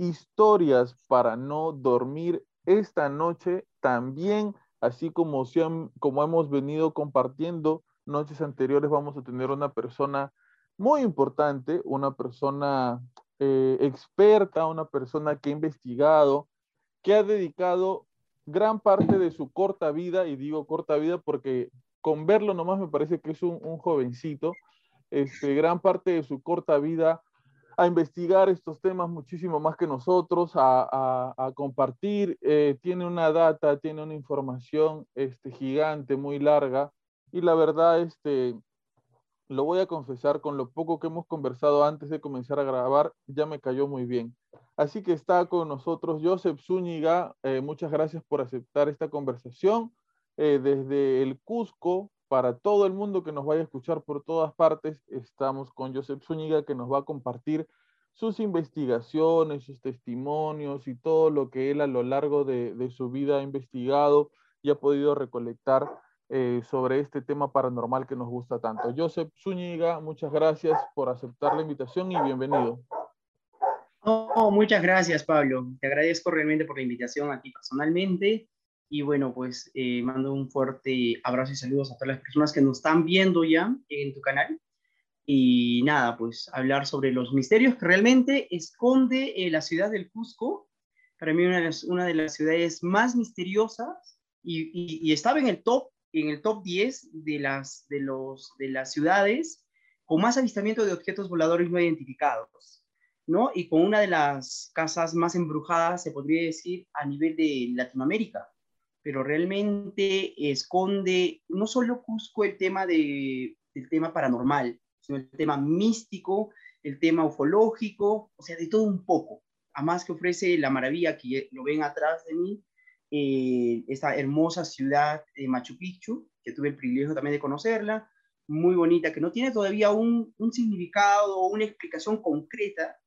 historias para no dormir esta noche también, así como, como hemos venido compartiendo noches anteriores, vamos a tener una persona muy importante, una persona eh, experta, una persona que ha investigado, que ha dedicado gran parte de su corta vida, y digo corta vida porque con verlo nomás me parece que es un, jovencito, este, gran parte de su corta vida a investigar estos temas muchísimo más que nosotros, a, compartir. Eh, tiene una data, tiene una información este, gigante, muy larga. Y la verdad, este, lo voy a confesar, con lo poco que hemos conversado antes de comenzar a grabar, ya me cayó muy bien. Así que está con nosotros Joseph Zúñiga. Eh, muchas gracias por aceptar esta conversación. Eh, desde el Cusco, para todo el mundo que nos vaya a escuchar por todas partes, estamos con Joseph Zúñiga que nos va a compartir sus investigaciones, sus testimonios y todo lo que él a lo largo de, su vida ha investigado y ha podido recolectar eh, sobre este tema paranormal que nos gusta tanto. Joseph Zúñiga, muchas gracias por aceptar la invitación y bienvenido. muchas gracias, Pablo. Te agradezco realmente por la invitación aquí personalmente y bueno, pues eh, mando un fuerte abrazo y saludos a todas las personas que nos están viendo ya en tu canal. Y nada, pues hablar sobre los misterios que realmente esconde eh, la ciudad del Cusco. Para mí una, una de las ciudades más misteriosas y, y, estaba en el top en el top 10 de las, de, los, de las ciudades con más avistamiento de objetos voladores no identificados, ¿no? Y con una de las casas más embrujadas, se podría decir, a nivel de Latinoamérica pero realmente esconde no solo Cusco el tema de, del tema paranormal, sino el tema místico, el tema ufológico, o sea, de todo un poco. Además que ofrece la maravilla que lo ven atrás de mí, eh, esta hermosa ciudad de Machu Picchu, que tuve el privilegio también de conocerla, muy bonita, que no tiene todavía un, un significado o una explicación concreta,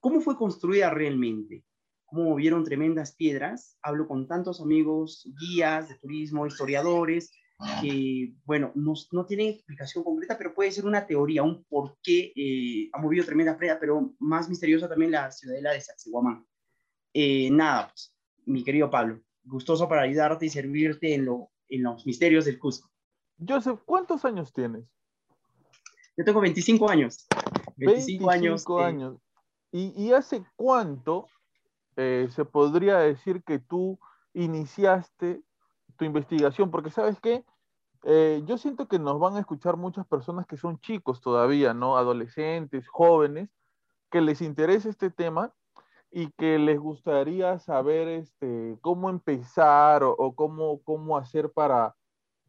cómo fue construida realmente cómo movieron tremendas piedras. Hablo con tantos amigos, guías de turismo, historiadores, que, bueno, no, no tienen explicación concreta, pero puede ser una teoría, un por qué eh, ha movido tremenda piedra, pero más misteriosa también la ciudadela de Sacsayhuamán. Eh, nada, pues, mi querido Pablo, gustoso para ayudarte y servirte en, lo, en los misterios del Cusco. Joseph, ¿cuántos años tienes? Yo tengo 25 años. 25, 25 años. Eh, años. ¿Y, ¿Y, hace cuánto eh, se podría decir que tú iniciaste tu investigación? Porque sabes qué, eh, yo siento que nos van a escuchar muchas personas que son chicos todavía, ¿no? Adolescentes, jóvenes, que les interesa este tema y que les gustaría saber este, cómo empezar o, cómo, cómo hacer para,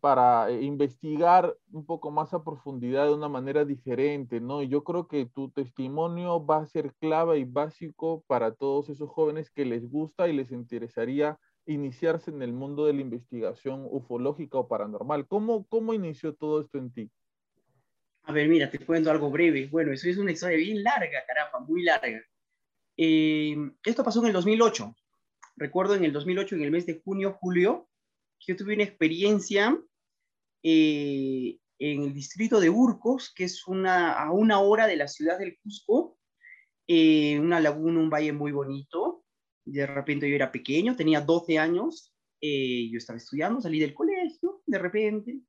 para eh, investigar un poco más a profundidad de una manera diferente, ¿no? Y yo creo que tu testimonio va a ser clave y básico para todos esos jóvenes que les gusta y les interesaría iniciarse en el mundo de la investigación ufológica o paranormal. ¿Cómo, cómo inició todo esto en ti? A ver, mira, te cuento algo breve. Bueno, eso es una historia bien larga, caramba, muy larga. Eh, esto pasó en el 2008. Recuerdo en el 2008, en el mes de junio, julio, yo tuve una experiencia eh, en el distrito de Urcos, que es una, a una hora de la ciudad del Cusco, eh, una laguna, un valle muy bonito. De repente yo era pequeño, tenía 12 años, eh, yo estaba estudiando, salí del colegio, de repente,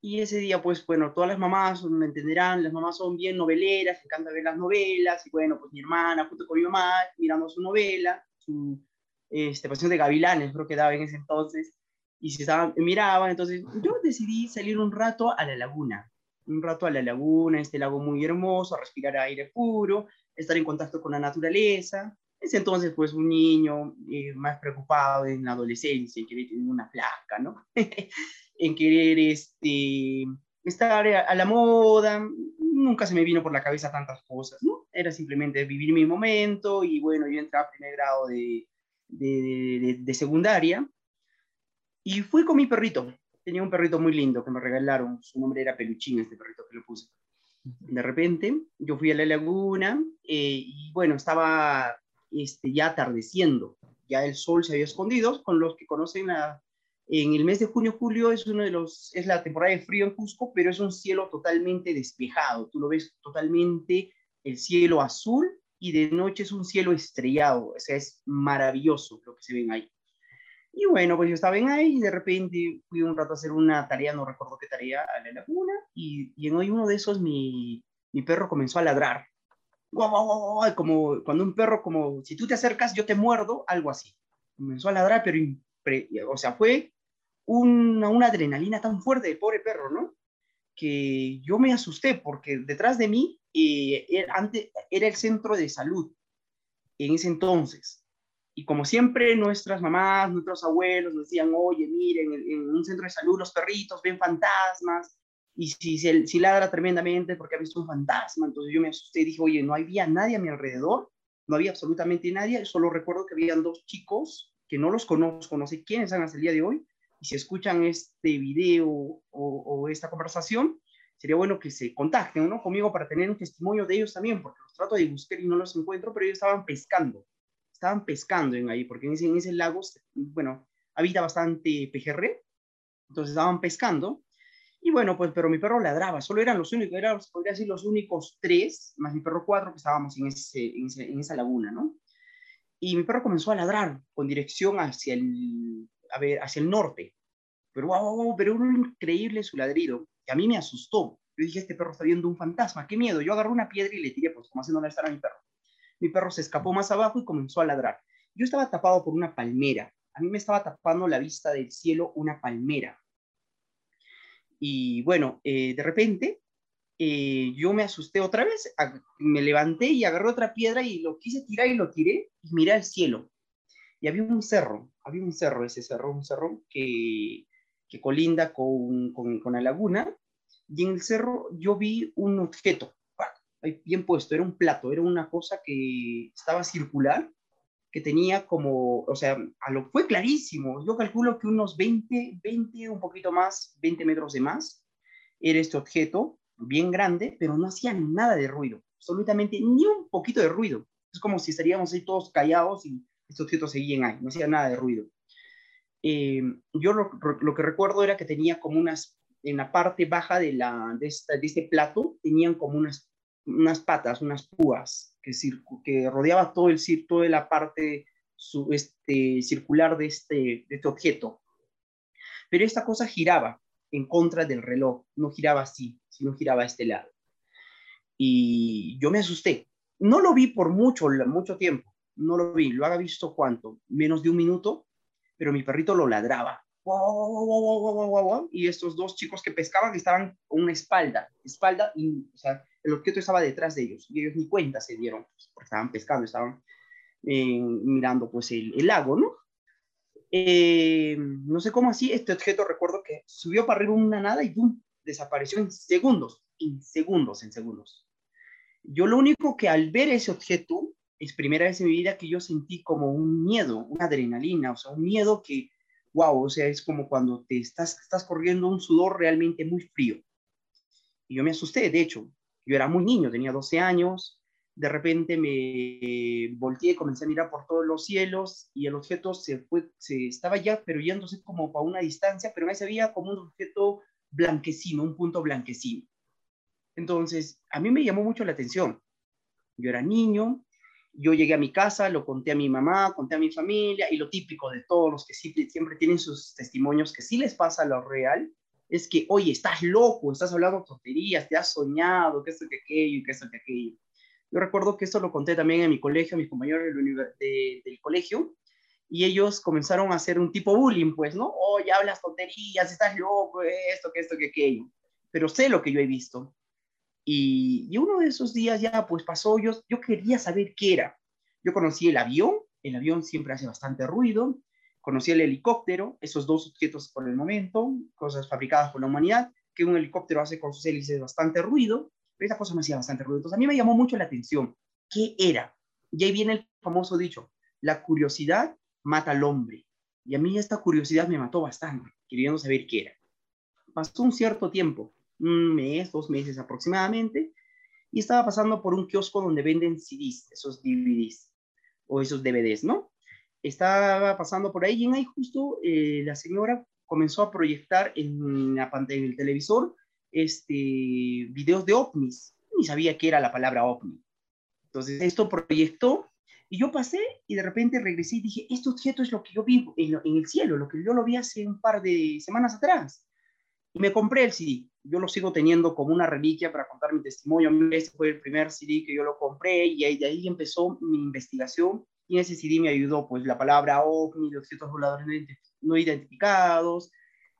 y ese día, pues, bueno, todas las mamás me entenderán, las mamás son bien noveleras, encanta ver las novelas, y bueno, pues mi hermana junto con mi mamá, mirando su novela, su este, Pasión de Gavilanes, creo que daba en ese entonces, y se estaban, miraban, entonces yo decidí salir un rato a la laguna, un rato a la laguna, este lago muy hermoso, respirar aire puro, estar en contacto con la naturaleza. Ese entonces, pues, un niño eh, más preocupado en la adolescencia, en querer tener una placa, ¿no? en querer este, estar a la moda, nunca se me vino por la cabeza tantas cosas, ¿no? Era simplemente vivir mi momento y bueno, yo entré a primer grado de, de, de, de secundaria y fui con mi perrito. Tenía un perrito muy lindo que me regalaron, su nombre era Peluchín, este perrito que lo puse. De repente, yo fui a la laguna eh, y bueno, estaba este, ya atardeciendo, ya el sol se había escondido, con los que conocen la, en el mes de junio-julio es uno de los, es la temporada de frío en Cusco, pero es un cielo totalmente despejado. Tú lo ves totalmente el cielo azul y de noche es un cielo estrellado. O sea, es maravilloso lo que se ven ahí. Y bueno, pues yo estaba en ahí y de repente fui un rato a hacer una tarea, no recuerdo qué tarea, a la laguna, y, y en hoy uno de esos mi, mi perro comenzó a ladrar. Como cuando un perro, como si tú te acercas, yo te muerdo, algo así. Comenzó a ladrar, pero, o sea, fue una, una adrenalina tan fuerte del pobre perro, ¿no? Que yo me asusté porque detrás de mí eh, era el centro de salud en ese entonces. Y como siempre, nuestras mamás, nuestros abuelos nos decían, oye, miren, en, un centro de salud los perritos ven fantasmas, y si, si, si, ladra tremendamente porque ha visto un fantasma, entonces yo me asusté y dije, oye, no había nadie a mi alrededor, no había absolutamente nadie, solo recuerdo que habían dos chicos que no los conozco, no sé quiénes son hasta el día de hoy, y si escuchan este video o, o, esta conversación, sería bueno que se contacten ¿no? conmigo para tener un testimonio de ellos también, porque los trato de buscar y no los encuentro, pero ellos estaban pescando, estaban pescando en ahí, porque en ese, en ese lago, bueno, habita bastante pejerre, entonces estaban pescando, y bueno, pues, pero mi perro ladraba, solo eran los únicos, eran, podría decir, los únicos tres, más mi perro cuatro, que estábamos en, ese, en, ese, en esa laguna, ¿no? Y mi perro comenzó a ladrar con dirección hacia el, a ver, hacia el norte. Pero, wow, pero era increíble su ladrido. Y a mí me asustó. Yo dije, este perro está viendo un fantasma, qué miedo. Yo agarré una piedra y le tiré, pues como haciendo estar a mi perro. Mi perro se escapó más abajo y comenzó a ladrar. Yo estaba tapado por una palmera. A mí me estaba tapando la vista del cielo una palmera. Y bueno, eh, de repente eh, yo me asusté otra vez, me levanté y agarré otra piedra y lo quise tirar y lo tiré y miré al cielo. Y había un cerro, había un cerro, ese cerro, un cerro que, que colinda con, con, con la laguna. Y en el cerro yo vi un objeto, bien puesto, era un plato, era una cosa que estaba circular, que tenía como, o sea, a lo, fue clarísimo, yo calculo que unos 20, 20, un poquito más, 20 metros de más, era este objeto, bien grande, pero no hacía nada de ruido, absolutamente ni un poquito de ruido. Es como si estaríamos ahí todos callados y estos objetos seguían ahí, no hacía nada de ruido. Eh, yo lo, lo, que recuerdo era que tenía como unas, en la parte baja de, la, de, este plato, tenían como unas, unas patas, unas púas que, que rodeaba todo el toda la parte su, este, circular de este, de este objeto. Pero esta cosa giraba en contra del reloj, no giraba así, sino giraba a este lado. Y yo me asusté. No lo vi por mucho, mucho tiempo, no lo vi, lo haga visto cuánto, menos de un minuto, pero mi perrito lo ladraba. Y estos dos chicos que pescaban estaban con una espalda, espalda, y, o sea, el objeto estaba detrás de ellos, y ellos ni cuenta se dieron, pues, porque estaban pescando, estaban eh, mirando pues el, el, lago, ¿no? Eh, no sé cómo así, este objeto recuerdo que subió para arriba una nada y ¡pum! desapareció en segundos, en segundos, en segundos. Yo lo único que al ver ese objeto, es primera vez en mi vida que yo sentí como un miedo, una adrenalina, o sea, un miedo que, wow, o sea, es como cuando te estás, estás corriendo un sudor realmente muy frío. Y yo me asusté, de hecho, yo era muy niño, tenía 12 años, de repente me volteé, comencé a mirar por todos los cielos y el objeto se fue, se estaba ya, pero yéndose como para una distancia, pero me se veía como un objeto blanquecino, un punto blanquecino. Entonces, a mí me llamó mucho la atención. Yo era niño, yo llegué a mi casa, lo conté a mi mamá, conté a mi familia y lo típico de todos los que siempre tienen sus testimonios que sí les pasa lo real, es que, oye, estás loco, estás hablando tonterías, te has soñado, que esto, que aquello, que esto, que aquello. Yo recuerdo que esto lo conté también en mi colegio, a mis compañeros del colegio, y ellos comenzaron a hacer un tipo bullying, pues, ¿no? Oye, hablas tonterías, estás loco, esto, que esto, que aquello. Pero sé lo que yo he visto. Y, uno de esos días ya, pues pasó, yo, yo quería saber qué era. Yo conocí el avión, el avión siempre hace bastante ruido, conocí el helicóptero, esos dos objetos por el momento, cosas fabricadas por la humanidad, que un helicóptero hace con sus hélices bastante ruido, pero esa cosa me hacía bastante ruido. Entonces a mí me llamó mucho la atención. ¿Qué era? Y ahí viene el famoso dicho, la curiosidad mata al hombre. Y a mí esta curiosidad me mató bastante, queriendo saber qué era. Pasó un cierto tiempo, un mes, dos meses aproximadamente, y estaba pasando por un kiosco donde venden CDs, esos DVDs o esos DVDs, ¿no? Estaba pasando por ahí y ahí justo eh, la señora comenzó a proyectar en la pantalla del televisor este, videos de ovnis. Ni sabía qué era la palabra ovni. Entonces esto proyectó y yo pasé y de repente regresé y dije, este objeto es lo que yo vi en, en el cielo, lo que yo lo vi hace un par de semanas atrás. Y me compré el CD. Yo lo sigo teniendo como una reliquia para contar mi testimonio. Este fue el primer CD que yo lo compré y ahí, de ahí empezó mi investigación. Y ese CD me ayudó pues la palabra OVNI, los objetos voladores no identificados,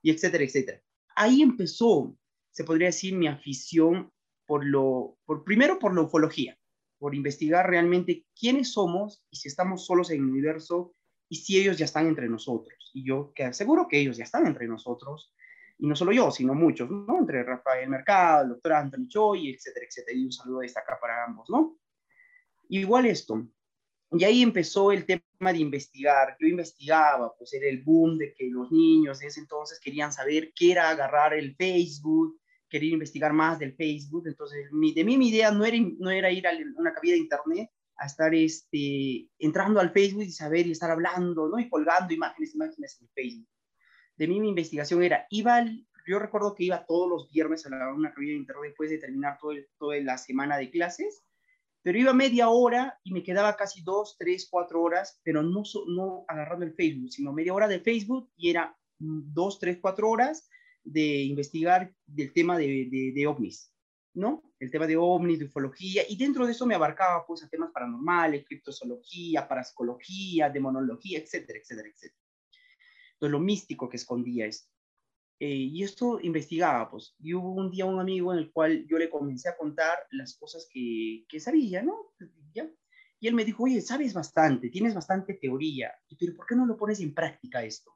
y etcétera, etcétera. Ahí empezó, se podría decir, mi afición por lo, por, primero por la ufología, por investigar realmente quiénes somos y si estamos solos en el universo y si ellos ya están entre nosotros. Y yo que aseguro que ellos ya están entre nosotros y no solo yo, sino muchos, ¿no? Entre Rafael Mercado, el doctor Anthony Choi, etcétera, etcétera. Y un saludo de acá para ambos, ¿no? Igual esto. Y ahí empezó el tema de investigar. Yo investigaba, pues era el boom de que los niños de ese entonces querían saber qué era agarrar el Facebook, querían investigar más del Facebook. Entonces, mi, de mí mi idea no era, no era ir a una cabina de internet a estar este, entrando al Facebook y saber y estar hablando, ¿no? Y colgando imágenes, imágenes en Facebook de mí mi investigación era, iba, yo recuerdo que iba todos los viernes a la, una cabina de internet después de terminar todo toda la semana de clases, pero iba media hora y me quedaba casi dos, tres, cuatro horas, pero no, no agarrando el Facebook, sino media hora de Facebook y era dos, tres, cuatro horas de investigar del tema de, de, de ovnis, ¿no? El tema de ovnis, de ufología, y dentro de eso me abarcaba pues a temas paranormales, criptozoología, parapsicología, demonología, etcétera, etcétera, etcétera lo místico que escondía esto. Eh, y esto investigaba, pues, y hubo un día un amigo en el cual yo le comencé a contar las cosas que, que sabía, ¿no? ¿Ya? Y él me dijo, oye, sabes bastante, tienes bastante teoría, pero ¿por qué no lo pones en práctica esto?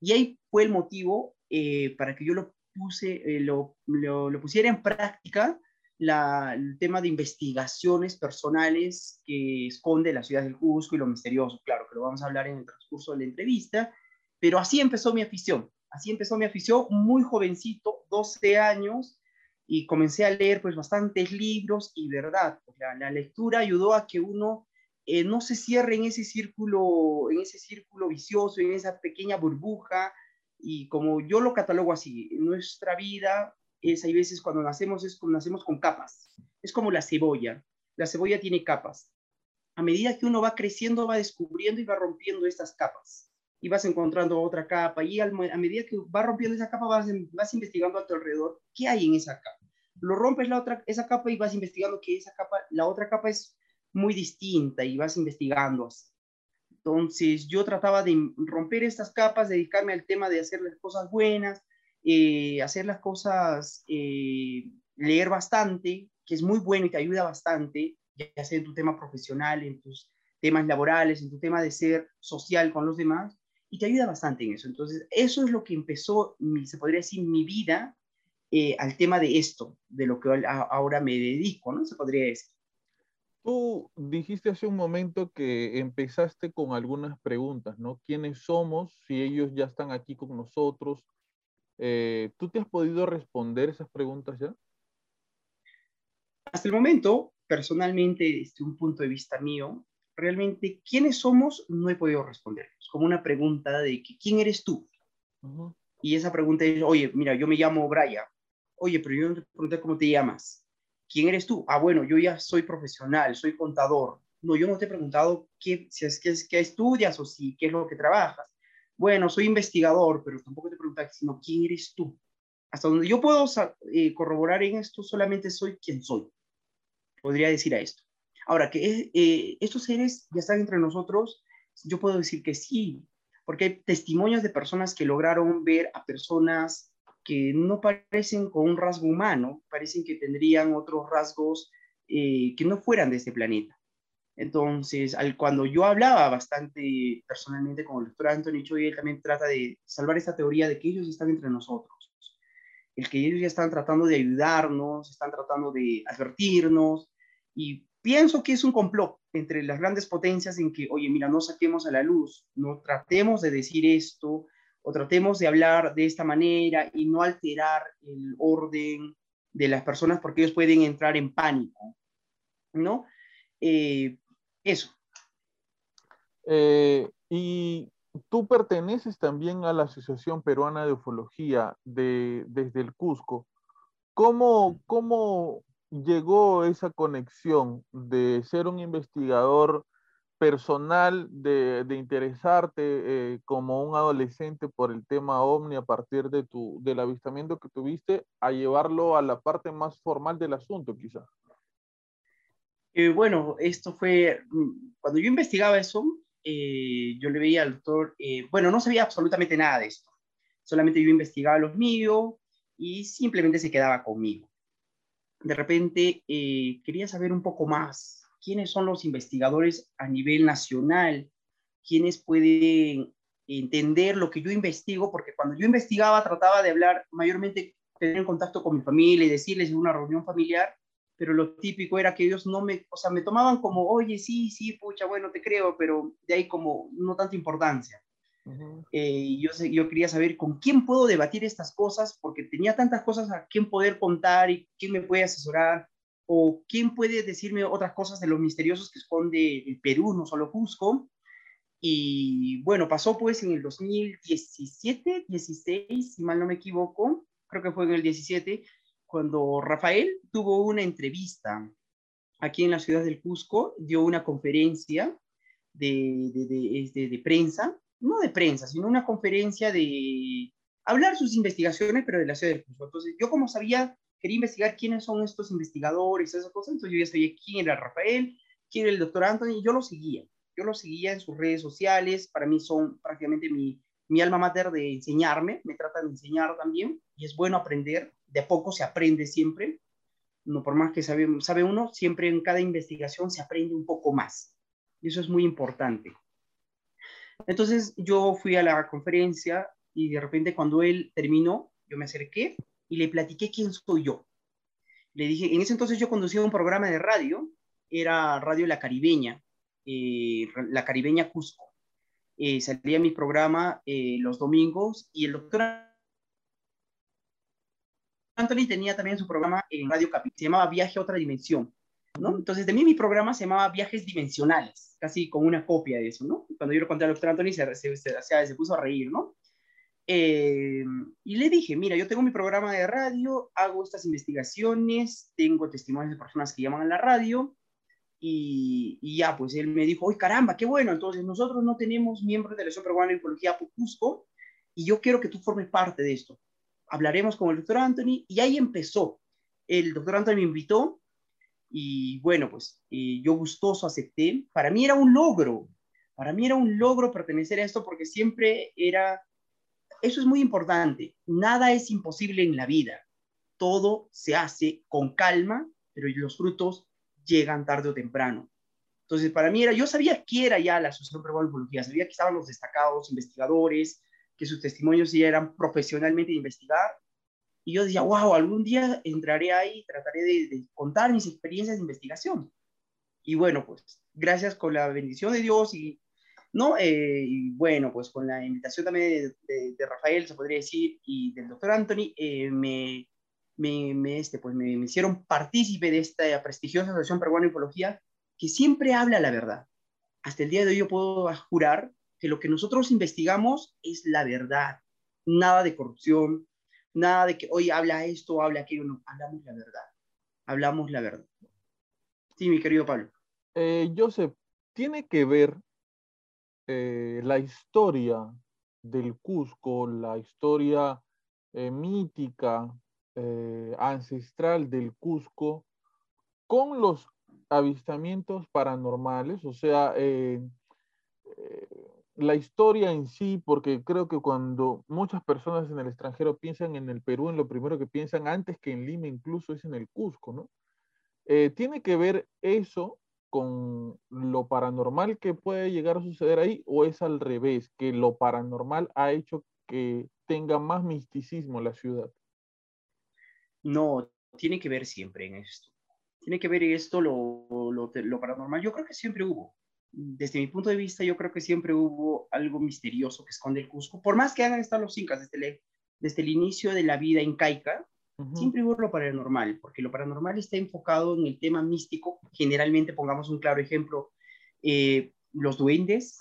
Y ahí fue el motivo eh, para que yo lo, puse, eh, lo, lo, lo, pusiera en práctica la, el tema de investigaciones personales que esconde la ciudad del Cusco y lo misterioso, claro, que lo vamos a hablar en el transcurso de la entrevista, pero así empezó mi afición, así empezó mi afición muy jovencito, 12 años, y comencé a leer pues bastantes libros y verdad, pues, la, lectura ayudó a que uno eh, no se cierre en ese círculo, en ese círculo vicioso, en esa pequeña burbuja, y como yo lo catalogo así, nuestra vida es, hay veces cuando nacemos, es como nacemos con capas, es como la cebolla, la cebolla tiene capas. A medida que uno va creciendo, va descubriendo y va rompiendo estas capas y vas encontrando otra capa y a medida que vas rompiendo esa capa vas, vas investigando a tu alrededor qué hay en esa capa. Lo rompes la otra, esa capa y vas investigando que esa capa, la otra capa es muy distinta y vas investigando Entonces yo trataba de romper estas capas, dedicarme al tema de hacer las cosas buenas, eh, hacer las cosas, eh, leer bastante, que es muy bueno y te ayuda bastante, ya sea en tu tema profesional, en tus temas laborales, en tu tema de ser social con los demás, y te ayuda bastante en eso. Entonces, eso es lo que empezó, se podría decir, mi vida eh, al tema de esto, de lo que ahora me dedico, ¿no? Se podría decir. Tú dijiste hace un momento que empezaste con algunas preguntas, ¿no? ¿Quiénes somos? Si ellos ya están aquí con nosotros. Eh, ¿Tú te has podido responder esas preguntas ya? Hasta el momento, personalmente, desde un punto de vista mío, realmente quiénes somos no he podido responder. Es como una pregunta de que, quién eres tú. Y esa pregunta es, oye, mira, yo me llamo Brian. Oye, pero yo no te pregunté cómo te llamas. ¿Quién eres tú? Ah, bueno, yo ya soy profesional, soy contador. No, yo no te he preguntado qué, si es, qué, qué estudias o si qué es lo que trabajas. Bueno, soy investigador, pero tampoco te pregunté, sino quién eres tú. Hasta donde yo puedo eh, corroborar en esto, solamente soy quien soy. Podría decir a esto. Ahora, que eh, estos seres ya están entre nosotros, yo puedo decir que sí, porque hay testimonios de personas que lograron ver a personas que no parecen con un rasgo humano, parecen que tendrían otros rasgos eh, que no fueran de este planeta. Entonces, al, cuando yo hablaba bastante personalmente con el doctor Anthony Choi, él también trata de salvar esta teoría de que ellos están entre nosotros. El que ellos ya están tratando de ayudarnos, están tratando de advertirnos, y pienso que es un complot entre las grandes potencias en que, oye, mira, no saquemos a la luz, no tratemos de decir esto, o tratemos de hablar de esta manera y no alterar el orden de las personas porque ellos pueden entrar en pánico, ¿no? Eh, eso. Eh, y tú perteneces también a la Asociación Peruana de Ufología de, desde el Cusco. ¿Cómo, ¿Cómo llegó esa conexión de ser un investigador personal, de, interesarte eh, como un adolescente por el tema OVNI a partir de tu, del avistamiento que tuviste, a llevarlo a la parte más formal del asunto, quizás? Eh, bueno, esto fue, mm, cuando yo investigaba eso, eh, yo le veía al doctor, eh, bueno, no sabía absolutamente nada de esto, solamente yo investigaba los míos y simplemente se quedaba conmigo. De repente quería saber un poco más, quiénes son los investigadores a nivel nacional, quiénes pueden entender lo que yo investigo, porque cuando yo investigaba trataba de hablar mayormente, tener en contacto con mi familia y decirles en una reunión familiar, pero lo típico era que ellos no me, o sea, me tomaban como, oye, sí, sí, pucha, bueno, te creo, pero de ahí como no tanta importancia. Eh, yo, yo quería saber con quién puedo debatir estas cosas, porque tenía tantas cosas a quién poder contar y quién me puede asesorar, o quién puede decirme otras cosas de los misteriosos que esconde el Perú, no solo Cusco. Y bueno, pasó pues en el 2017, 16, si mal no me equivoco, creo que fue en el 17, cuando Rafael tuvo una entrevista aquí en la ciudad del Cusco, dio una conferencia de, de, de, prensa, no de prensa, sino una conferencia de hablar sus investigaciones, pero de la ciudad del Cusco. Entonces, yo como sabía, quería investigar quiénes son estos investigadores, esas cosas, entonces yo ya sabía quién era Rafael, quién era el doctor Anthony, y yo lo seguía. Yo lo seguía en sus redes sociales, para mí son prácticamente mi, mi alma mater de enseñarme, me tratan de enseñar también, y es bueno aprender, de poco se aprende siempre, no por más que sabe, sabe uno, siempre en cada investigación se aprende un poco más, y eso es muy importante. Entonces yo fui a la conferencia y de repente cuando él terminó, yo me acerqué y le platiqué quién soy yo. Le dije, en ese entonces yo conducía un programa de radio, era Radio La Caribeña, eh, La Caribeña Cusco. Eh, salía mi programa eh, los domingos y el doctor Anthony tenía también su programa en Radio Capi, se llamaba Viaje a otra dimensión, ¿no? Entonces, de mí mi programa se llamaba Viajes Dimensionales, casi como una copia de eso, ¿no? Cuando yo lo conté al doctor Anthony se, se, se, puso a reír, ¿no? Eh, y le dije, mira, yo tengo mi programa de radio, hago estas investigaciones, tengo testimonios de personas que llaman a la radio, y, ya, pues él me dijo, ¡ay caramba, qué bueno! Entonces nosotros no tenemos miembros de la Asociación Peruana de Ecología Cusco y yo quiero que tú formes parte de esto. Hablaremos con el doctor Anthony y ahí empezó. El doctor Anthony me invitó y bueno, pues yo gustoso acepté. Para mí era un logro, para mí era un logro pertenecer a esto porque siempre era, eso es muy importante, nada es imposible en la vida, todo se hace con calma, pero los frutos llegan tarde o temprano. Entonces, para mí era, yo sabía que era ya la Asociación Peruana de Ufología, sabía que estaban los destacados investigadores, que sus testimonios ya eran profesionalmente de investigar, y yo decía, wow, algún día entraré ahí, trataré de, contar mis experiencias de investigación. Y bueno, pues gracias con la bendición de Dios y, ¿no? Eh, y bueno, pues con la invitación también de, Rafael, se podría decir, y del doctor Anthony, eh, me, me, este, pues me, hicieron partícipe de esta prestigiosa Asociación Peruana de Ufología, que siempre habla la verdad. Hasta el día de hoy yo puedo jurar que lo que nosotros investigamos es la verdad. Nada de corrupción, nada de que hoy habla esto, habla aquello, no, hablamos la verdad. Hablamos la verdad. Sí, mi querido Pablo. Eh, Joseph, tiene que ver eh, la historia del Cusco, la historia eh, mítica, eh, ancestral del Cusco, con los avistamientos paranormales, o sea, la historia en sí, porque creo que cuando muchas personas en el extranjero piensan en el Perú, en lo primero que piensan antes que en Lima incluso es en el Cusco, ¿no? ¿Tiene que ver eso con lo paranormal que puede llegar a suceder ahí o es al revés, que lo paranormal ha hecho que tenga más misticismo la ciudad? No, tiene que ver siempre en esto. Tiene que ver esto, lo, lo, lo paranormal. Yo creo que siempre hubo. Desde mi punto de vista, yo creo que siempre hubo algo misterioso que esconde el Cusco. Por más que hayan estado los incas desde desde el inicio de la vida incaica, Siempre hubo lo paranormal, porque lo paranormal está enfocado en el tema místico. Generalmente, pongamos un claro ejemplo, eh, los duendes.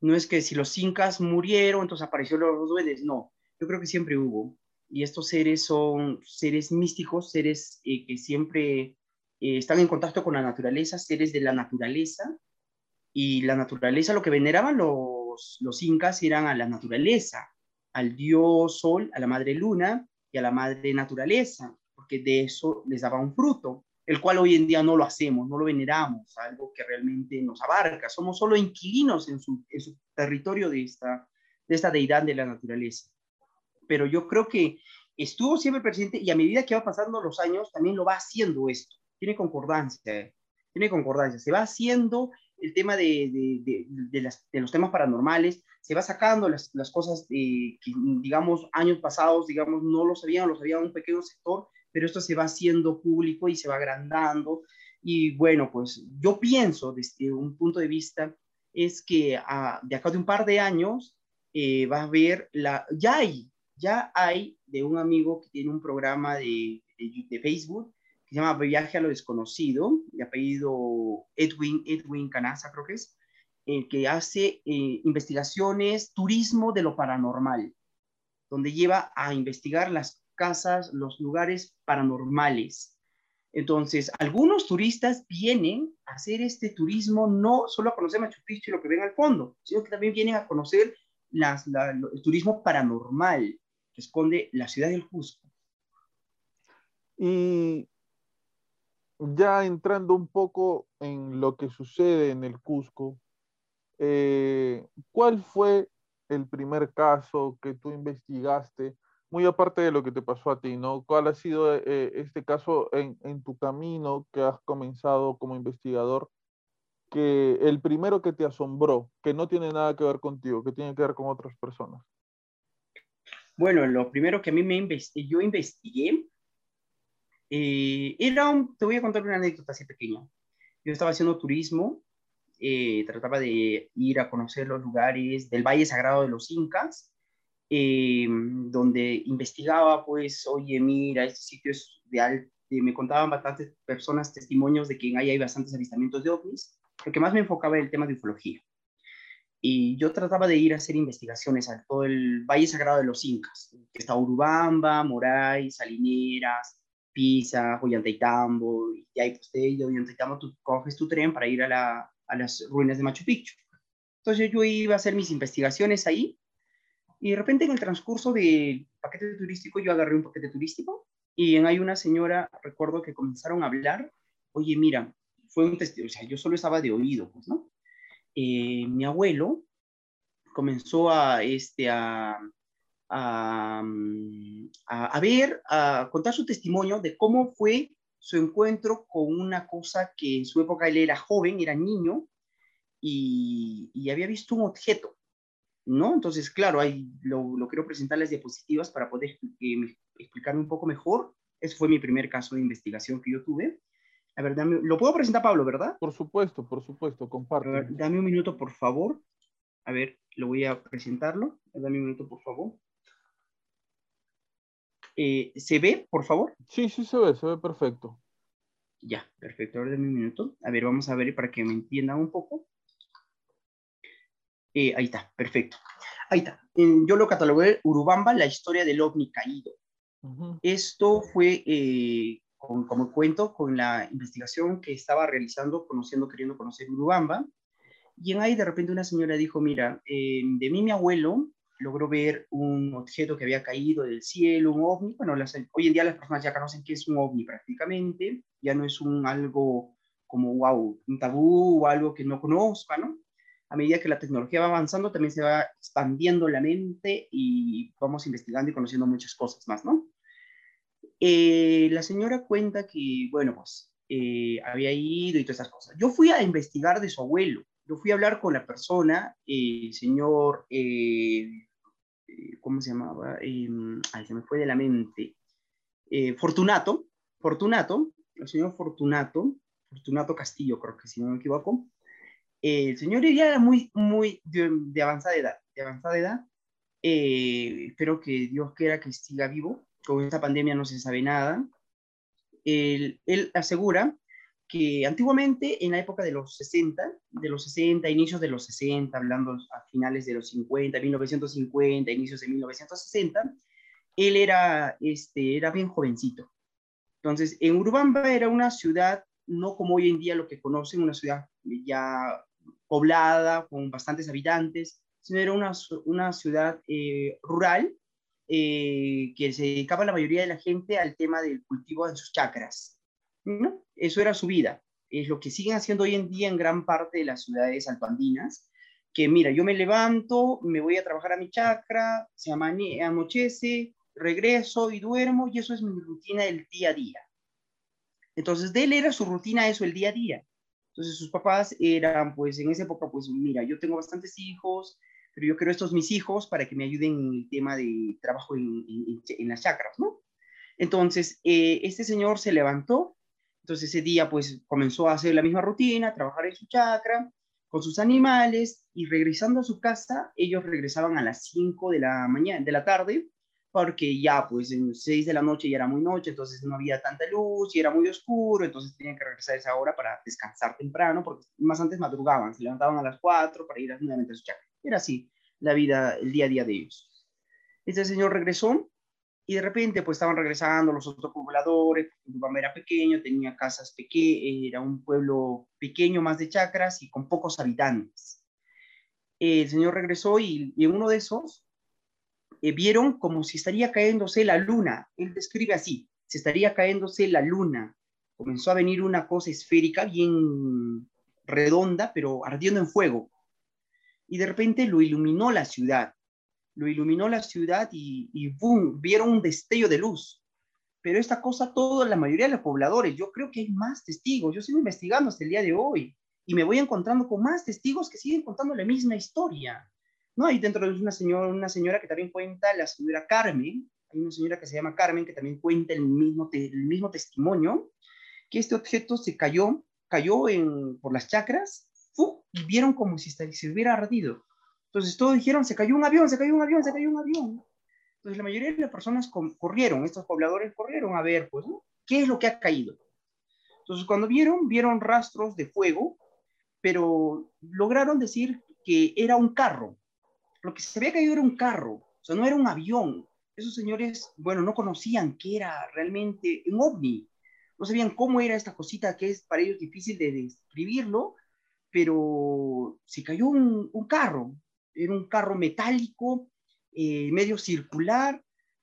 No es que si los incas murieron, entonces aparecieron los duendes. No, yo creo que siempre hubo. Y estos seres son seres místicos, seres eh, que siempre eh, están en contacto con la naturaleza, seres de la naturaleza. Y la naturaleza, lo que veneraban los, los incas eran a la naturaleza, al dios sol, a la madre luna, y a la madre naturaleza, porque de eso les daba un fruto, el cual hoy en día no lo hacemos, no lo veneramos, algo que realmente nos abarca, somos solo inquilinos en su, en su territorio de esta, de esta deidad de la naturaleza. Pero yo creo que estuvo siempre presente y a medida que va pasando los años también lo va haciendo esto, tiene concordancia, tiene concordancia, se va haciendo el tema de, de, de, los temas paranormales, se va sacando las, las cosas que, digamos, años pasados, digamos, no lo sabían, lo sabía un pequeño sector, pero esto se va haciendo público y se va agrandando. Y bueno, pues yo pienso desde un punto de vista es que ah, de acá de un par de años eh, va a haber la, ya hay, ya hay de un amigo que tiene un programa de, de, Facebook que se llama Viaje a lo Desconocido, de apellido Edwin, Edwin Canaza creo que es, el que hace eh, investigaciones, turismo de lo paranormal, donde lleva a investigar las casas, los lugares paranormales. Entonces, algunos turistas vienen a hacer este turismo no solo a conocer Machu Picchu y lo que ven al fondo, sino que también vienen a conocer las, el turismo paranormal que esconde la ciudad del Cusco. Y ya entrando un poco en lo que sucede en el Cusco, eh, ¿cuál fue el primer caso que tú investigaste? Muy aparte de lo que te pasó a ti, ¿no? ¿Cuál ha sido eh, este caso en, tu camino que has comenzado como investigador? Que el primero que te asombró, que no tiene nada que ver contigo, que tiene que ver con otras personas. Bueno, lo primero que a mí me yo investigué eh, era un, te voy a contar una anécdota así pequeña. Yo estaba haciendo turismo eh, trataba de ir a conocer los lugares del Valle Sagrado de los Incas, eh, donde investigaba, pues, oye, mira, este sitio es de alto, me contaban bastantes personas testimonios de que ahí hay bastantes avistamientos de ovnis, lo que más me enfocaba era el tema de ufología. Y yo trataba de ir a hacer investigaciones a todo el Valle Sagrado de los Incas, que está Urubamba, Moray, Salineras, Pisa, Ollantaytambo, y ahí pues de Ollantaytambo tú coges tu tren para ir a la, a las ruinas de Machu Picchu. Entonces yo iba a hacer mis investigaciones ahí y de repente en el transcurso del paquete turístico yo agarré un paquete turístico y hay una señora, recuerdo que comenzaron a hablar, oye, mira, fue un testigo, o sea, yo solo estaba de oído, pues, ¿no? Eh, mi abuelo comenzó a, este, a, a, a, ver, a contar su testimonio de cómo fue su encuentro con una cosa que en su época él era joven, era niño, y, había visto un objeto, ¿no? Entonces, claro, ahí lo, quiero presentar las diapositivas para poder eh, explicarme un poco mejor. Ese fue mi primer caso de investigación que yo tuve. A ver, lo puedo presentar, Pablo, ¿verdad? Por supuesto, por supuesto, comparte. dame un minuto, por favor. A ver, lo voy a presentarlo. Dame un minuto, por favor. Eh, ¿Se ve, por favor? Sí, sí se ve, se ve perfecto. Ya, perfecto. Ahora un minuto. A ver, vamos a ver para que me entiendan un poco. Eh, ahí está, perfecto. Ahí está. yo lo catalogué Urubamba, la historia del ovni caído. Esto fue, eh, como cuento, con la investigación que estaba realizando, conociendo, queriendo conocer Urubamba. Y en ahí de repente una señora dijo, mira, eh, de mí mi abuelo logró ver un objeto que había caído del cielo, un ovni. Bueno, hoy en día las personas ya conocen qué es un ovni prácticamente, ya no es un algo como, wow, un tabú o algo que no conozca, ¿no? A medida que la tecnología va avanzando, también se va expandiendo la mente y vamos investigando y conociendo muchas cosas más, ¿no? Eh, la señora cuenta que, bueno, pues eh, había ido y todas esas cosas. Yo fui a investigar de su abuelo. Yo fui a hablar con la persona, el señor eh, ¿cómo se llamaba? Em, ay, se me fue de la mente. Eh, Fortunato, Fortunato, el señor Fortunato, Fortunato Castillo, creo que si no me equivoco. el señor ya era muy, muy de, avanzada edad, de avanzada edad. Eh, espero que Dios quiera que siga vivo. Con esta pandemia no se sabe nada. él asegura que antiguamente, en la época de los 60, de los 60, inicios de los 60, hablando a finales de los 50, 1950, inicios de 1960, él era, este, era bien jovencito. Entonces, en Urubamba era una ciudad, no como hoy en día lo que conocen, una ciudad ya poblada, con bastantes habitantes, sino era una, una ciudad eh, rural eh, que se dedicaba la mayoría de la gente al tema del cultivo de sus chacras. ¿No? Eso era su vida. Es lo que siguen haciendo hoy en día en gran parte de las ciudades altoandinas, que mira, yo me levanto, me voy a trabajar a mi chacra, se anochece, regreso y duermo, y eso es mi rutina del día a día. Entonces, de él era su rutina eso el día a día. Entonces, sus papás eran, pues, en esa época, pues, mira, yo tengo bastantes hijos, pero yo quiero estos mis hijos para que me ayuden en el tema de trabajo en, en, las chacras, ¿no? Entonces, eh, este señor se levantó, entonces ese día pues comenzó a hacer la misma rutina, trabajar en su chacra, con sus animales y regresando a su casa, ellos regresaban a las 5 de la mañana, de la tarde, porque ya pues en 6 de la noche ya era muy noche, entonces no había tanta luz y era muy oscuro, entonces tenían que regresar a esa hora para descansar temprano, porque más antes madrugaban, se levantaban a las 4 para ir nuevamente a su chacra. Era así la vida, el día a día de ellos. Este señor regresó y de repente pues estaban regresando los otros pobladores, Urubamba era pequeño, tenía casas pequeñas, era un pueblo pequeño más de chacras y con pocos habitantes. El señor regresó y, en uno de esos eh, vieron como si estaría cayéndose la luna. Él describe así, se estaría cayéndose la luna. Comenzó a venir una cosa esférica bien redonda, pero ardiendo en fuego. Y de repente lo iluminó la ciudad lo iluminó la ciudad y, vieron un destello de luz. Pero esta cosa, toda la mayoría de los pobladores, yo creo que hay más testigos. Yo sigo investigando hasta el día de hoy y me voy encontrando con más testigos que siguen contando la misma historia. ¿no? Hay dentro de una señora, una señora que también cuenta, la señora Carmen, hay una señora que se llama Carmen que también cuenta el mismo, el mismo testimonio, que este objeto se cayó, cayó en, por las chacras y vieron como si se hubiera ardido. Entonces todos dijeron, se cayó un avión, se cayó un avión, se cayó un avión. Entonces la mayoría de las personas corrieron, estos pobladores corrieron a ver, pues, ¿qué es lo que ha caído? Entonces cuando vieron, vieron rastros de fuego, pero lograron decir que era un carro. Lo que se había caído era un carro, o sea, no era un avión. Esos señores, bueno, no conocían qué era realmente un ovni. No sabían cómo era esta cosita que es para ellos difícil de describirlo, pero se cayó un, un carro era un carro metálico, eh, medio circular,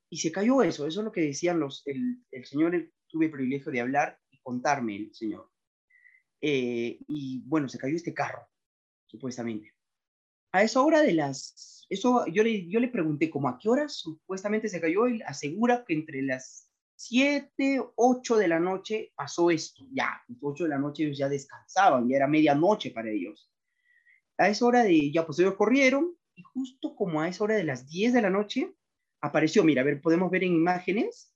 y se cayó eso. Eso es lo que decían los, el, señor, tuve el privilegio de hablar y contarme el señor. Eh, y bueno, se cayó este carro, supuestamente. A esa hora de las, eso yo le, yo le pregunté como a qué hora supuestamente se cayó, y asegura que entre las 7, 8 de la noche pasó esto, ya, 8 de la noche ellos ya descansaban, ya era medianoche para ellos a esa hora de, ya pues ellos corrieron y justo como a esa hora de las 10 de la noche apareció, mira, a ver, podemos ver en imágenes,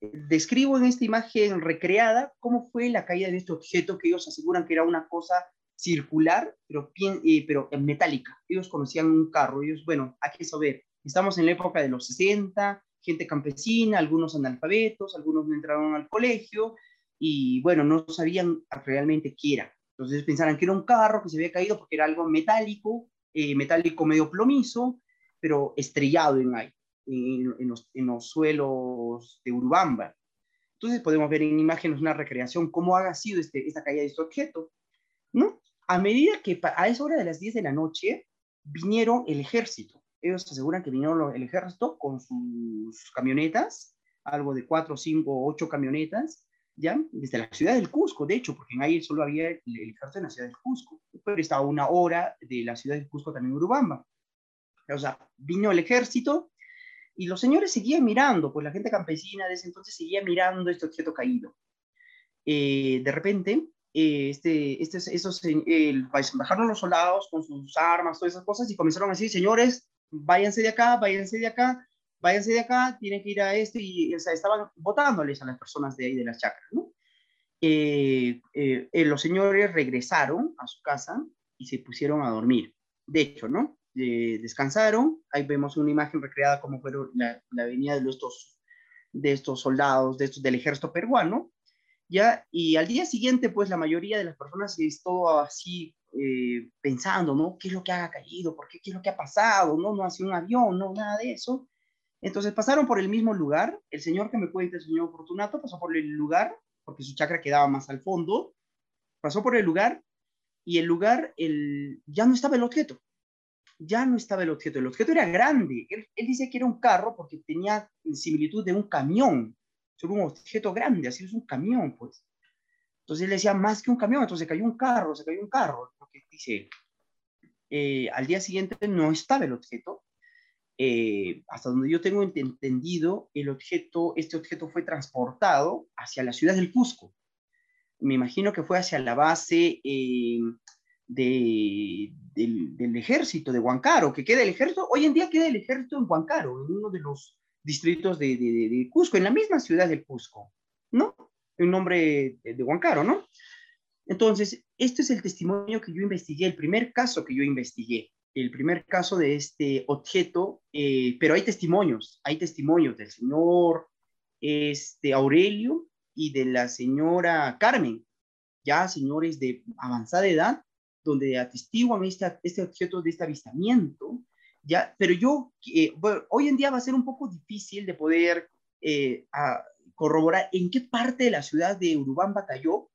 describo en esta imagen recreada cómo fue la caída de este objeto que ellos aseguran que era una cosa circular, pero, eh, pero metálica. Ellos conocían un carro, ellos, bueno, hay que saber, estamos en la época de los 60, gente campesina, algunos analfabetos, algunos no entraron al colegio y bueno, no sabían realmente qué era. Entonces pensaron que era un carro que se había caído porque era algo metálico, eh, metálico medio plomizo, pero estrellado en, en, en, los, suelos de Urubamba. Entonces podemos ver en imágenes una recreación cómo ha sido este, esta caída de este objeto. ¿no? A medida que a esa hora de las 10 de la noche vinieron el ejército. Ellos aseguran que vinieron el ejército con sus camionetas, algo de 4, 5, 8 camionetas, ¿ya? Desde la ciudad del Cusco, de hecho, porque en ahí solo había el, ejército en la ciudad del Cusco, pero estaba una hora de la ciudad del Cusco también Urubamba. O sea, vino el ejército y los señores seguían mirando, pues la gente campesina de ese entonces seguía mirando este objeto caído. Eh, de repente, eh, este, este, esos, bajaron los soldados con sus armas, todas esas cosas, y comenzaron a decir, señores, váyanse de acá, váyanse de acá, váyanse de acá, tienen que ir a este, y o sea, estaban votándoles a las personas de ahí de las chacras, ¿no? Eh, los señores regresaron a su casa y se pusieron a dormir. De hecho, ¿no? Eh, descansaron. Ahí vemos una imagen recreada como fue la, la venida de estos, de estos soldados, de estos, del ejército peruano. ¿ya? Y al día siguiente, pues la mayoría de las personas todo así eh, pensando, ¿no? ¿Qué es lo que ha caído? ¿Por qué? ¿Qué es lo que ha pasado? No, no ha sido un avión, no, nada de eso. Entonces pasaron por el mismo lugar. El señor que me cuenta, el señor Fortunato, pasó por el lugar, porque su chakra quedaba más al fondo. Pasó por el lugar y el lugar, el, ya no estaba el objeto ya no estaba el objeto. El objeto era grande. Él, dice que era un carro porque tenía similitud de un camión. Era un objeto grande, así es un camión, pues. Entonces él decía, más que un camión, entonces cayó un carro, se cayó un carro. Porque dice, eh, al día siguiente no estaba el objeto. Eh, hasta donde yo tengo entendido, el objeto, este objeto fue transportado hacia la ciudad del Cusco. Me imagino que fue hacia la base eh, de, del, ejército de Huancaro, que queda el ejército, hoy en día queda el ejército en Huancaro, en uno de los distritos de, Cusco, en la misma ciudad de Cusco, ¿no? En nombre de, Huancaro, ¿no? Entonces, este es el testimonio que yo investigué, el primer caso que yo investigué, el primer caso de este objeto, eh, pero hay testimonios, hay testimonios del señor este, Aurelio y de la señora Carmen, ya señores de avanzada edad, donde atestiguan este, este objeto de este avistamiento, ¿ya? Pero yo, eh, hoy en día va a ser un poco difícil de poder eh, corroborar en qué parte de la ciudad de Urubamba cayó,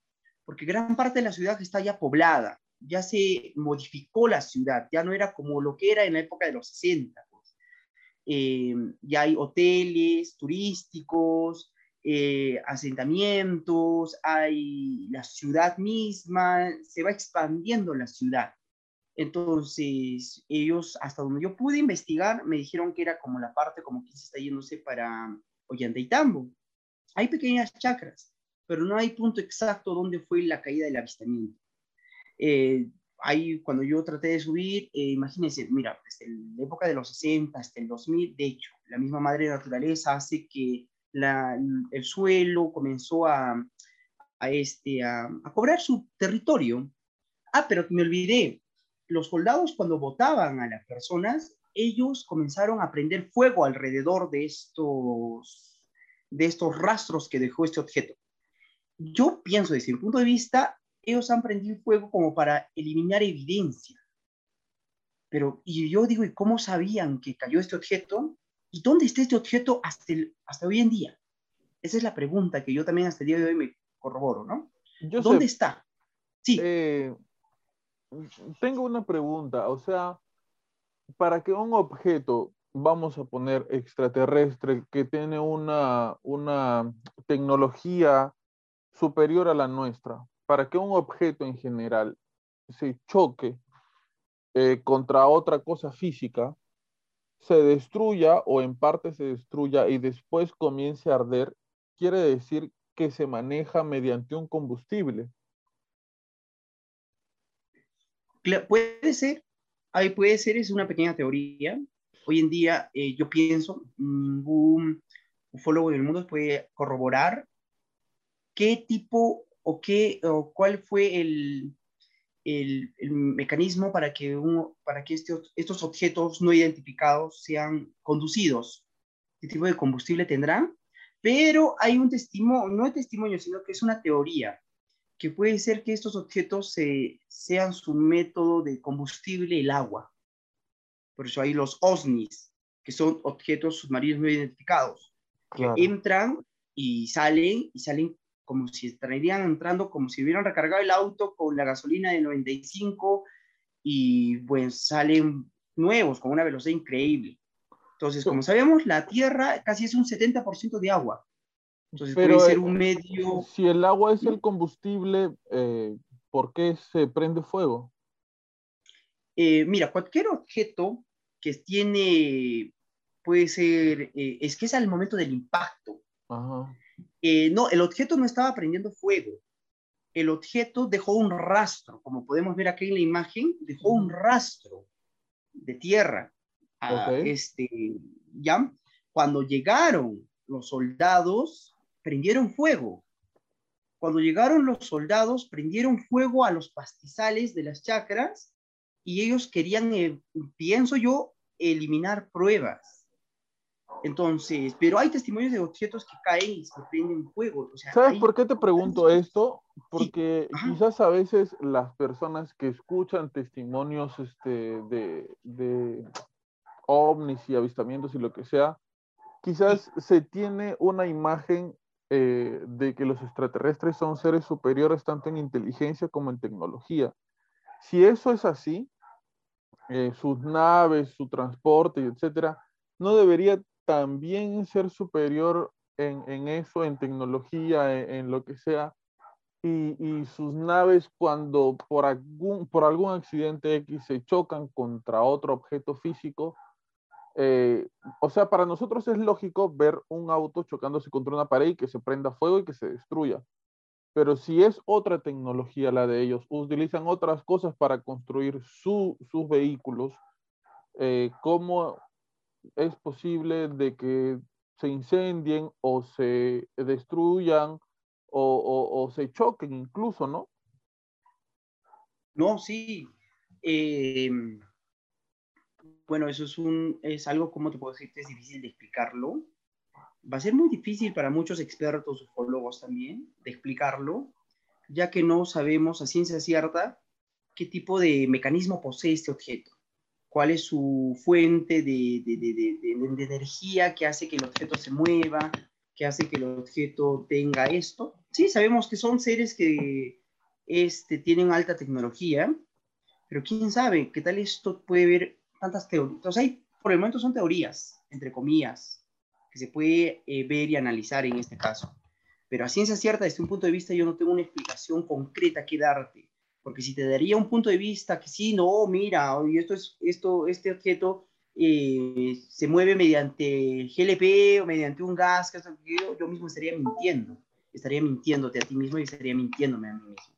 porque gran parte de la ciudad está ya poblada, ya se modificó la ciudad, ya no era como lo que era en la época de los 60. Pues. Eh, ya hay hoteles turísticos, eh, asentamientos, hay la ciudad misma, se va expandiendo la ciudad. Entonces, ellos, hasta donde yo pude investigar, me dijeron que era como la parte como que se está yéndose para Ollantaytambo. Hay pequeñas chacras, pero no hay punto exacto donde fue la caída del avistamiento. Eh, ahí, cuando yo traté de subir, eh, imagínense, mira, desde la época de los 60 hasta el 2000, de hecho, la misma madre naturaleza hace que el suelo comenzó a, este, a, cobrar su territorio. Ah, pero me olvidé, los soldados cuando votaban a las personas, ellos comenzaron a prender fuego alrededor de estos, de estos rastros que dejó este objeto. Yo pienso, desde mi punto de vista, ellos han prendido fuego como para eliminar evidencia. Pero, y yo digo, ¿y cómo sabían que cayó este objeto? ¿Y dónde está este objeto hasta, hasta hoy en día? Esa es la pregunta que yo también hasta el día de hoy me corroboro, ¿no? ¿Dónde está? Sí. Eh, tengo una pregunta, o sea, para que un objeto, vamos a poner extraterrestre, que tiene una, una tecnología superior a la nuestra, para que un objeto en general se choque eh, contra otra cosa física, se destruya o en parte se destruya y después comience a arder, quiere decir que se maneja mediante un combustible. Puede ser, ahí puede ser, es una pequeña teoría. Hoy en día eh, yo pienso, ningún ufólogo del mundo puede corroborar qué tipo o qué o cuál fue el, el, mecanismo para que, uno, para que este estos objetos no identificados sean conducidos. qué tipo de combustible tendrán, pero hay un testimonio, no es testimonio, sino que es una teoría, que puede ser que estos objetos sean su método de combustible el agua. Por eso hay los OSNIs, que son objetos submarinos no identificados, que entran y salen, y salen como si estarían entrando, como si hubieran recargado el auto con la gasolina de 95 y pues salen nuevos con una velocidad increíble. Entonces, como sabemos, la Tierra casi es un 70% de agua. Entonces puede ser un medio... Si el agua es el combustible, eh, ¿por qué se prende fuego? Eh, mira, cualquier objeto que tiene, puede ser, eh, es que es al momento del impacto. Eh, no, el objeto no estaba prendiendo fuego. El objeto dejó un rastro, como podemos ver aquí en la imagen, dejó un rastro de tierra. este, ¿ya? Cuando llegaron los soldados, prendieron fuego. Cuando llegaron los soldados, prendieron fuego a los pastizales de las chacras y ellos querían, eh, pienso yo, eliminar pruebas. Entonces, pero hay testimonios de objetos que caen y se prenden fuego. ¿Sabes por qué te pregunto esto? Porque quizás a veces las personas que escuchan testimonios este, de, de ovnis y avistamientos y lo que sea, quizás se tiene una imagen eh, de que los extraterrestres son seres superiores tanto en inteligencia como en tecnología. Si eso es así, eh, sus naves, su transporte, etcétera, no debería también ser superior en, eso, en tecnología, en, lo que sea, y, sus naves cuando por algún, por algún accidente X se chocan contra otro objeto físico, eh, o sea, para nosotros es lógico ver un auto chocándose contra una pared y que se prenda fuego y que se destruya. Pero si es otra tecnología la de ellos, utilizan otras cosas para construir sus vehículos, eh, ¿cómo es posible de que se incendien o se destruyan o, se choquen incluso, no? No, sí. Em, bueno, eso es, un, es algo, como te puedo decir, es difícil de explicarlo va a ser muy difícil para muchos expertos ufólogos también de explicarlo, ya que no sabemos a ciencia cierta qué tipo de mecanismo posee este objeto, cuál es su fuente de, de, de, energía que hace que el objeto se mueva, que hace que el objeto tenga esto. Sí, sabemos que son seres que este, tienen alta tecnología, pero quién sabe qué tal esto puede haber tantas teorías. Entonces, hay, por el momento son teorías, entre comillas, que se puede eh, ver y analizar en este caso. Pero a ciencia cierta, desde un punto de vista, yo no tengo una explicación concreta que darte. Porque si te daría un punto de vista que sí, no, mira, esto es, esto, este objeto eh, se mueve mediante GLP o mediante un gas, yo, mismo estaría mintiendo. Estaría mintiéndote a ti mismo y estaría mintiéndome a mí mismo.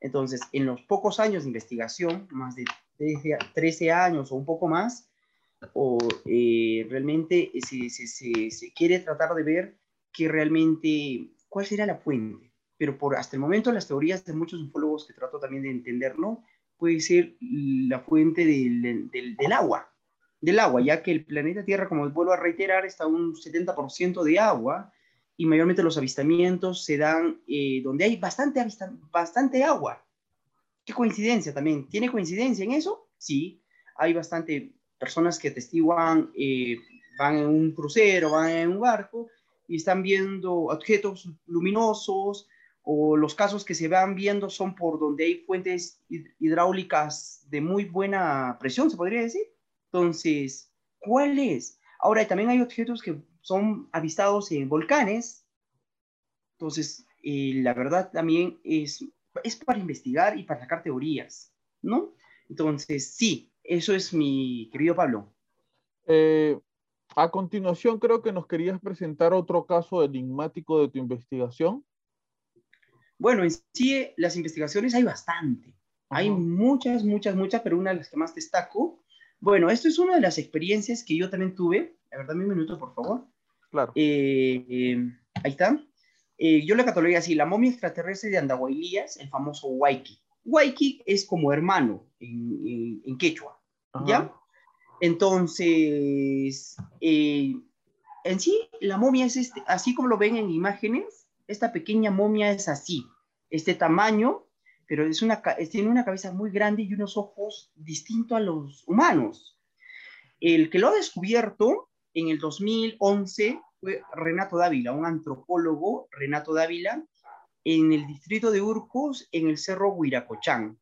Entonces, en los pocos años de investigación, más de 13, 13 años o un poco más, o eh, realmente se, se, se, quiere tratar de ver que realmente cuál será la fuente. Pero por hasta el momento las teorías de muchos ufólogos que trato también de entender, ¿no? Puede ser la fuente del, del, del agua, del agua, ya que el planeta Tierra, como vuelvo a reiterar, está un 70% de agua y mayormente los avistamientos se dan eh, donde hay bastante, bastante agua. Qué coincidencia también. ¿Tiene coincidencia en eso? Sí, hay bastante personas que atestiguan, eh, van en un crucero, van en un barco y están viendo objetos luminosos o los casos que se van viendo son por donde hay fuentes hidráulicas de muy buena presión, se podría decir. Entonces, ¿cuál es? Ahora, también hay objetos que son avistados en volcanes. Entonces, eh, la verdad también es, es para investigar y para sacar teorías, ¿no? Entonces, sí, eso es mi querido Pablo. Eh, a continuación, creo que nos querías presentar otro caso enigmático de tu investigación. Bueno, en sí, las investigaciones hay bastante. Hay muchas, muchas, muchas, pero una de las que más destaco. Bueno, esto es una de las experiencias que yo también tuve. La verdad, un minuto, por favor. Claro. Eh, eh, ahí está. yo la catalogué así, la momia extraterrestre de Andahuaylías, el famoso Waiki. Waiki es como hermano en quechua. ¿Ya? Entonces, eh, en sí, la momia es este, así como lo ven en imágenes, esta pequeña momia es así, este tamaño, pero es una, tiene una cabeza muy grande y unos ojos distintos a los humanos. El que lo ha descubierto en el 2011 fue Renato Dávila, un antropólogo, Renato Dávila, en el distrito de Urcos, en el cerro Huiracochán.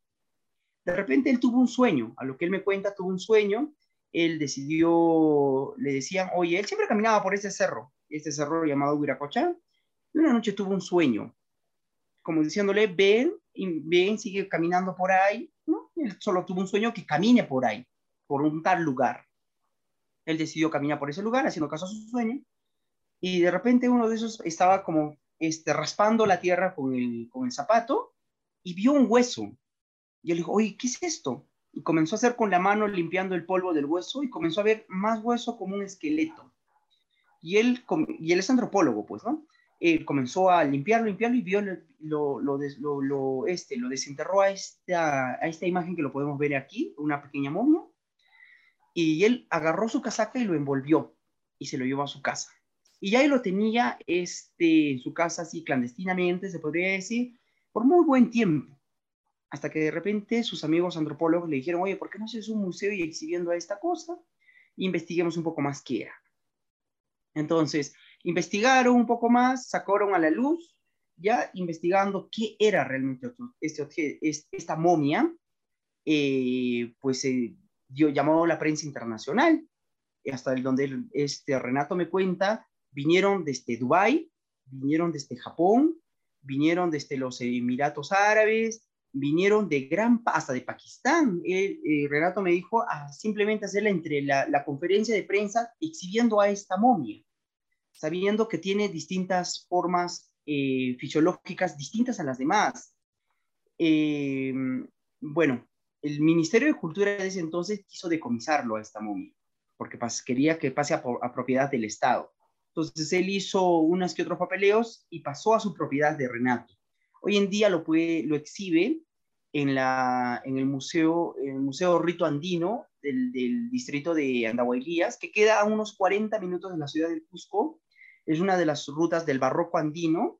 De repente él tuvo un sueño, a lo que él me cuenta, tuvo un sueño, él decidió, le decían, oye, él siempre caminaba por ese cerro, este cerro llamado Huiracochán, y una noche tuvo un sueño, como diciéndole, ven, y ven, sigue caminando por ahí, ¿no? Él solo tuvo un sueño que camine por ahí, por un tal lugar. Él decidió caminar por ese lugar, haciendo caso a su sueño, y de repente uno de esos estaba como este, raspando la tierra con el, con el zapato y vio un hueso. Y él dijo, oye, ¿qué es esto? Y comenzó a hacer con la mano limpiando el polvo del hueso y comenzó a ver más hueso como un esqueleto. Y él, y él es antropólogo, pues, ¿no? Él comenzó a limpiarlo, limpiarlo y vio lo, lo, este, lo desenterró a esta, a esta imagen que lo podemos ver aquí, una pequeña momia. Y él agarró su casaca y lo envolvió y se lo llevó a su casa. Y ya él lo tenía este, en su casa así clandestinamente, se podría decir, por muy buen tiempo. Hasta que de repente sus amigos antropólogos le dijeron, oye, ¿por qué no haces un museo y exhibiendo esta cosa? investiguemos un poco más qué era. Entonces, investigaron un poco más, sacaron a la luz, ya investigando qué era realmente este, esta momia, eh, pues se a la prensa internacional, hasta el donde este Renato me cuenta vinieron desde Dubái, vinieron desde Japón, vinieron desde los Emiratos Árabes, vinieron de gran, hasta de Pakistán. Eh, Renato me dijo a simplemente hacerla entre la, conferencia de prensa exhibiendo a esta momia, sabiendo que tiene distintas formas eh, fisiológicas distintas a las demás. Eh, bueno, el Ministerio de Cultura de ese entonces quiso decomisarlo a esta momia, porque quería que pase a propiedad del Estado. Entonces él hizo unas que otros papeleos y pasó a su propiedad de Renato. Hoy en día lo, puede, lo exhibe en, la, en el, museo, el Museo Rito Andino del, del distrito de Andahuaylías, que queda a unos 40 minutos de la ciudad de Cusco. Es una de las rutas del barroco andino.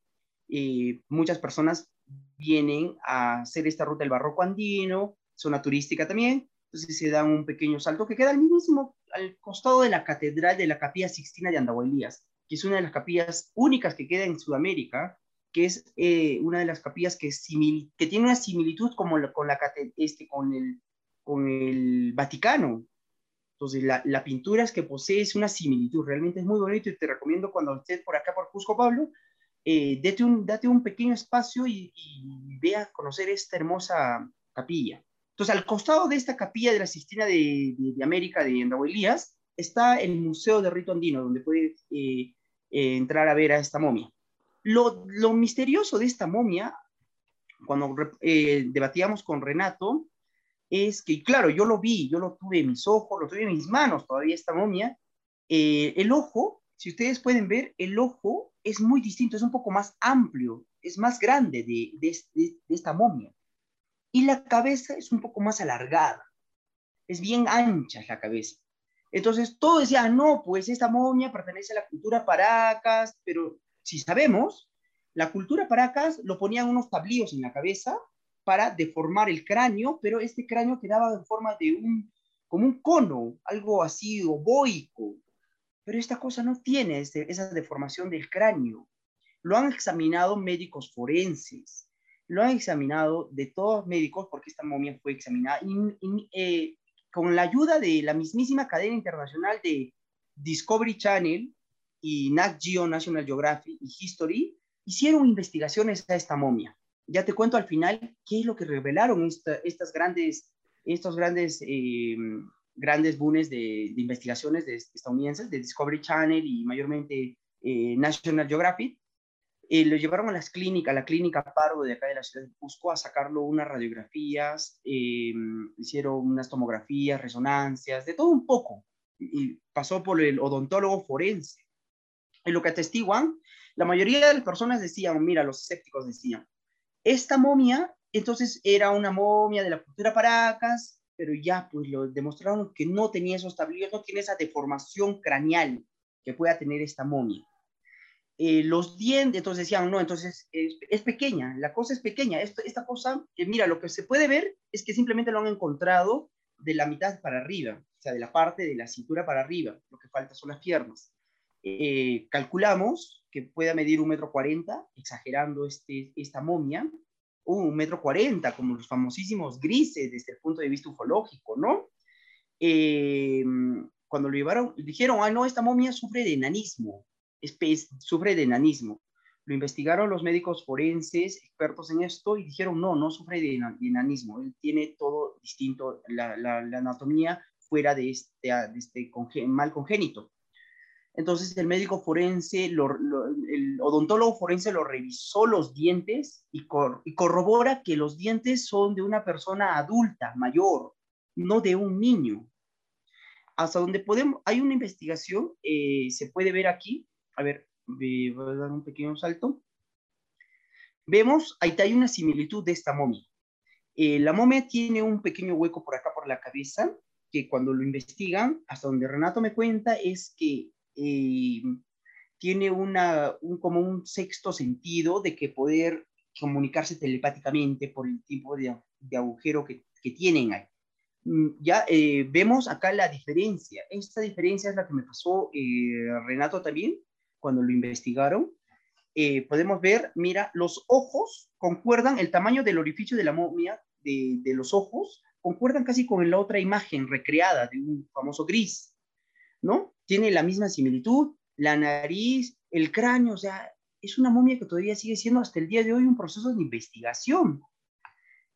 Eh, muchas personas vienen a hacer esta ruta del barroco andino, zona turística también. Entonces se da un pequeño salto que queda al mismo, al costado de la catedral de la capilla Sixtina de Andahuaylías que es una de las capillas únicas que queda en Sudamérica, que es eh, una de las capillas que, que tiene una similitud como con, la, este, con, el, con el Vaticano. Entonces, la, la, pintura es que posee es una similitud, realmente es muy bonito y te recomiendo cuando estés por acá por Cusco, Pablo, eh, date, un, date un pequeño espacio y, y vea conocer esta hermosa capilla. Entonces, al costado de esta capilla de la Sistina de, de, América de Andahuelías está el Museo de Rito Andino, donde puedes eh, eh, entrar a ver a esta momia. Lo, misterioso de esta momia, cuando eh, debatíamos con Renato, es que, claro, yo lo vi, yo lo tuve en mis ojos, lo tuve en mis manos todavía esta momia. Eh, el ojo, si ustedes pueden ver, el ojo es muy distinto, es un poco más amplio, es más grande de, de esta momia. Y la cabeza es un poco más alargada, es bien ancha la cabeza. Entonces, todo decía, no, pues esta momia pertenece a la cultura Paracas, pero si sabemos, la cultura Paracas lo ponían unos tablillos en la cabeza para deformar el cráneo, pero este cráneo quedaba en forma de un, como un cono, algo así ovoico. Pero esta cosa no tiene esa deformación del cráneo. Lo han examinado médicos forenses, lo han examinado de todos médicos, porque esta momia fue examinada, y, eh, con la ayuda de la mismísima cadena internacional de Discovery Channel y Nat Geo National Geographic y History, hicieron investigaciones a esta momia. Ya te cuento al final qué es lo que revelaron estas grandes, estos grandes, eh, grandes bunes de, investigaciones de estadounidenses, de Discovery Channel y mayormente eh, National Geographic, eh, lo llevaron a las clínicas, a la clínica Paro de acá de la ciudad de Cusco a sacarlo unas radiografías, eh, hicieron unas tomografías, resonancias, de todo un poco. Y pasó por el odontólogo forense. En lo que atestiguan, la mayoría de las personas decían, mira, los escépticos decían, esta momia, entonces era una momia de la cultura Paracas, pero ya pues lo demostraron que no tenía esos tablillos, no tiene esa deformación craneal que pueda tener esta momia. Eh, los dientes, entonces decían, no, entonces es, pequeña, la cosa es pequeña, esta, esta cosa, mira, lo que se puede ver es que simplemente lo han encontrado de la mitad para arriba, o sea, de la parte de la cintura para arriba, lo que falta son las piernas. Eh, calculamos que pueda medir un metro cuarenta, exagerando este, esta momia, un metro cuarenta, como los famosísimos grises desde el punto de vista ufológico, ¿no? Eh, cuando lo llevaron, dijeron, ah, no, esta momia sufre de enanismo, sufre de enanismo. Lo investigaron los médicos forenses, expertos en esto, y dijeron, no, no sufre de, enanismo, él tiene todo distinto, la, anatomía fuera de este, de este mal congénito. Entonces el médico forense, el odontólogo forense lo revisó los dientes y, y, corrobora que los dientes son de una persona adulta, mayor, no de un niño. Hasta donde podemos, hay una investigación, eh, se puede ver aquí, a ver, voy a dar un pequeño salto. Vemos, ahí hay una similitud de esta momia. Eh, la momia tiene un pequeño hueco por acá por la cabeza, que cuando lo investigan, hasta donde Renato me cuenta, es que eh, tiene una, un, como un sexto sentido de que poder comunicarse telepáticamente por el tipo de, agujero que, tienen ahí. Mm, ya eh, vemos acá la diferencia. Esta diferencia es la que me pasó eh, Renato también cuando lo investigaron. podemos ver, mira, los ojos concuerdan, el tamaño del orificio de la momia de, de los ojos concuerdan casi con la otra imagen recreada de un famoso gris, ¿no? tiene la misma similitud, la nariz, el cráneo, o sea, es una momia que todavía sigue siendo hasta el día de hoy un proceso de investigación.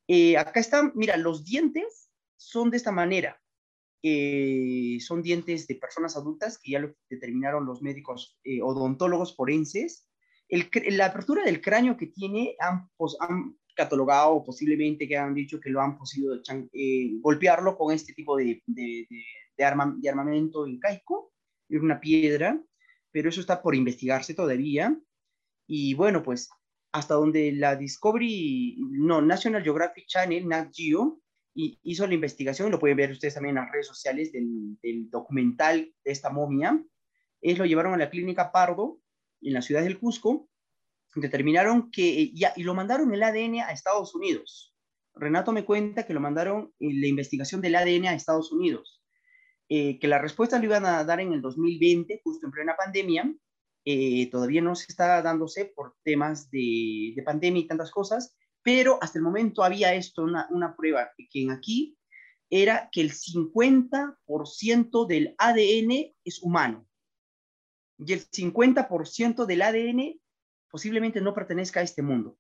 Eh, acá están, mira, los dientes son de esta manera. Eh, son dientes de personas adultas que ya lo determinaron los médicos eh, odontólogos forenses. la apertura del cráneo que tiene han, han catalogado posiblemente que han dicho que lo han podido golpearlo con este tipo de, arma, de armamento incaico una piedra, pero eso está por investigarse todavía. Y bueno, pues hasta donde la Discovery, no, National Geographic Channel, Nat Geo, y hizo la investigación, lo pueden ver ustedes también en las redes sociales del, documental de esta momia, es lo llevaron a la clínica Pardo, en la ciudad del Cusco, determinaron que, ya, y lo mandaron el ADN a Estados Unidos. Renato me cuenta que lo mandaron en la investigación del ADN a Estados Unidos. Eh, que la respuesta lo iban a dar en el 2020, justo en plena pandemia. Eh, todavía no se está dándose por temas de, pandemia y tantas cosas, pero hasta el momento había esto, una, una prueba, que en aquí era que el 50% del ADN es humano y el 50% del ADN posiblemente no pertenezca a este mundo.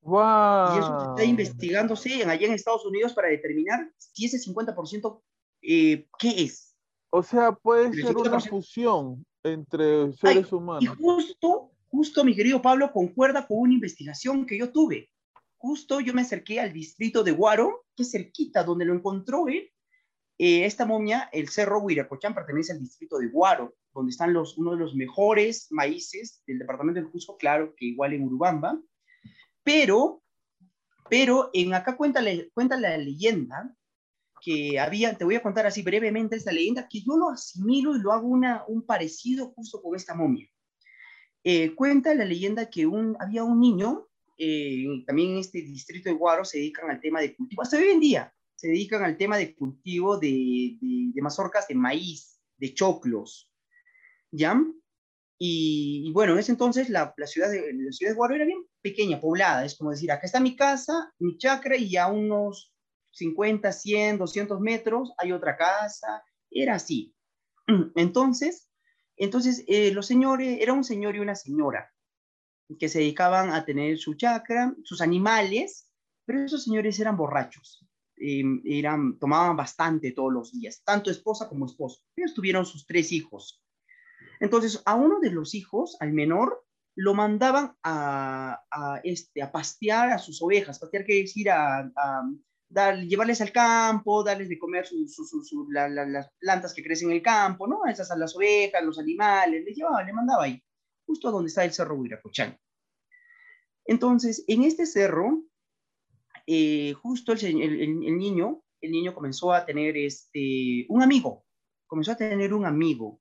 Wow. Y eso se está investigándose allá en Estados Unidos para determinar si ese 50% eh, ¿qué es? O sea, puede ser una fusión entre seres humanos. Y justo, justo, mi querido Pablo, concuerda con una investigación que yo tuve. Justo yo me acerqué al distrito de Guaro, que es cerquita, donde lo encontró él. Eh, esta momia, el cerro Huiracochán, pertenece al distrito de Guaro, donde están los, uno de los mejores maíces del departamento del Cusco, claro, que igual en Urubamba. Pero, pero en acá cuenta, cuenta la leyenda que había, te voy a contar así brevemente esta leyenda, que yo lo asimilo y lo hago una, un parecido justo con esta momia. Eh, cuenta la leyenda que un, había un niño, eh, también en este distrito de Guaro se dedican al tema de cultivo, hasta hoy en día se dedican al tema de cultivo de, de, mazorcas de maíz, de choclos, ¿ya? Y, bueno, en ese entonces la, la, ciudad de, la ciudad de Guaro era bien pequeña, poblada, es como decir, acá está mi casa, mi chacra y ya unos 50, 100, 200 metros, hay otra casa, era así. Entonces, entonces eh, los señores, era un señor y una señora que se dedicaban a tener su chacra, sus animales, pero esos señores eran borrachos, em, eran, tomaban bastante todos los días, tanto esposa como esposo. Ellos tuvieron sus tres hijos. Entonces, a uno de los hijos, al menor, lo mandaban a, este, a pastear a sus ovejas. Pastear quiere decir a, llevarles al campo, darles de comer las plantas que crecen en el campo, ¿no? Esas a las ovejas, los animales, les llevaba, le mandaba ahí, justo donde está el cerro Huiracochán. Entonces, en este cerro, eh, justo el, el, niño, el niño comenzó a tener este, un amigo, comenzó a tener un amigo.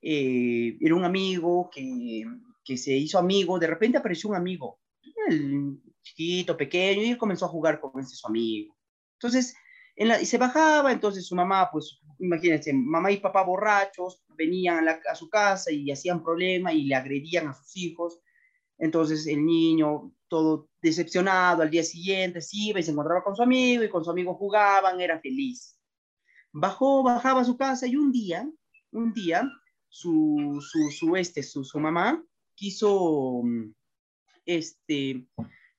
eh, era un amigo que, que se hizo amigo, de repente apareció un amigo, el chiquito, pequeño, y comenzó a jugar con ese su amigo. Entonces, en la, y se bajaba, entonces su mamá, pues imagínense, mamá y papá borrachos venían a, a su casa y hacían problema y le agredían a sus hijos. Entonces el niño, todo decepcionado, al día siguiente se iba y se encontraba con su amigo y con su amigo jugaban, era feliz. Bajó, bajaba a su casa y un día, un día, su, su, su, este, su, su mamá quiso, este,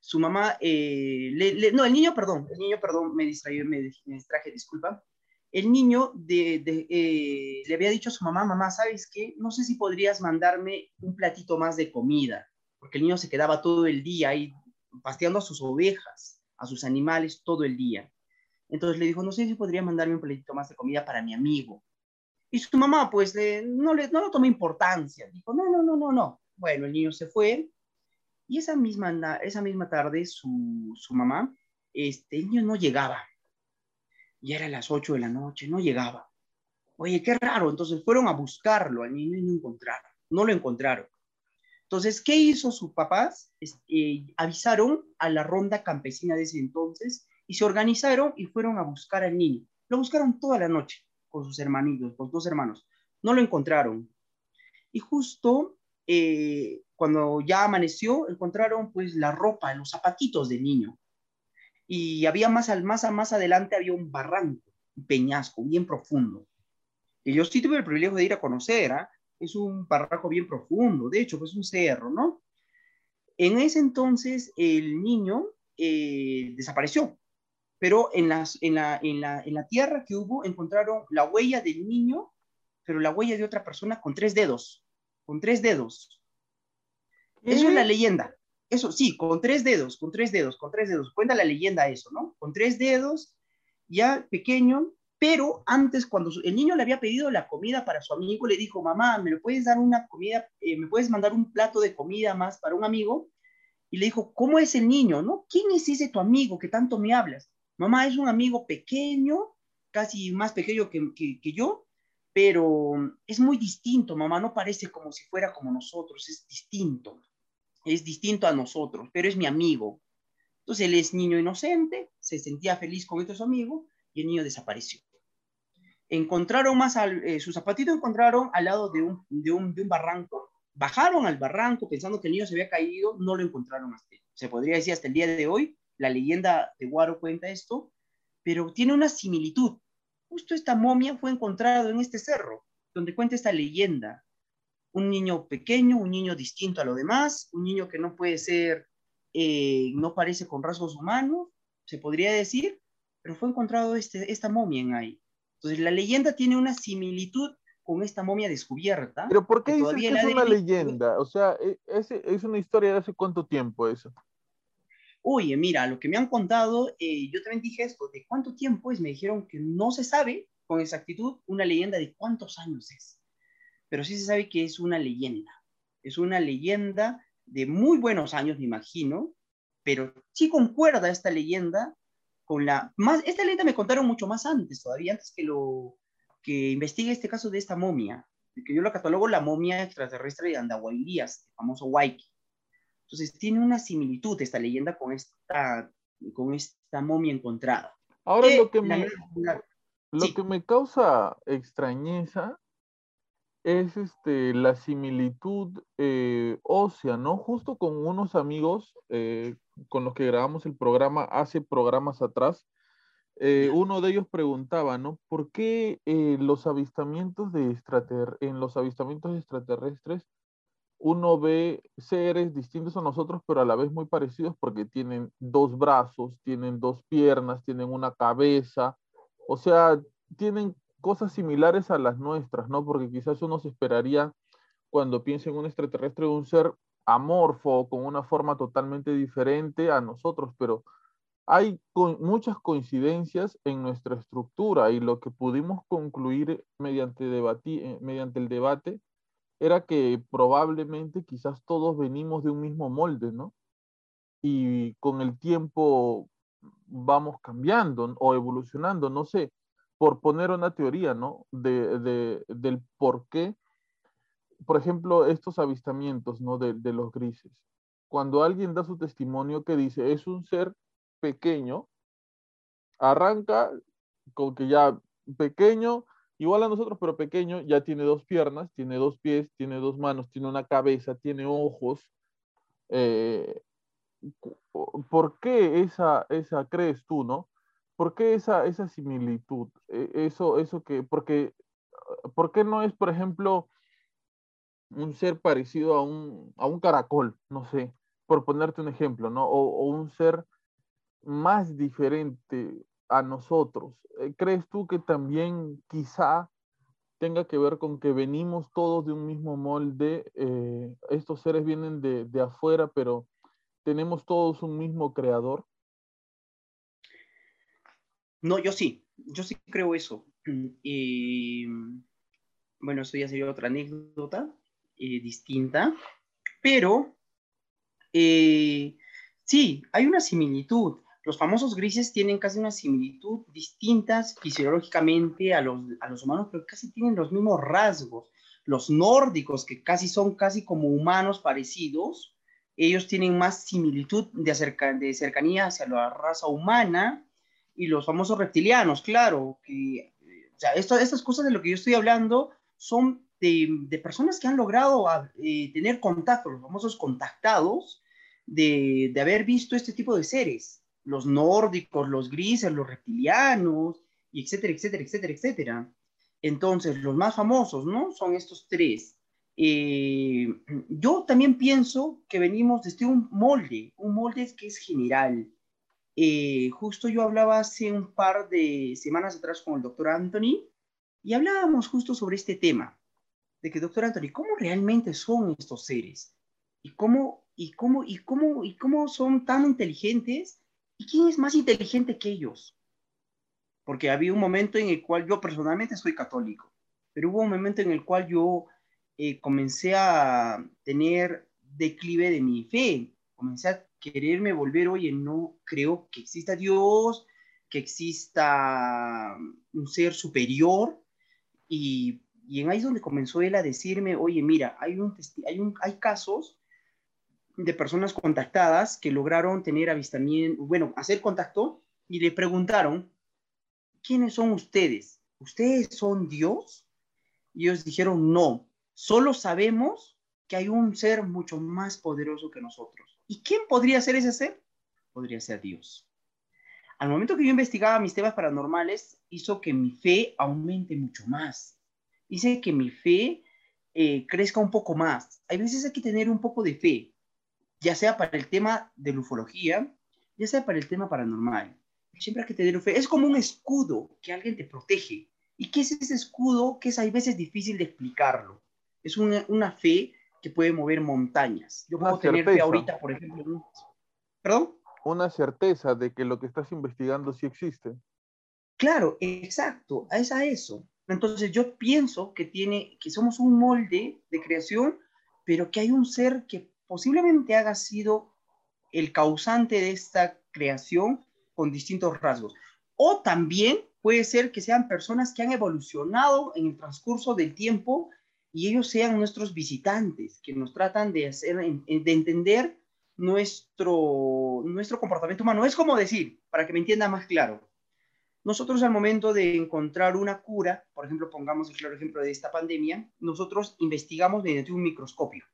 su mamá, eh, no, el niño, perdón, el niño, perdón, me distraje, me, distraje, disculpa. El niño de, de, eh, le había dicho a su mamá, mamá, ¿sabes qué? No sé si podrías mandarme un platito más de comida, porque el niño se quedaba todo el día ahí pasteando a sus ovejas, a sus animales todo el día. Entonces le dijo, no sé si podría mandarme un platito más de comida para mi amigo. Y su mamá, pues, no, le, no lo tomó importancia. Dijo, no, no, no, no, no. Bueno, el niño se fue. Y esa misma, esa misma tarde, su, su mamá, este, niño no llegaba. Y era las 8 de la noche, no llegaba. Oye, qué raro. Entonces fueron a buscarlo al niño y no encontraron. No lo encontraron. Entonces, ¿qué hizo sus papás? Eh, avisaron a la ronda campesina de ese entonces y se organizaron y fueron a buscar al niño. Lo buscaron toda la noche con sus hermanitos, con dos hermanos. No lo encontraron. Y justo eh, cuando ya amaneció, encontraron pues la ropa, los zapatitos del niño. Y había más, más, más adelante había un barranco, un peñasco bien profundo. Y yo sí tuve el privilegio de ir a conocer, ¿ah? es un barranco bien profundo, de hecho, pues un cerro, ¿no? En ese entonces el niño eh, desapareció, pero en, las, en, la, en, la, en la tierra que hubo encontraron la huella del niño, pero la huella de otra persona con tres dedos, con tres dedos. Eso es la leyenda. Eso, sí, con tres dedos, con tres dedos, con tres dedos. Cuenta la leyenda eso, ¿no? Con tres dedos, ya pequeño, pero antes cuando el niño le había pedido la comida para su amigo, le dijo, mamá, ¿me puedes dar una comida, eh, me puedes mandar un plato de comida más para un amigo? Y le dijo, ¿cómo es el niño, no? ¿Quién es ese tu amigo que tanto me hablas? Mamá es un amigo pequeño, casi más pequeño que, que, yo, pero es muy distinto, mamá, no parece como si fuera como nosotros, es distinto, es distinto a nosotros, pero es mi amigo. Entonces él es niño inocente, se sentía feliz con este su amigo y el niño desapareció. Encontraron más, al, eh, su zapatito encontraron al lado de un, de, un, de un barranco, bajaron al barranco pensando que el niño se había caído, no lo encontraron hasta, se podría decir hasta el día de hoy, la leyenda de Guaro cuenta esto, pero tiene una similitud. Justo esta momia fue encontrada en este cerro, donde cuenta esta leyenda. Un niño pequeño, un niño distinto a lo demás, un niño que no puede ser, eh, no parece con rasgos humanos, se podría decir, pero fue encontrado este, esta momia en ahí. Entonces la leyenda tiene una similitud con esta momia descubierta. Pero ¿por qué dices que es una leyenda? O sea, e, ¿es, es una historia de hace cuánto tiempo eso? Oye, mira, lo que me han contado, eh, yo también dije esto, ¿de cuánto tiempo es? Me dijeron que no se sabe con exactitud una leyenda de cuántos años es, pero sí se sabe que es una leyenda, es una leyenda de muy buenos años, me imagino, pero sí concuerda esta leyenda con la más, esta leyenda me contaron mucho más antes, todavía antes que lo que investigue este caso de esta momia, que yo lo catalogo la momia extraterrestre de Andahuaylías, el famoso Waiki. Entonces tiene una similitud esta leyenda con esta, con esta momia encontrada. Ahora lo que me, lo que me causa extrañeza es este, la similitud eh, ósea, ¿no? Justo con unos amigos eh, con los que grabamos el programa hace programas atrás, eh, uno de ellos preguntaba, ¿no? ¿Por qué los avistamientos de en los avistamientos extraterrestres uno ve seres distintos a nosotros, pero a la vez muy parecidos porque tienen dos brazos, tienen dos piernas, tienen una cabeza, o sea, tienen cosas similares a las nuestras, ¿no? Porque quizás uno se esperaría cuando piensa en un extraterrestre, un ser amorfo, con una forma totalmente diferente a nosotros, pero hay muchas coincidencias en nuestra estructura y lo que pudimos concluir mediante, eh, mediante el debate era que probablemente quizás todos venimos de un mismo molde, ¿no? Y con el tiempo vamos cambiando o evolucionando, no sé, por poner una teoría, ¿no? De, del por qué por ejemplo, estos avistamientos, ¿no? De, de los grises. Cuando alguien da su testimonio que dice, es un ser pequeño, arranca con que ya pequeño, igual a nosotros, pero pequeño, ya tiene dos piernas, tiene dos pies, tiene dos manos, tiene una cabeza, tiene ojos. Eh, ¿Por qué esa, esa crees tú, no? ¿Por qué esa, esa similitud? E, eso, eso que, porque, ¿por qué no es, por ejemplo, un ser parecido a un, a un caracol? No sé, por ponerte un ejemplo, ¿no? O un ser más diferente a nosotros. Eh, ¿Crees tú que también quizá tenga que ver con que venimos todos de un mismo molde? Eh, estos seres vienen de, de, afuera, pero tenemos todos un mismo creador. No, yo sí, yo sí creo eso. Y bueno, eso ya sería otra anécdota eh, distinta, pero sí, hay una similitud. Los famosos grises tienen casi una similitud distintas fisiológicamente a los, a los humanos, pero casi tienen los mismos rasgos. Los nórdicos, que casi son casi como humanos parecidos, ellos tienen más similitud de, acerca, de cercanía hacia la raza humana y los famosos reptilianos, claro, que o estas cosas de lo que yo estoy hablando son de, de personas que han logrado eh, tener contacto, los famosos contactados, de, de haber visto este tipo de seres los nórdicos, los grises, los reptilianos, y etcétera, etcétera, etcétera, etcétera. Entonces, los más famosos, ¿no? Son estos tres. Eh, yo también pienso que venimos desde un molde, un molde que es general. Eh, justo yo hablaba hace un par de semanas atrás con el doctor Anthony y hablábamos justo sobre este tema, de que, doctor Anthony, ¿cómo realmente son estos seres? ¿Y cómo, y cómo, y cómo, y cómo son tan inteligentes ¿Y quién es más inteligente que ellos? Porque había un momento en el cual yo personalmente soy católico, pero hubo un momento en el cual yo eh, comencé a tener declive de mi fe, comencé a quererme volver, oye, no creo que exista Dios, que exista un ser superior, y, y en ahí es donde comenzó él a decirme, oye, mira, hay, un, hay, un, hay casos de personas contactadas que lograron tener avistamiento, bueno, hacer contacto y le preguntaron, ¿quiénes son ustedes? ¿Ustedes son Dios? Y ellos dijeron, no, solo sabemos que hay un ser mucho más poderoso que nosotros. ¿Y quién podría ser ese ser? Podría ser Dios. Al momento que yo investigaba mis temas paranormales, hizo que mi fe aumente mucho más. Hice que mi fe eh, crezca un poco más. Hay veces hay que tener un poco de fe, ya sea para el tema de la ufología, ya sea para el tema paranormal. Siempre hay que tener fe. Es como un escudo que alguien te protege. ¿Y qué es ese escudo? Que es a veces difícil de explicarlo. Es una, una fe que puede mover montañas. Yo puedo tener fe ahorita, por ejemplo. ¿Perdón? Una certeza de que lo que estás investigando sí existe. Claro, exacto. Es a eso. Entonces yo pienso que tiene, que somos un molde de creación, pero que hay un ser que posiblemente haga sido el causante de esta creación con distintos rasgos. O también puede ser que sean personas que han evolucionado en el transcurso del tiempo y ellos sean nuestros visitantes, que nos tratan de, hacer, de entender nuestro, nuestro comportamiento humano. Es como decir, para que me entienda más claro, nosotros al momento de encontrar una cura, por ejemplo, pongamos el claro ejemplo de esta pandemia, nosotros investigamos mediante un microscopio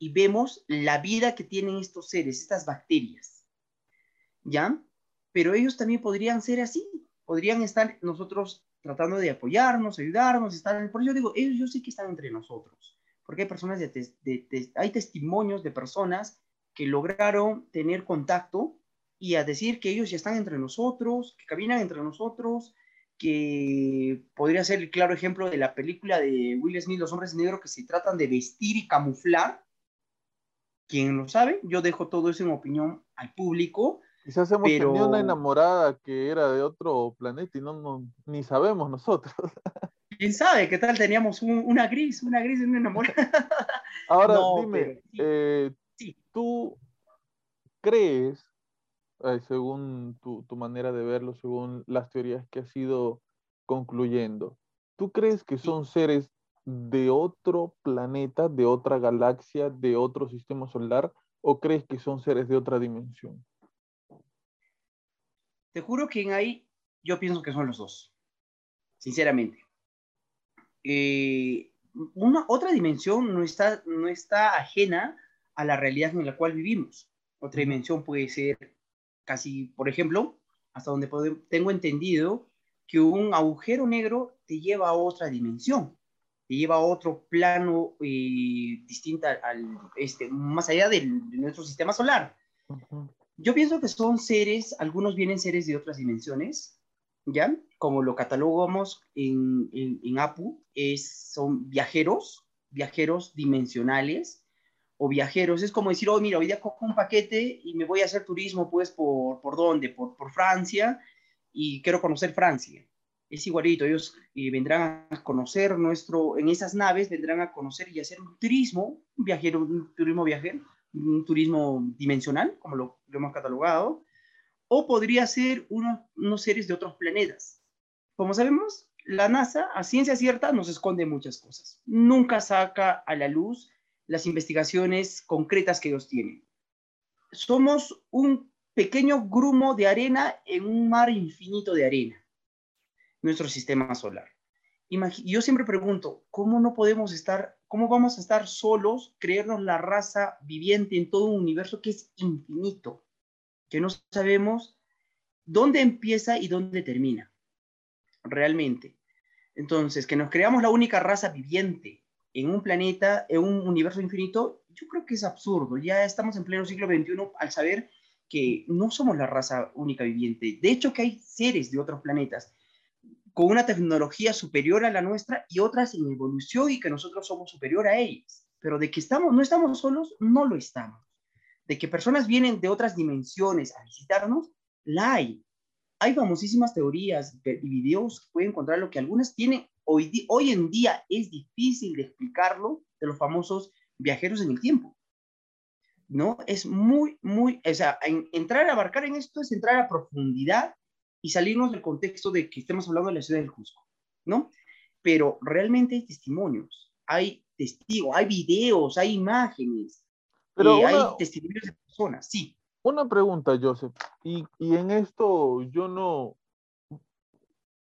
y vemos la vida que tienen estos seres, estas bacterias. ¿Ya? Pero ellos también podrían ser así, podrían estar nosotros tratando de apoyarnos, ayudarnos, estar, por eso digo, ellos yo sé que están entre nosotros, porque hay personas, de, hay testimonios de personas que lograron tener contacto y a decir que ellos ya están entre nosotros, que caminan entre nosotros, que podría ser el claro ejemplo de la película de Will Smith, Los Hombres Negros, que se tratan de vestir y camuflar quien lo sabe, yo dejo todo eso en opinión al público. Quizás hemos pero... tenido una enamorada que era de otro planeta y no, no ni sabemos nosotros. ¿Quién sabe qué tal teníamos un, una gris, una gris y una enamorada? Ahora dime, sí. Eh, sí. ¿tú crees, eh, según tu, tu, manera de verlo, según las teorías que has ido concluyendo, ¿tú crees que son seres de otro planeta, de otra galaxia, de otro sistema solar, o crees que son seres de otra dimensión? Te juro que en ahí yo pienso que son los dos, sinceramente. Eh, una otra dimensión no está, no está ajena a la realidad en la cual vivimos. Otra dimensión puede ser casi, por ejemplo, hasta donde tengo entendido, que un agujero negro te lleva a otra dimensión, te lleva a otro plano eh, distinto al, este, más allá de nuestro sistema solar. Yo pienso que son seres, algunos vienen seres de otras dimensiones, ¿ya? Como lo catalogamos en, en, APU, es, son viajeros, viajeros dimensionales, o viajeros, es como decir, oh, mira, hoy día cojo un paquete y me voy a hacer turismo, pues, ¿por, por dónde? Por, por Francia, y quiero conocer Francia. Es igualito, ellos eh, vendrán a conocer nuestro, en esas naves vendrán a conocer y hacer un turismo, un viajero, un turismo viajero, un turismo dimensional, como lo, hemos catalogado, o podría ser unos seres de otros planetas. Como sabemos, la NASA, a ciencia cierta, nos esconde muchas cosas. Nunca saca a la luz las investigaciones concretas que ellos tienen. Somos un pequeño grumo de arena en un mar infinito de arena, nuestro sistema solar. yo siempre pregunto, ¿cómo no podemos estar, cómo vamos a estar solos, creernos la raza viviente en todo un universo que es infinito, que no sabemos dónde empieza y dónde termina, realmente? Entonces, que nos creamos la única raza viviente en un planeta, en un universo infinito, yo creo que es absurdo. Ya estamos en pleno siglo XXI al saber que no somos la raza única viviente. De hecho, que hay seres de otros planetas con una tecnología superior a la nuestra y otras en evolución y que nosotros somos superior a ellas. Pero de que estamos, no estamos solos, no lo estamos. De que personas vienen de otras dimensiones a visitarnos, la hay. Hay famosísimas teorías y videos que pueden encontrar lo que algunas tienen. Hoy, hoy en día es difícil de explicarlo de los famosos viajeros en el tiempo. ¿no? Es muy, muy, o sea, entrar a abarcar en esto es entrar a profundidad y salirnos del contexto de que estemos hablando de la ciudad del Cusco, ¿no? Pero realmente hay testimonios, hay testigos, hay videos, hay imágenes, Pero eh, hay testimonios de personas, sí. Una pregunta, Joseph, y, y, en esto yo no,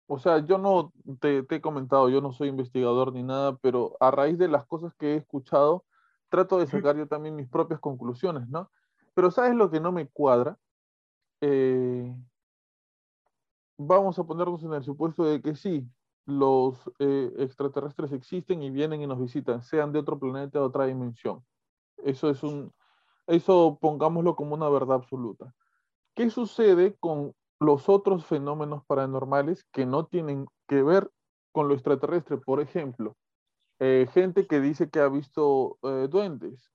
o sea, yo no te, te he comentado, yo no soy investigador ni nada, pero a raíz de las cosas que he escuchado, trato de sacar yo también mis propias conclusiones, ¿no? Pero ¿sabes lo que no me cuadra? Eh, vamos a ponernos en el supuesto de que sí, los eh, extraterrestres existen y vienen y nos visitan, sean de otro planeta o otra dimensión. Eso es un, eso pongámoslo como una verdad absoluta. ¿Qué sucede con los otros fenómenos paranormales que no tienen que ver con lo extraterrestre? Por ejemplo, eh, gente que dice que ha visto eh, duendes.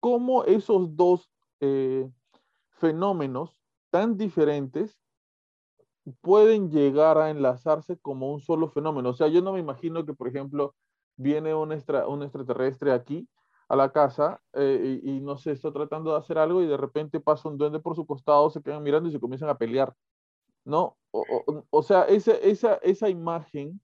¿Cómo esos dos fenómenos tan diferentes pueden llegar a enlazarse como un solo fenómeno? O sea, yo no me imagino que, por ejemplo, viene un, un extraterrestre aquí a la casa y, no sé, está tratando de hacer algo y de repente pasa un duende por su costado, se quedan mirando y se comienzan a pelear, ¿no? O, sea, esa, esa, esa imagen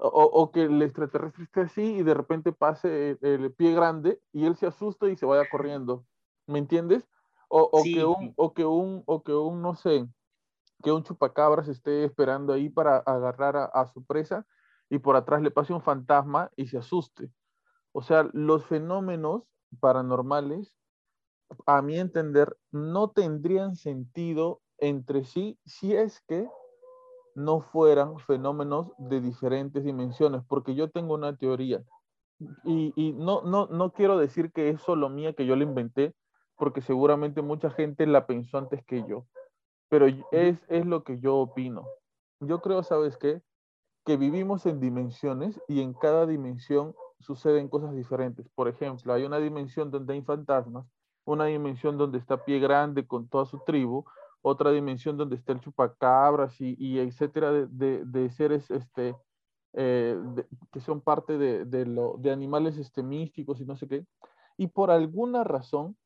o, que el extraterrestre esté así y de repente pase el, pie grande y él se asusta y se vaya corriendo. ¿Me entiendes? O, que un, o que un, o que un, no sé, que un chupacabras esté esperando ahí para agarrar a, su presa y por atrás le pase un fantasma y se asuste. O sea, los fenómenos paranormales, a mi entender, no tendrían sentido entre sí si es que no fueran fenómenos de diferentes dimensiones, porque yo tengo una teoría y, no, no, no quiero decir que es solo mía, que yo la inventé, porque seguramente mucha gente la pensó antes que yo, pero es, es lo que yo opino. Yo creo, ¿sabes qué? Que vivimos en dimensiones y en cada dimensión suceden cosas diferentes. Por ejemplo, hay una dimensión donde hay fantasmas, una dimensión donde está Pie Grande con toda su tribu, otra dimensión donde está el chupacabras y, y etcétera, de, de, seres este, eh, que son parte de, de, lo, de animales este, místicos y no sé qué. Y por alguna razón,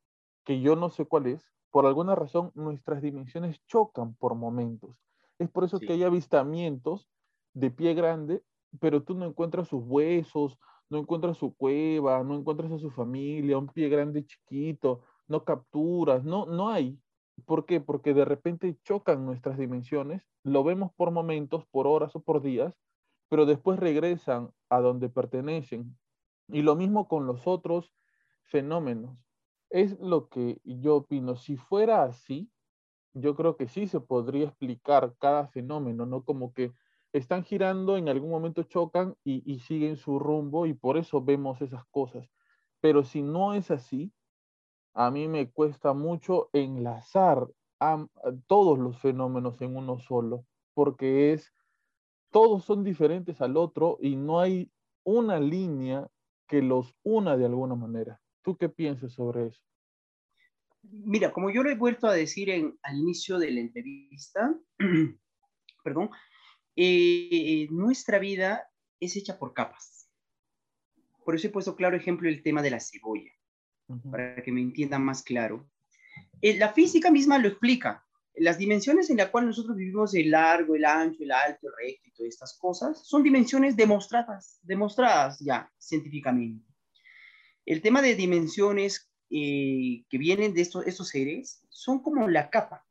que yo no sé cuál es, por alguna razón nuestras dimensiones chocan por momentos. Es por eso que hay avistamientos de pie grande pero tú no encuentras sus huesos, no encuentras su cueva, no encuentras a su familia, un pie grande chiquito, no capturas, no, no hay. ¿Por qué? Porque de repente chocan nuestras dimensiones, lo vemos por momentos, por horas o por días, pero después regresan a donde pertenecen. Y lo mismo con los otros fenómenos. Es lo que yo opino. Si fuera así, yo creo que sí se podría explicar cada fenómeno, ¿no? Como que están girando, en algún momento chocan y, siguen su rumbo y por eso vemos esas cosas. Pero si no es así, a mí me cuesta mucho enlazar a, todos los fenómenos en uno solo, porque es, todos son diferentes al otro y no hay una línea que los una de alguna manera. ¿Tú qué piensas sobre eso? Mira, como yo lo he vuelto a decir en, al inicio de la entrevista, perdón, eh, nuestra vida es hecha por capas. Por eso he puesto claro ejemplo el tema de la cebolla, para que me entiendan más claro. Eh, la física misma lo explica. Las dimensiones en las cuales nosotros vivimos, el largo, el ancho, el alto, el recto y todas estas cosas, son dimensiones demostradas, demostradas ya científicamente. El tema de dimensiones eh, que vienen de estos, seres son como la capa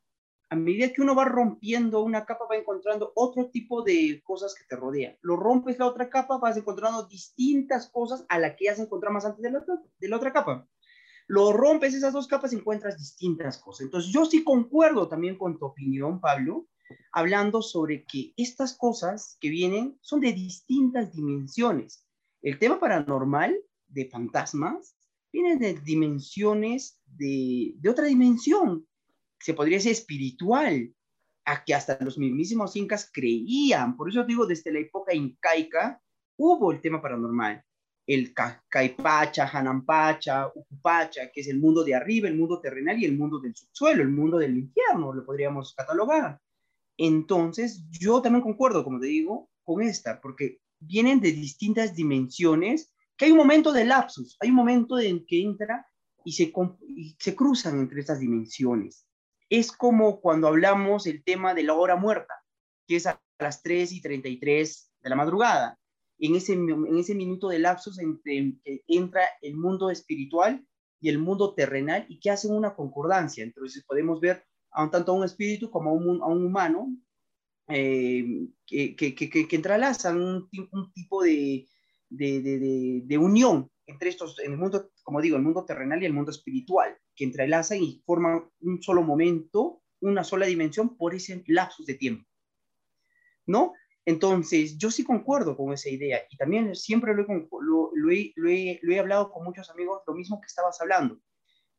a medida que uno va rompiendo una capa, va encontrando otro tipo de cosas que te rodean. Lo rompes la otra capa, vas encontrando distintas cosas a las que ya se encontrado más antes de la, de la otra capa. Lo rompes esas dos capas encuentras distintas cosas. Entonces, yo sí concuerdo también con tu opinión, Pablo, hablando sobre que estas cosas que vienen son de distintas dimensiones. El tema paranormal de fantasmas viene de dimensiones de, de otra dimensión, se podría decir espiritual, a que hasta los mismísimos incas creían. Por eso digo, desde la época incaica hubo el tema paranormal. El Caipacha, Hanampacha, Ucupacha, que es el mundo de arriba, el mundo terrenal y el mundo del subsuelo, el mundo del infierno, lo podríamos catalogar. Entonces, yo también concuerdo, como te digo, con esta, porque vienen de distintas dimensiones, que hay un momento de lapsus, hay un momento en que entra y se, y se cruzan entre estas dimensiones es como cuando hablamos el tema de la hora muerta, que es a las 3 y 33 de la madrugada. En ese, en ese minuto de lapsus entre, que entra el mundo espiritual y el mundo terrenal y que hacen una concordancia. Entonces podemos ver a un, tanto a un espíritu como a un, a un humano eh, que, que, que, que, entrelazan un, un tipo de, de, de, de, unión entre estos, en el mundo, como digo, el mundo terrenal y el mundo espiritual que entrelazan y forman un solo momento, una sola dimensión por ese lapsus de tiempo. ¿No? Entonces, yo sí concuerdo con esa idea y también siempre lo he, lo, he, hablado con muchos amigos, lo mismo que estabas hablando,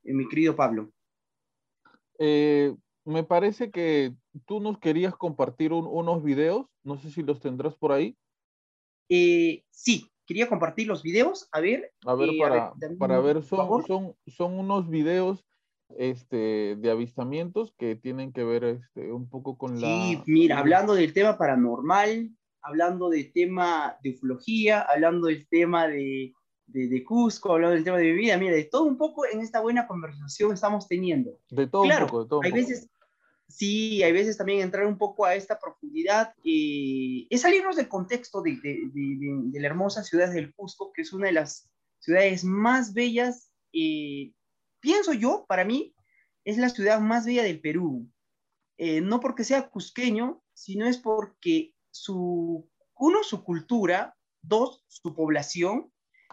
eh, mi querido Pablo. Eh, me parece que tú nos querías compartir unos videos, no sé si los tendrás por ahí. Eh, sí, quería compartir los videos, a ver. A ver, eh, para, ver, para ver, son, son, son unos videos este, de avistamientos que tienen que ver este, un poco con la... Sí, mira, hablando del tema paranormal, hablando del tema de ufología, hablando del tema de, de, de, Cusco, hablando del tema de mi vida, mira, de todo un poco en esta buena conversación estamos teniendo. De todo un poco, de todo hay veces sí, hay veces también entrar un poco a esta profundidad, eh, es salirnos del contexto de, la hermosa ciudad del Cusco, que es una de las ciudades más bellas, eh, pienso yo, para mí, es la ciudad más bella del Perú. Eh, no porque sea cusqueño, sino es porque su, uno, su cultura, dos, su población,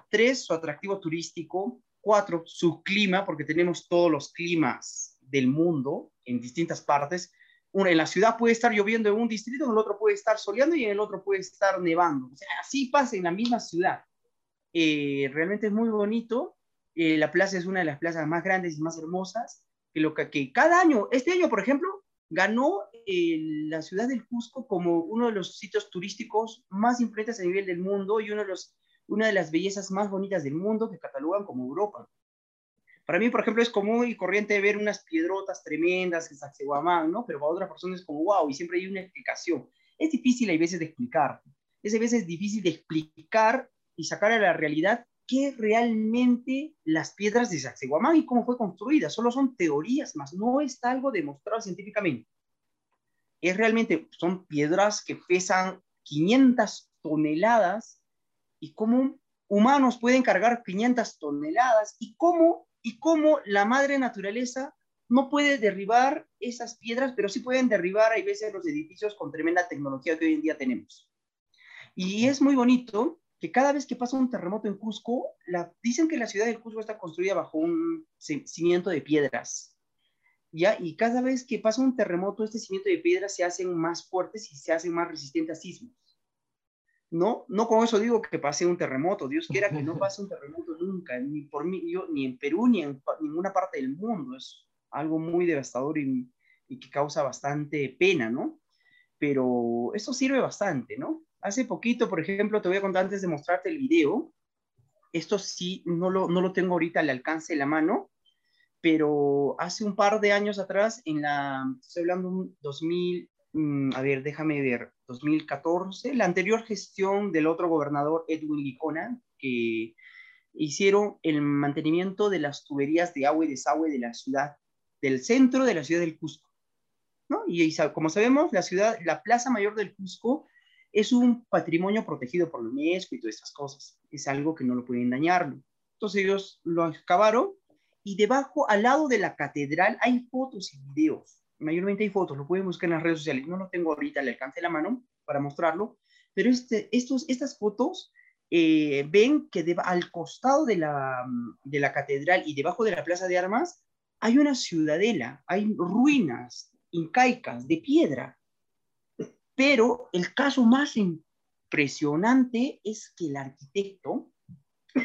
tres, su atractivo turístico, cuatro, su clima, porque tenemos todos los climas del mundo, en distintas partes. Una, en la ciudad puede estar lloviendo en un distrito, en el otro puede estar soleando y en el otro puede estar nevando. O sea, así pasa en la misma ciudad. Eh, realmente es muy bonito. Eh, la plaza es una de las plazas más grandes y más hermosas. Que, lo que, que cada año, este año, por ejemplo, ganó eh, la ciudad del Cusco como uno de los sitios turísticos más influyentes a nivel del mundo y uno de los, una de las bellezas más bonitas del mundo que catalogan como Europa. Para mí, por ejemplo, es común y corriente ver unas piedrotas tremendas en Sacsayhuamán, ¿no? Pero para otras personas es como, wow, y siempre hay una explicación. Es difícil a veces de explicar. Es a veces difícil de explicar y sacar a la realidad qué realmente las piedras de Sacsayhuamán y cómo fue construida. Solo son teorías, más no está algo demostrado científicamente. Es realmente, son piedras que pesan 500 toneladas y cómo humanos pueden cargar 500 toneladas y cómo, y cómo la madre naturaleza no puede derribar esas piedras, pero sí pueden derribar, hay veces, los edificios con tremenda tecnología que hoy en día tenemos. Y es muy bonito que cada vez que pasa un terremoto en Cusco, la, dicen que la ciudad de Cusco está construida bajo un cimiento de piedras. ¿ya? Y cada vez que pasa un terremoto, este cimiento de piedras se hacen más fuertes y se hacen más resistentes a sismos. ¿No? No con eso digo que pase un terremoto, Dios quiera que no pase un terremoto nunca, ni por mí, yo, ni en Perú, ni en ninguna parte del mundo, es algo muy devastador y, y que causa bastante pena, ¿no? Pero eso sirve bastante, ¿no? Hace poquito, por ejemplo, te voy a contar antes de mostrarte el video, esto sí, no lo, no lo tengo ahorita al alcance de la mano, pero hace un par de años atrás, en la, estoy hablando un 2000, mm, a ver, déjame ver, 2014, la anterior gestión del otro gobernador Edwin Licona, que hicieron el mantenimiento de las tuberías de agua y desagüe de la ciudad, del centro de la ciudad del Cusco. ¿no? Y, como sabemos, la ciudad, la Plaza Mayor del Cusco es un patrimonio protegido por la UNESCO y todas estas cosas. Es algo que no lo pueden dañar. Entonces ellos lo excavaron y debajo, al lado de la catedral, hay fotos y videos mayormente hay fotos, lo pueden buscar en las redes sociales. No lo tengo ahorita al alcance la mano para mostrarlo, pero este, estos, estas fotos eh, ven que al costado de la, de la catedral y debajo de la plaza de armas hay una ciudadela, hay ruinas incaicas de piedra. Pero el caso más impresionante es que el arquitecto,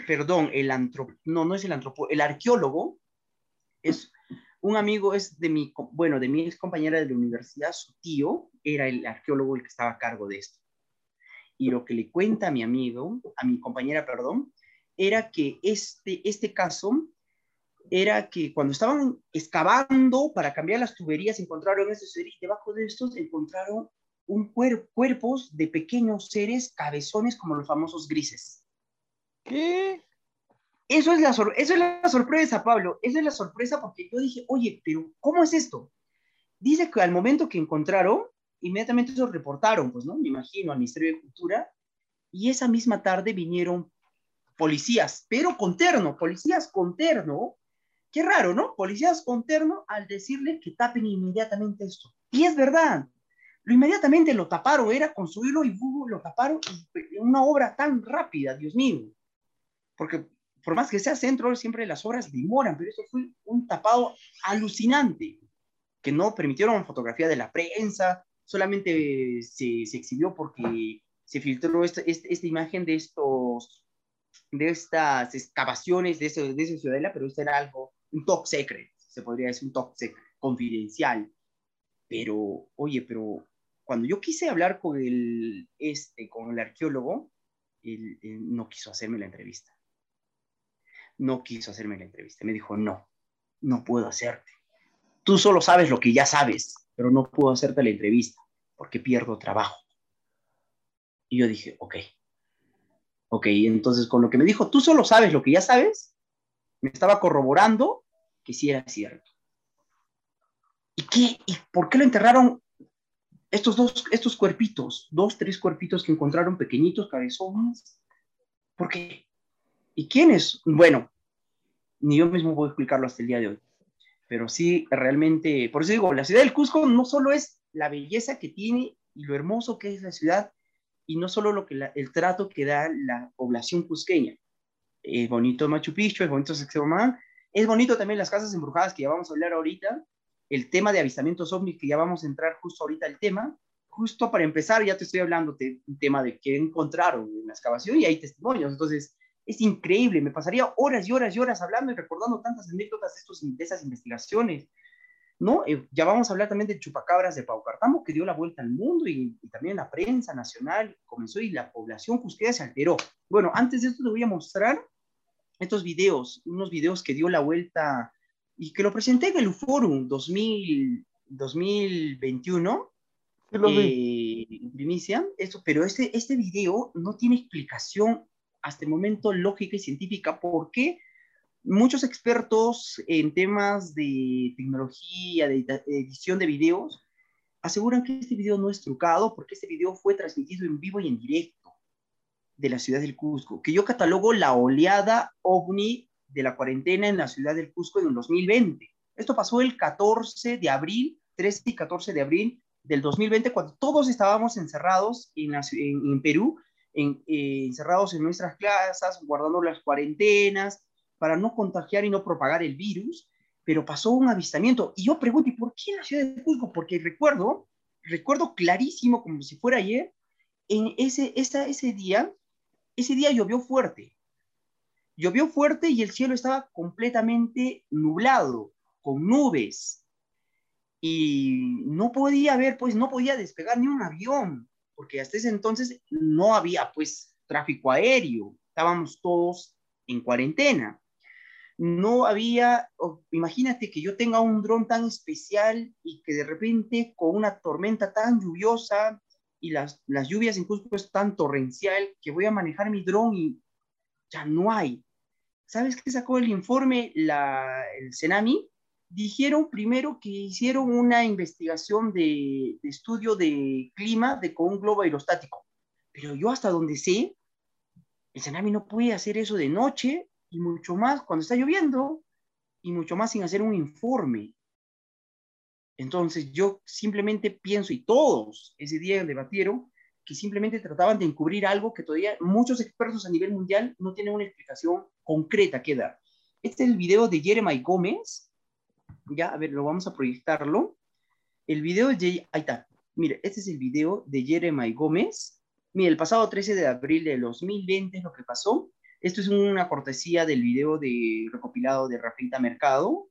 perdón, el antropo, no, no es el antropo, el arqueólogo, es un amigo es de mi, bueno, de mi ex compañera de la universidad, su tío era el arqueólogo el que estaba a cargo de esto. Y lo que le cuenta a mi amigo, a mi compañera, perdón, era que este, este caso era que cuando estaban excavando para cambiar las tuberías, encontraron estos seres, y debajo de estos encontraron un cuerpos de pequeños seres cabezones como los famosos grises. ¿Qué? Eso es, la eso es la sorpresa, Pablo. Eso es la sorpresa porque yo dije, oye, pero ¿cómo es esto? Dice que al momento que encontraron, inmediatamente eso reportaron, pues, ¿no? Me imagino, al Ministerio de Cultura, y esa misma tarde vinieron policías, pero con terno, policías con terno. Qué raro, ¿no? Policías con terno al decirle que tapen inmediatamente esto. Y es verdad, lo inmediatamente lo taparon, era construirlo y lo taparon una obra tan rápida, Dios mío. Porque por más que sea centro, siempre las obras demoran, pero eso fue un tapado alucinante, que no permitieron fotografía de la prensa, solamente se, se exhibió porque se filtró esta, esta, imagen de estos de estas excavaciones de, ese, de esa ciudadela, pero esto era algo, un top secret, se podría decir un top secret, confidencial. Pero, oye, pero cuando yo quise hablar con el, este, con el arqueólogo, él no quiso hacerme la entrevista no quiso hacerme la entrevista. Me dijo, no, no puedo hacerte. Tú solo sabes lo que ya sabes, pero no puedo hacerte la entrevista porque pierdo trabajo. Y yo dije, ok. Ok, entonces con lo que me dijo, tú solo sabes lo que ya sabes, me estaba corroborando que sí era cierto. ¿Y qué? ¿Y por qué lo enterraron estos dos, estos cuerpitos? Dos, tres cuerpitos que encontraron pequeñitos, cabezones. ¿Por qué? ¿Y quiénes? Bueno, ni yo mismo puedo explicarlo hasta el día de hoy. Pero sí, realmente, por eso digo, la ciudad del Cusco no solo es la belleza que tiene y lo hermoso que es la ciudad, y no solo lo que el trato que da la población cusqueña. Es bonito Machu Picchu, es bonito Sexomán, es bonito también las casas embrujadas que ya vamos a hablar ahorita, el tema de avistamientos ovnis que ya vamos a entrar justo ahorita al tema. Justo para empezar, ya te estoy hablando de un tema de qué encontraron en la excavación y hay testimonios. Entonces, es increíble, me pasaría horas y horas y horas hablando y recordando tantas anécdotas de, estos, de esas investigaciones, ¿no? Eh, ya vamos a hablar también de chupacabras de Pau Cartamo, que dio la vuelta al mundo y, también la prensa nacional comenzó y la población cusqueña se alteró. Bueno, antes de esto te voy a mostrar estos videos, unos videos que dio la vuelta y que lo presenté en el UFORUM 2000, 2021. Sí, lo eh, primicia, eso, pero este, este video no tiene explicación hasta el momento lógica y científica porque muchos expertos en temas de tecnología, de edición de videos, aseguran que este video no es trucado porque este video fue transmitido en vivo y en directo. de la ciudad del Cusco, que yo catalogo la oleada ovni de la cuarentena en la ciudad del Cusco en el 2020. Esto pasó el 14 de abril, 13 y 14 de abril del 2020, cuando todos estábamos encerrados en, en, Perú, eh, encerrados en nuestras casas, guardando las cuarentenas para no contagiar y no propagar el virus, pero pasó un avistamiento. Y yo pregunto, ¿y por qué en la ciudad de Cusco? Porque recuerdo, recuerdo clarísimo, como si fuera ayer, en ese, esa, ese día, ese día llovió fuerte. Llovió fuerte y el cielo estaba completamente nublado, con nubes. Y no podía ver, pues no podía despegar ni un avión, porque hasta ese entonces no había, pues, tráfico aéreo. Estábamos todos en cuarentena no había, imagínate que yo tenga un dron tan especial y que de repente con una tormenta tan lluviosa y las, las lluvias en Cusco es tan torrencial que voy a manejar mi dron y ya no hay. ¿Sabes qué sacó el informe la, el Cenami? Dijeron primero que hicieron una investigación de, de estudio de clima de, con un globo aerostático. Pero yo hasta donde sé, el Cenami no puede hacer eso de noche y mucho más cuando está lloviendo y mucho más sin hacer un informe. Entonces yo simplemente pienso, y todos ese día debatieron, que simplemente trataban de encubrir algo que todavía muchos expertos a nivel mundial no tienen una explicación concreta que dar. Este es el video de Jeremy Gómez. Ya, a ver, lo vamos a proyectarlo. El video de... Ahí está. Mire, este es el video de Jeremy Gómez. Mire, el pasado 13 de abril de 2020 es lo que pasó. Esto es una cortesía del video de recopilado de Rafita Mercado,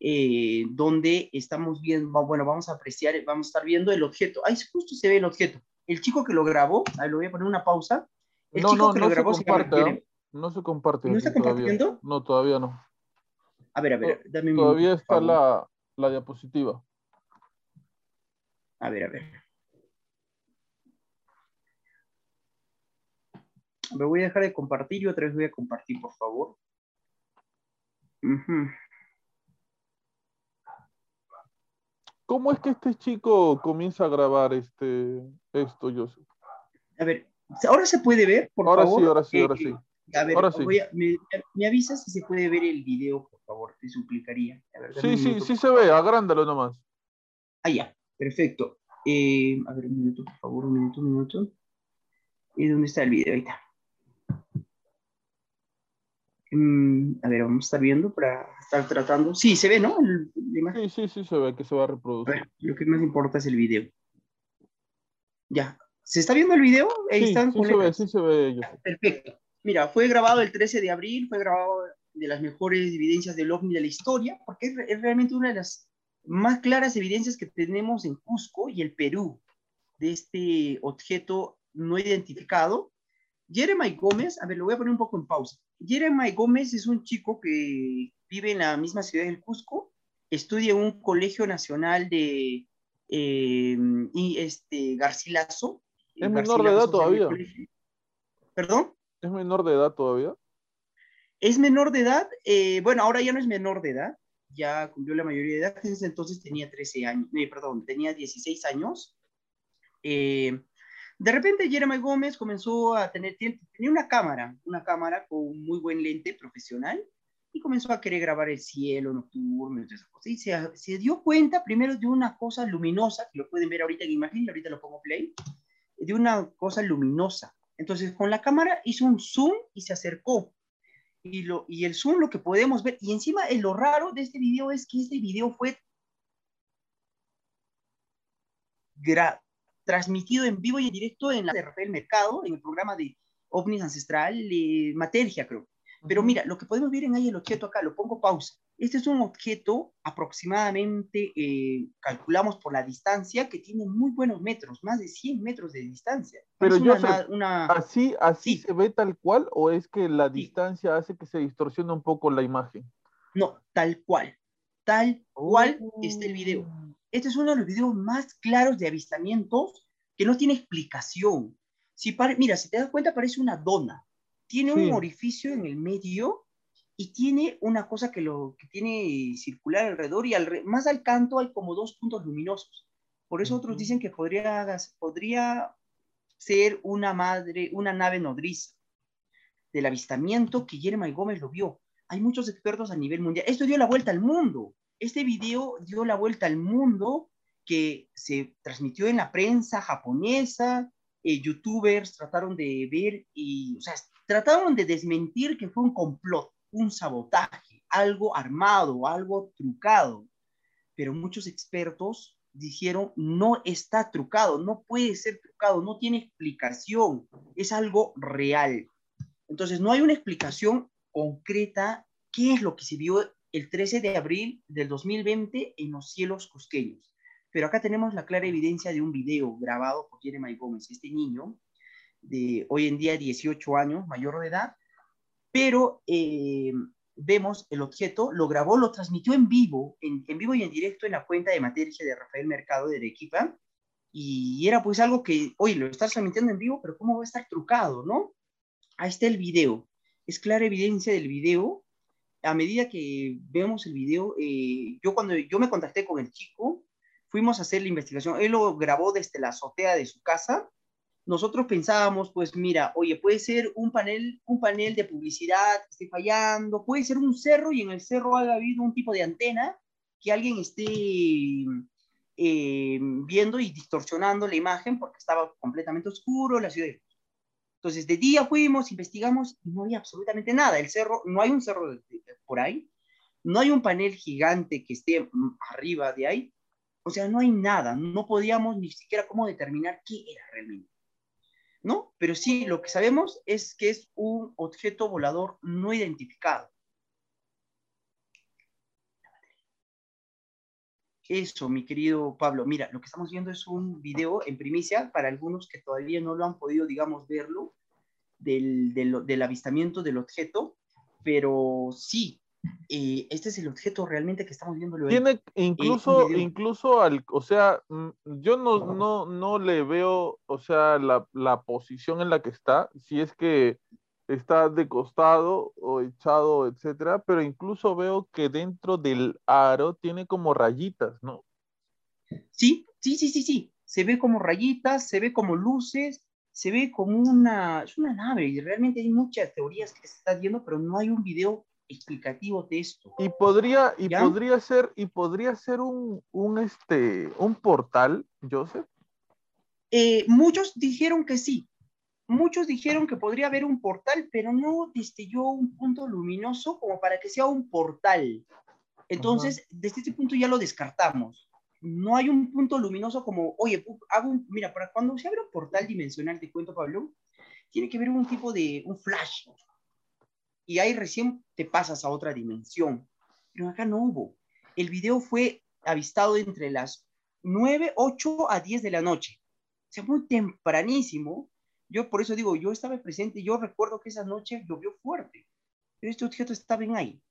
eh, donde estamos viendo, bueno, vamos a apreciar, vamos a estar viendo el objeto. Ahí justo se ve el objeto. El chico que lo grabó, ahí lo voy a poner una pausa. El no, chico no, que no lo grabó se comparte, No se comparte. ¿No está compartiendo? No, todavía no. A ver, a ver, dame un Todavía está la, la diapositiva. A ver, a ver. Me voy a dejar de compartir y otra vez voy a compartir, por favor. ¿Cómo es que este chico comienza a grabar este, esto, Joseph? A ver, ¿ahora se puede ver, por ahora favor? Sí, ahora sí, ahora sí. A ver, ahora sí. me, me, avisas si se puede ver el video, por favor, te suplicaría. sí, sí, sí se ve, agrándalo nomás. Ah, ya, perfecto. Eh, a ver, un minuto, por favor, un minuto, un minuto. ¿Y dónde está el video? Ahí está. Mm, a ver, vamos a estar viendo para estar tratando. Sí, se ve, ¿no? sí, sí, sí, se ve que se va a reproducir. lo que más importa es el video. Ya. ¿Se está viendo el video? Ahí sí, están sí se ve, sí se ve. Perfecto. Mira, fue grabado el 13 de abril, fue grabado de las mejores evidencias del OVNI de la historia, porque es, es realmente una de las más claras evidencias que tenemos en Cusco y el Perú de este objeto no identificado Jeremy Gómez, a ver, lo voy a poner un poco en pausa. Jeremy Gómez es un chico que vive en la misma ciudad del Cusco, estudia en un colegio nacional de eh, y este, Garcilaso. ¿Es menor de edad todavía? ¿Perdón? ¿Es menor de edad todavía? Es menor de edad, eh, bueno, ahora ya no es menor de edad, ya cumplió la mayoría de edad, entonces tenía 13 años, eh, perdón, tenía 16 años. Eh, de repente Jeremy Gómez comenzó a tener, tenía una cámara, una cámara con muy buen lente profesional y comenzó a querer grabar el cielo nocturno y se, dio cuenta primero de una cosa luminosa, que lo pueden ver ahorita en imagen, ahorita lo pongo play, de una cosa luminosa. Entonces con la cámara hizo un zoom y se acercó. Y, lo, y el zoom lo que podemos ver, y encima lo raro de este video es que este video fue transmitido en vivo y en directo en la de Rafael Mercado, en el programa de OVNIs Ancestral, eh, Matergia, creo. Pero mira, lo que podemos ver en ahí el objeto acá, lo pongo pausa. Este es un objeto aproximadamente, eh, calculamos por la distancia, que tiene muy buenos metros, más de 100 metros de distancia. Pero yo una, ¿así, así se ve tal cual o es que la distancia hace que se distorsione un poco la imagen? No, tal cual. Tal cual está el video. Oh. Este es uno de los videos más claros de avistamientos que no tiene explicación. Si mira, si te das cuenta, parece una dona. Tiene un orificio en el medio y tiene una cosa que lo que tiene circular alrededor y más al canto hay como dos puntos luminosos. Por eso otros dicen que podría, podría ser una madre, una nave nodriza del avistamiento que Jeremy Gómez lo vio. Hay muchos expertos a nivel mundial. Esto dio la vuelta al mundo. Este video dio la vuelta al mundo que se transmitió en la prensa japonesa, eh, youtubers trataron de ver y, o sea, trataron de desmentir que fue un complot, un sabotaje, algo armado, algo trucado. Pero muchos expertos dijeron, no está trucado, no puede ser trucado, no tiene explicación, es algo real. Entonces, no hay una explicación concreta qué es lo que se vio el 13 de abril del 2020 en los cielos cusqueños. Pero acá tenemos la clara evidencia de un video grabado por Jeremy Gómez, este niño de hoy en día 18 años, mayor de edad, pero eh, vemos el objeto, lo grabó, lo transmitió en vivo, en, vivo y en directo en la cuenta de materia de Rafael Mercado de Arequipa, y era pues algo que, oye, lo estás transmitiendo en vivo, pero ¿cómo va a estar trucado, no? Ahí está el video, es clara evidencia del video. A medida que vemos el video, eh, yo cuando yo me contacté con el chico, fuimos a hacer la investigación, él lo grabó desde la azotea de su casa, nosotros pensábamos, pues mira, oye, puede ser un panel, un panel de publicidad que esté fallando, puede ser un cerro y en el cerro haya habido un tipo de antena que alguien esté eh, viendo y distorsionando la imagen porque estaba completamente oscuro la ciudad. Entonces, de día fuimos, investigamos y no había absolutamente nada. El cerro, no hay un cerro por ahí, no hay un panel gigante que esté arriba de ahí. O sea, no hay nada, no podíamos ni siquiera cómo determinar qué era realmente. ¿No? Pero sí, lo que sabemos es que es un objeto volador no identificado. Eso, mi querido Pablo. Mira, lo que estamos viendo es un video en primicia para algunos que todavía no lo han podido, digamos, verlo, del, del avistamiento del objeto, pero sí, eh, este es el objeto realmente que estamos viendo. Tiene incluso, incluso al, o sea, mm, yo no, no, no le veo, o sea, la, la, posición en la que está, si es que está de costado o echado, etcétera, pero incluso veo que dentro del aro tiene como rayitas, ¿no? Sí, sí, sí, sí, sí. Se ve como rayitas, se ve como luces, se ve como una, es una nave y realmente hay muchas teorías que se están viendo, pero no hay un video explicativo de esto. Y podría, y podría ser, y podría ser un, un, este, un portal, Joseph. Eh, muchos dijeron que sí. Muchos dijeron que podría haber un portal, pero no destelló un punto luminoso como para que sea un portal. Entonces, desde este punto ya lo descartamos. No hay un punto luminoso como, oye, hago un, mira, para cuando se abre un portal dimensional, te cuento, Pablo, tiene que haber un tipo de, un flash, y ahí recién te pasas a otra dimensión. Pero acá no hubo. El video fue avistado entre las 9, 8 a 10 de la noche. O sea, muy tempranísimo. Yo por eso digo, yo estaba presente, yo recuerdo que esa noche llovió fuerte, pero este objeto estaba en ahí.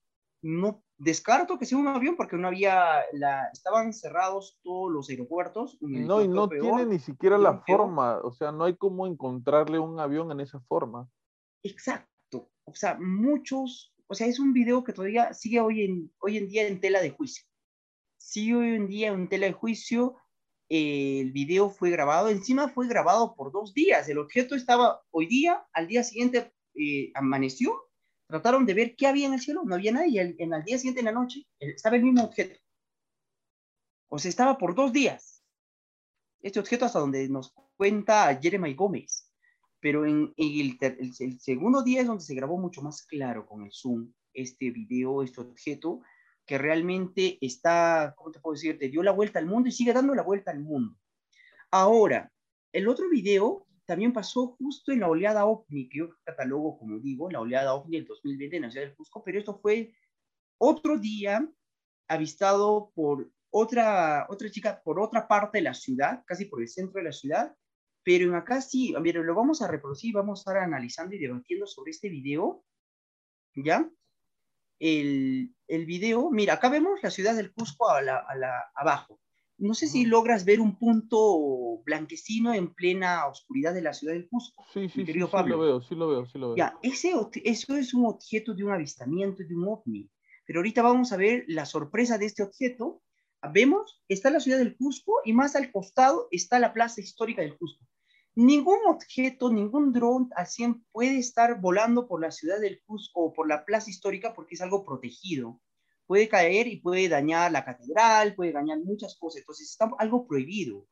No descarto que sea un avión porque no había, la, estaban cerrados todos los aeropuertos. No, y no tiene ni siquiera la forma, o sea, no hay cómo encontrarle un avión en esa forma. Exacto o sea, muchos, o sea, es un video que todavía sigue hoy en, hoy en día en tela de juicio. Sigue hoy en día en tela de juicio, el video fue grabado, encima fue grabado por dos días, el objeto estaba hoy día, al día siguiente eh, amaneció, trataron de ver qué había en el cielo, no había nadie, y en el día siguiente en la noche estaba el mismo objeto. O sea, estaba por dos días. Este objeto hasta donde nos cuenta Jeremy Gómez pero en, el, segundo día es donde se grabó mucho más claro con el zoom este video, este objeto, que realmente está, ¿cómo te puedo decir? Te dio la vuelta al mundo y sigue dando la vuelta al mundo. Ahora, el otro video también pasó justo en la oleada OVNI, que yo catalogo, como digo, la oleada OVNI del 2020 en la ciudad del Cusco, pero esto fue otro día avistado por otra, otra chica por otra parte de la ciudad, casi por el centro de la ciudad, pero acá sí, mire, lo vamos a reproducir, vamos a estar analizando y debatiendo sobre este video, ¿ya? El, el video, mira, acá vemos la ciudad del Cusco a la, a la, abajo. No sé si logras ver un punto blanquecino en plena oscuridad de la ciudad del Cusco. Sí, sí, sí, sí, lo veo, sí lo veo, sí lo veo. Ya, ese, eso es un objeto de un avistamiento, de un ovni. Pero ahorita vamos a ver la sorpresa de este objeto. Vemos, está la ciudad del Cusco y más al costado está la plaza histórica del Cusco ningún objeto, ningún dron al 100 puede estar volando por la ciudad del Cusco o por la plaza histórica porque es algo protegido. Puede caer y puede dañar la catedral, puede dañar muchas cosas. Entonces está algo prohibido.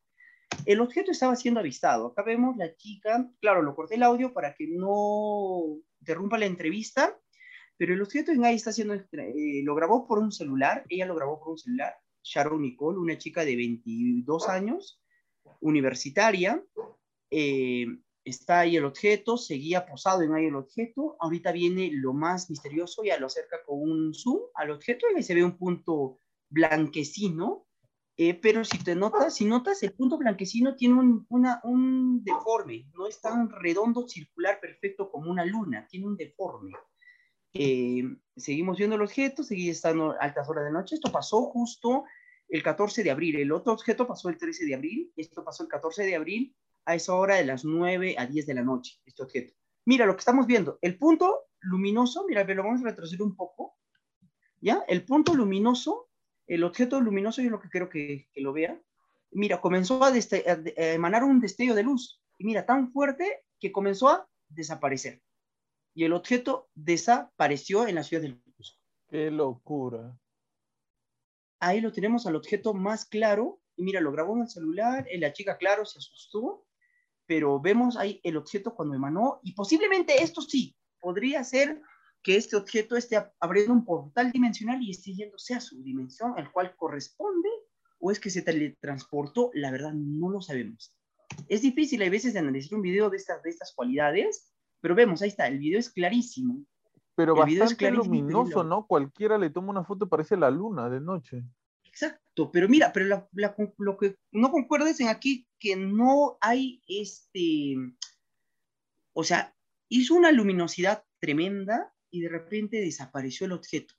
El objeto estaba siendo avistado. Acá vemos la chica, claro, lo corté el audio para que no interrumpa la entrevista, pero el objeto en ahí está siendo, eh, lo grabó por un celular, ella lo grabó por un celular, Sharon Nicole, una chica de 22 años, universitaria, eh, está ahí el objeto, seguía posado en ahí el objeto, ahorita viene lo más misterioso, ya lo acerca con un zoom al objeto y ahí se ve un punto blanquecino, eh, pero si te notas, si notas, el punto blanquecino tiene un, un deforme, no es tan redondo, circular, perfecto como una luna, tiene un deforme. Eh, seguimos viendo el objeto, seguí estando altas horas de noche. Esto pasó justo el 14 de abril. El otro objeto pasó el 13 de abril. Esto pasó el 14 de abril a esa hora de las 9 a 10 de la noche. Este objeto. Mira lo que estamos viendo. El punto luminoso, mira, lo vamos a retroceder un poco. ¿Ya? El punto luminoso, el objeto luminoso, yo lo que quiero que, que lo vea. Mira, comenzó a, a emanar un destello de luz. Y mira, tan fuerte que comenzó a desaparecer y el objeto desapareció en la ciudad del Cusco. ¡Qué locura! Ahí lo tenemos al objeto más claro. Y mira, lo grabó en el celular. La chica, claro, se asustó. Pero vemos ahí el objeto cuando emanó. Y posiblemente esto sí, podría ser que este objeto esté abriendo un portal dimensional y esté yéndose a su dimensión, al cual corresponde, o es que se teletransportó, la verdad no lo sabemos. Es difícil a veces de analizar un video de estas, de estas cualidades, pero vemos, ahí está, el video es clarísimo. Pero bastante luminoso, ¿no? Cualquiera le toma una foto y parece la luna de noche. Exacto, pero mira, pero lo que no concuerdes en aquí, que no hay este, o sea, hizo una luminosidad tremenda y de repente desapareció el objeto.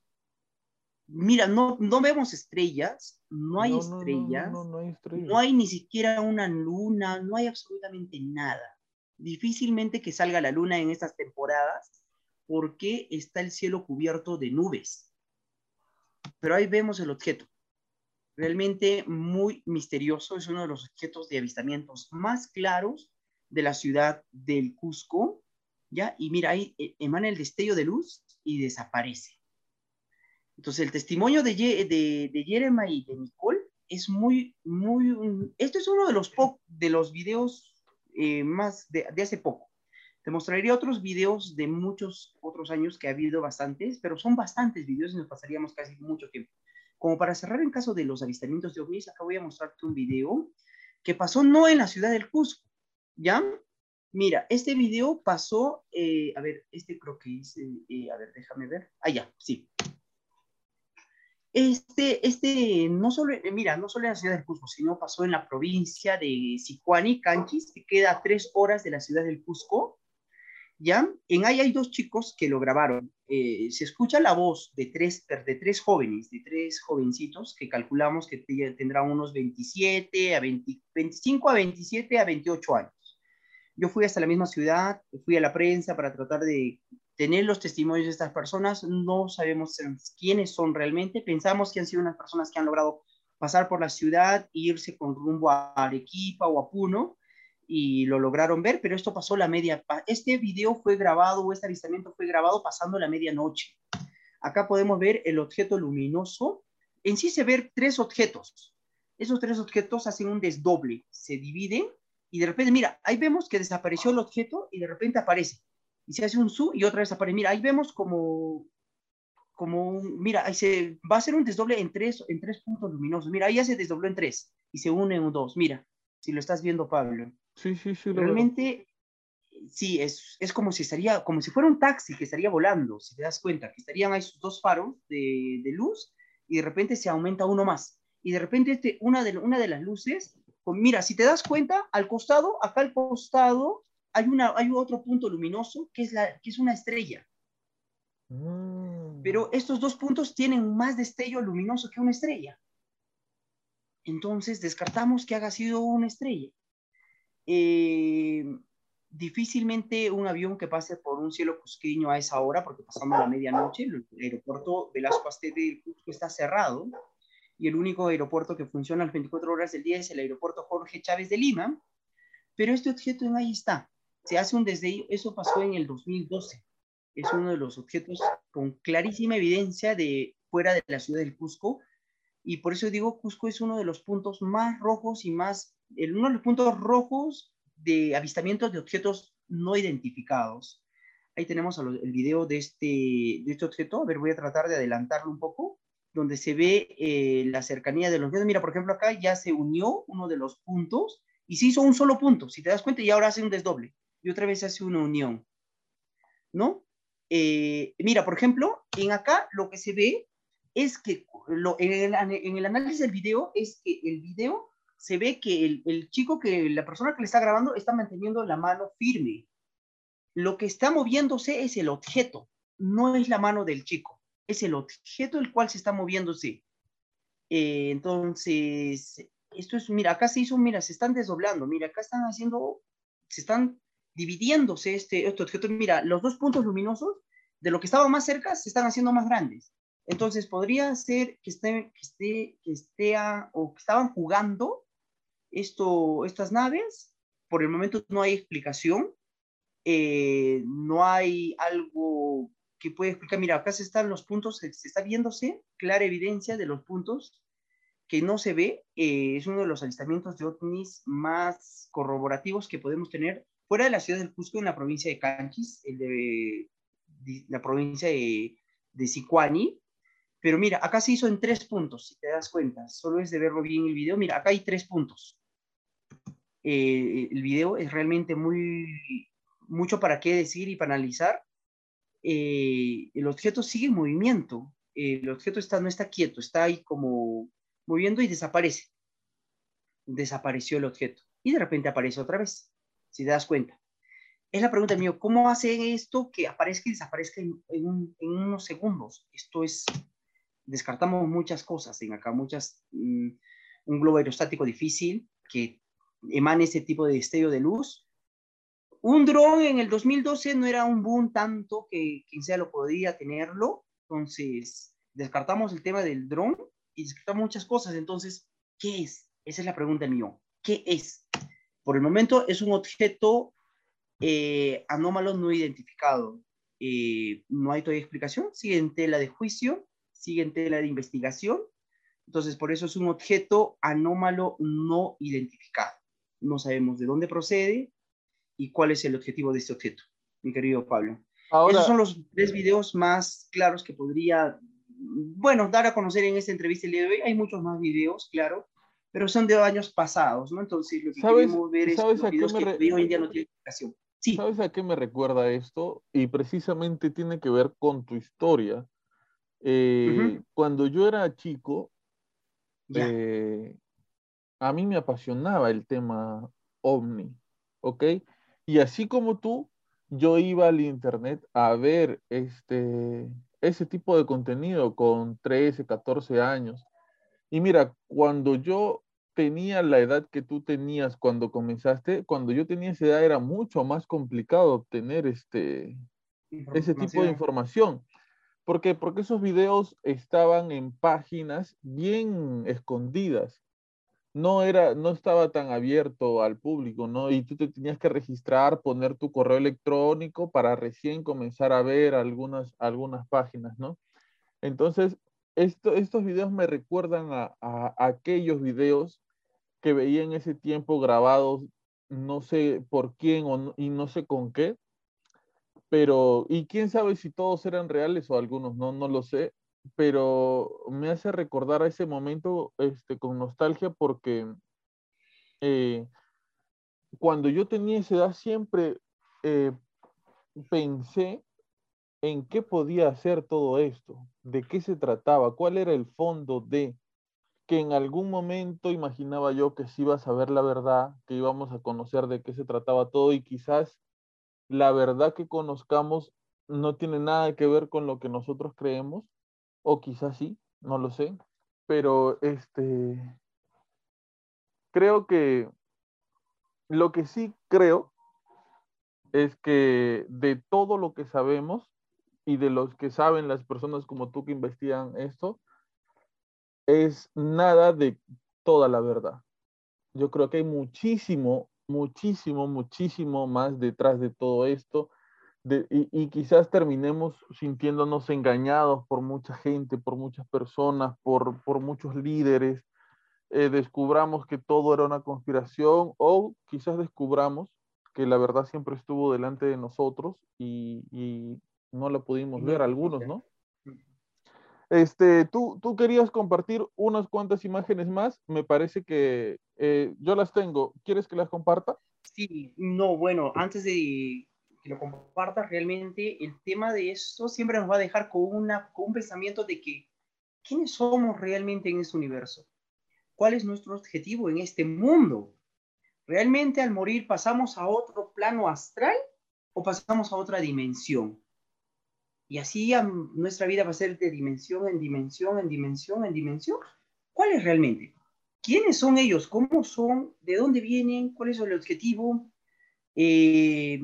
Mira, no, no vemos estrellas, no hay estrellas, no, hay estrellas, no hay ni siquiera una luna, no hay absolutamente nada difícilmente que salga la luna en estas temporadas porque está el cielo cubierto de nubes. Pero ahí vemos el objeto. Realmente muy misterioso, es uno de los objetos de avistamientos más claros de la ciudad del Cusco, ¿ya? Y mira, ahí eh, emana el destello de luz y desaparece. Entonces, el testimonio de, de, de Jeremiah y de Nicole es muy, muy, esto es uno de los, de los videos eh, más de, hace poco. Te mostraría otros videos de muchos otros años que ha habido bastantes, pero son bastantes videos y nos pasaríamos casi mucho tiempo. Como para cerrar en caso de los avistamientos de ovnis, acá voy a mostrarte un video que pasó no en la ciudad del Cusco, ¿ya? Mira, este video pasó, eh, a ver, este creo que es, eh, a ver, déjame ver. Ah, ya, sí. Este, este, no solo, eh, mira, no solo en la ciudad del Cusco, sino pasó en la provincia de Sicuani, Canchis, que queda a tres horas de la ciudad del Cusco. ¿Ya? En ahí hay dos chicos que lo grabaron. Eh, se escucha la voz de tres, de tres jóvenes, de tres jovencitos que calculamos que tendrán unos 27 a 20, 25 a 27 a 28 años. Yo fui hasta la misma ciudad, fui a la prensa para tratar de tener los testimonios de estas personas, no sabemos quiénes son realmente, pensamos que han sido unas personas que han logrado pasar por la ciudad e irse con rumbo a Arequipa o a Puno y lo lograron ver, pero esto pasó la media, este video fue grabado o este avistamiento fue grabado pasando la medianoche. Acá podemos ver el objeto luminoso, en sí se ven tres objetos, esos tres objetos hacen un desdoble, se dividen y de repente, mira, ahí vemos que desapareció el objeto y de repente aparece y se hace un zoom y otra vez aparece. Mira, ahí vemos como, como mira, ahí se va a hacer un desdoble en tres, en tres puntos luminosos. Mira, ahí ya se desdobló en tres y se une en dos. Mira, si lo estás viendo, Pablo. Sí, sí, sí. Realmente, sí, es, es como si estaría, como si fuera un taxi que estaría volando, si te das cuenta, que estarían ahí sus dos faros de, de luz y de repente se aumenta uno más. Y de repente este, una, de, una de las luces, pues mira, si te das cuenta, al costado, acá al costado, hay, una, hay otro punto luminoso que es, la, que es una estrella. Mm. Pero estos dos puntos tienen más destello luminoso que una estrella. Entonces descartamos que haya sido una estrella. Eh, difícilmente un avión que pase por un cielo cusqueño a esa hora, porque pasamos la medianoche, el aeropuerto Velasco Asté del Cusco está cerrado y el único aeropuerto que funciona las 24 horas del día es el aeropuerto Jorge Chávez de Lima, pero este objeto ahí está. Se hace un desde eso pasó en el 2012. Es uno de los objetos con clarísima evidencia de fuera de la ciudad del Cusco. Y por eso digo, Cusco es uno de los puntos más rojos y más, uno de los puntos rojos de avistamientos de objetos no identificados. Ahí tenemos el video de este, de este objeto. A ver, voy a tratar de adelantarlo un poco, donde se ve eh, la cercanía de los dedos. Mira, por ejemplo, acá ya se unió uno de los puntos y se hizo un solo punto, si te das cuenta, y ahora hace un desdoble. Y otra vez hace una unión. ¿No? Eh, mira, por ejemplo, en acá lo que se ve es que lo, el, en, el, análisis del video es que el video se ve que el, chico, que la persona que le está grabando está manteniendo la mano firme. Lo que está moviéndose es el objeto, no es la mano del chico, es el objeto el cual se está moviéndose. Eh, entonces, esto es, mira, acá se hizo, mira, se están desdoblando, mira, acá están haciendo, se están dividiéndose este, este objeto. Mira, los dos puntos luminosos de lo que estaba más cerca se están haciendo más grandes. Entonces, podría ser que esté, que esté, que esté o que estaban jugando esto, estas naves. Por el momento no hay explicación. Eh, no hay algo que pueda explicar. Mira, acá se están los puntos, se, está viéndose clara evidencia de los puntos que no se ve. Eh, es uno de los avistamientos de ovnis más corroborativos que podemos tener fuera de la ciudad del Cusco, en la provincia de Canchis, el de, la provincia de, de Sicuani. Pero mira, acá se hizo en tres puntos, si te das cuenta. Solo es de verlo bien el video. Mira, acá hay tres puntos. Eh, el video es realmente muy, mucho para qué decir y para analizar. Eh, el objeto sigue en movimiento. el objeto está, no está quieto, está ahí como moviendo y desaparece. Desapareció el objeto. Y de repente aparece otra vez si te das cuenta. Es la pregunta mía, ¿cómo hace esto que aparezca y desaparezca en, unos segundos? Esto es, descartamos muchas cosas en acá, muchas, mm, un globo aerostático difícil que emane ese tipo de destello de luz. Un dron en el 2012 no era un boom tanto que quien sea lo podía tenerlo, entonces descartamos el tema del dron y descartamos muchas cosas, entonces, ¿qué es? Esa es la pregunta mía, ¿qué es? Por el momento es un objeto eh, anómalo no identificado. Eh, no hay todavía explicación, sigue en tela de juicio, sigue en tela de investigación. Entonces, por eso es un objeto anómalo no identificado. No sabemos de dónde procede y cuál es el objetivo de este objeto, mi querido Pablo. Esos son los tres videos más claros que podría, bueno, dar a conocer en esta entrevista el día de hoy. Hay muchos más videos, claro, pero son de años pasados, ¿no? Entonces, lo que queremos ver es ¿sabes videos que hoy en día no tienen explicación. Sí. ¿Sabes a qué me recuerda esto? Y precisamente tiene que ver con tu historia. Eh, cuando yo era chico, eh, a mí me apasionaba el tema ovni, ¿ok? Y así como tú, yo iba al internet a ver este, ese tipo de contenido con 13, 14 años. Y mira, cuando yo tenía la edad que tú tenías cuando comenzaste, cuando yo tenía esa edad era mucho más complicado obtener este, ese tipo de información. ¿Por qué? Porque esos videos estaban en páginas bien escondidas. No, era, no estaba tan abierto al público, ¿no? Y tú te tenías que registrar, poner tu correo electrónico para recién comenzar a ver algunas, algunas páginas, ¿no? Entonces, esto, estos videos me recuerdan a, a, aquellos videos que veía en ese tiempo grabados, no sé por quién o y no sé con qué, pero, y quién sabe si todos eran reales o algunos, no, no lo sé, pero me hace recordar a ese momento este, con nostalgia porque eh, cuando yo tenía esa edad siempre eh, pensé en qué podía hacer todo esto, de qué se trataba, cuál era el fondo de que en algún momento imaginaba yo que sí iba a saber la verdad, que íbamos a conocer de qué se trataba todo y quizás la verdad que conozcamos no tiene nada que ver con lo que nosotros creemos, o quizás sí, no lo sé, pero este, creo que lo que sí creo es que de todo lo que sabemos y de los que saben las personas como tú que investigan esto, es nada de toda la verdad. Yo creo que hay muchísimo muchísimo, muchísimo más detrás de todo esto. Y, quizás terminemos sintiéndonos engañados por mucha gente, por muchas personas, por, por muchos líderes. Eh, descubramos que todo era una conspiración o quizás descubramos que la verdad siempre estuvo delante de nosotros y, y no la pudimos ver, algunos, ¿no? Este, tú, tú querías compartir unas cuantas imágenes más, me parece que eh, yo las tengo. ¿Quieres que las comparta? Sí, no, bueno, antes de que lo compartas, realmente el tema de esto siempre nos va a dejar con, una, con un pensamiento de que, ¿quiénes somos realmente en este universo? ¿Cuál es nuestro objetivo en este mundo? ¿Realmente al morir pasamos a otro plano astral o pasamos a otra dimensión? Y así nuestra vida va a ser de dimensión en dimensión, en dimensión, en dimensión. ¿Cuál es realmente? ¿Quiénes son ellos? ¿Cómo son? ¿De dónde vienen? ¿Cuál es el objetivo? Eh,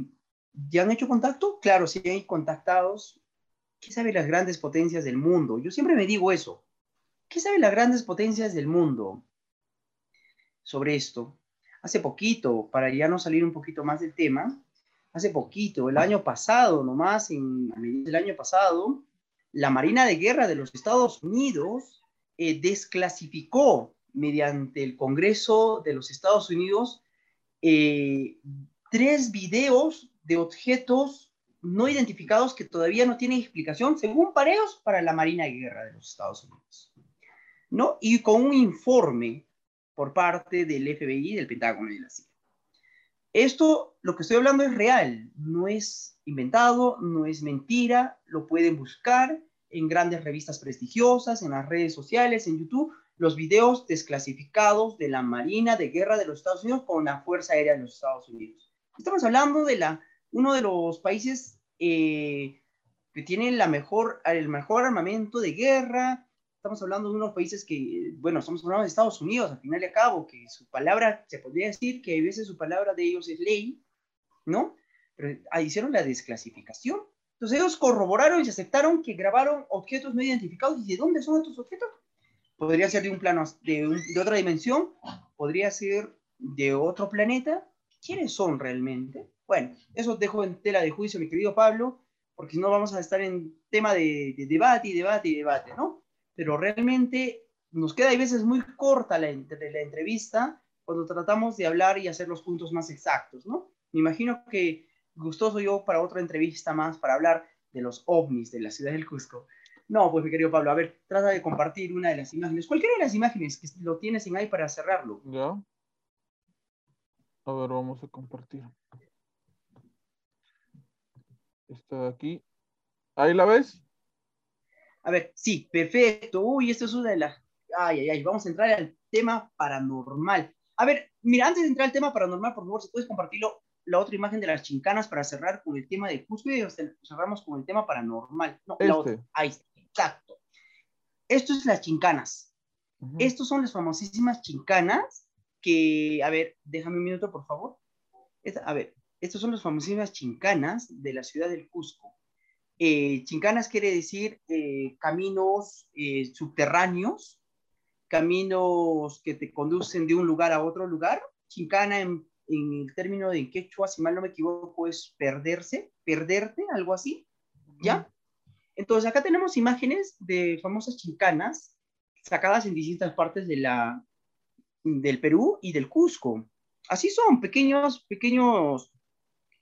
¿Ya han hecho contacto? Claro, sí hay contactados. ¿Qué saben las grandes potencias del mundo? Yo siempre me digo eso. ¿Qué saben las grandes potencias del mundo sobre esto? Hace poquito, para ya no salir un poquito más del tema, hace poquito, el año pasado, nomás, en, del año pasado, la Marina de Guerra de los Estados Unidos eh, desclasificó mediante el Congreso de los Estados Unidos eh, tres videos de objetos no identificados que todavía no tienen explicación, según pareos, para la Marina de Guerra de los Estados Unidos. ¿No? Y con un informe por parte del FBI, del Pentágono y de la CIA. Esto, lo que estoy hablando es real, no es inventado, no es mentira, lo pueden buscar en grandes revistas prestigiosas, en las redes sociales, en YouTube, los videos desclasificados de la Marina de Guerra de los Estados Unidos con la Fuerza Aérea de los Estados Unidos. Estamos hablando de la, uno de los países eh, que tienen la mejor, el mejor armamento de guerra, estamos hablando de unos países que, bueno, estamos hablando de Estados Unidos, al final y al cabo, que su palabra, se podría decir que a veces su palabra de ellos es ley, ¿no? Pero hicieron la desclasificación. Entonces ellos corroboraron y aceptaron que grabaron objetos no identificados. ¿Y de dónde son estos objetos? Podría ser de un plano, de, de otra dimensión, podría ser de otro planeta. ¿Quiénes son realmente? Bueno, eso dejo en tela de juicio, mi querido Pablo, porque si no vamos a estar en tema de, de debate y debate y debate, ¿no? pero realmente nos queda a veces muy corta la, la entrevista cuando tratamos de hablar y hacer los puntos más exactos, ¿no? Me imagino que gustoso yo para otra entrevista más para hablar de los ovnis de la ciudad del Cusco. No, pues mi querido Pablo, a ver, trata de compartir una de las imágenes, cualquiera de las imágenes que lo tienes en ahí para cerrarlo. Ya. A ver, vamos a compartir. Está aquí. ¿Ahí la ves? A ver, sí, perfecto. Uy, esto es una de las... Ay, ay, ay, vamos a entrar al tema paranormal. A ver, mira, antes de entrar al tema paranormal, por favor, si puedes compartirlo, la otra imagen de las chincanas para cerrar con el tema de Cusco y cerramos con el tema paranormal. No, la otra. Este. Ahí está, exacto. Esto es las chincanas. Estos son las famosísimas chincanas que, a ver, déjame un minuto, por favor. a ver, estos son las famosísimas chincanas de la ciudad del Cusco. Eh, chincanas quiere decir eh, caminos eh, subterráneos, caminos que te conducen de un lugar a otro lugar. Chincana en, el término de quechua, si mal no me equivoco, es perderse, perderte, algo así. ¿Ya? Entonces acá tenemos imágenes de famosas chincanas sacadas en distintas partes de la, del Perú y del Cusco. Así son, pequeños, pequeños,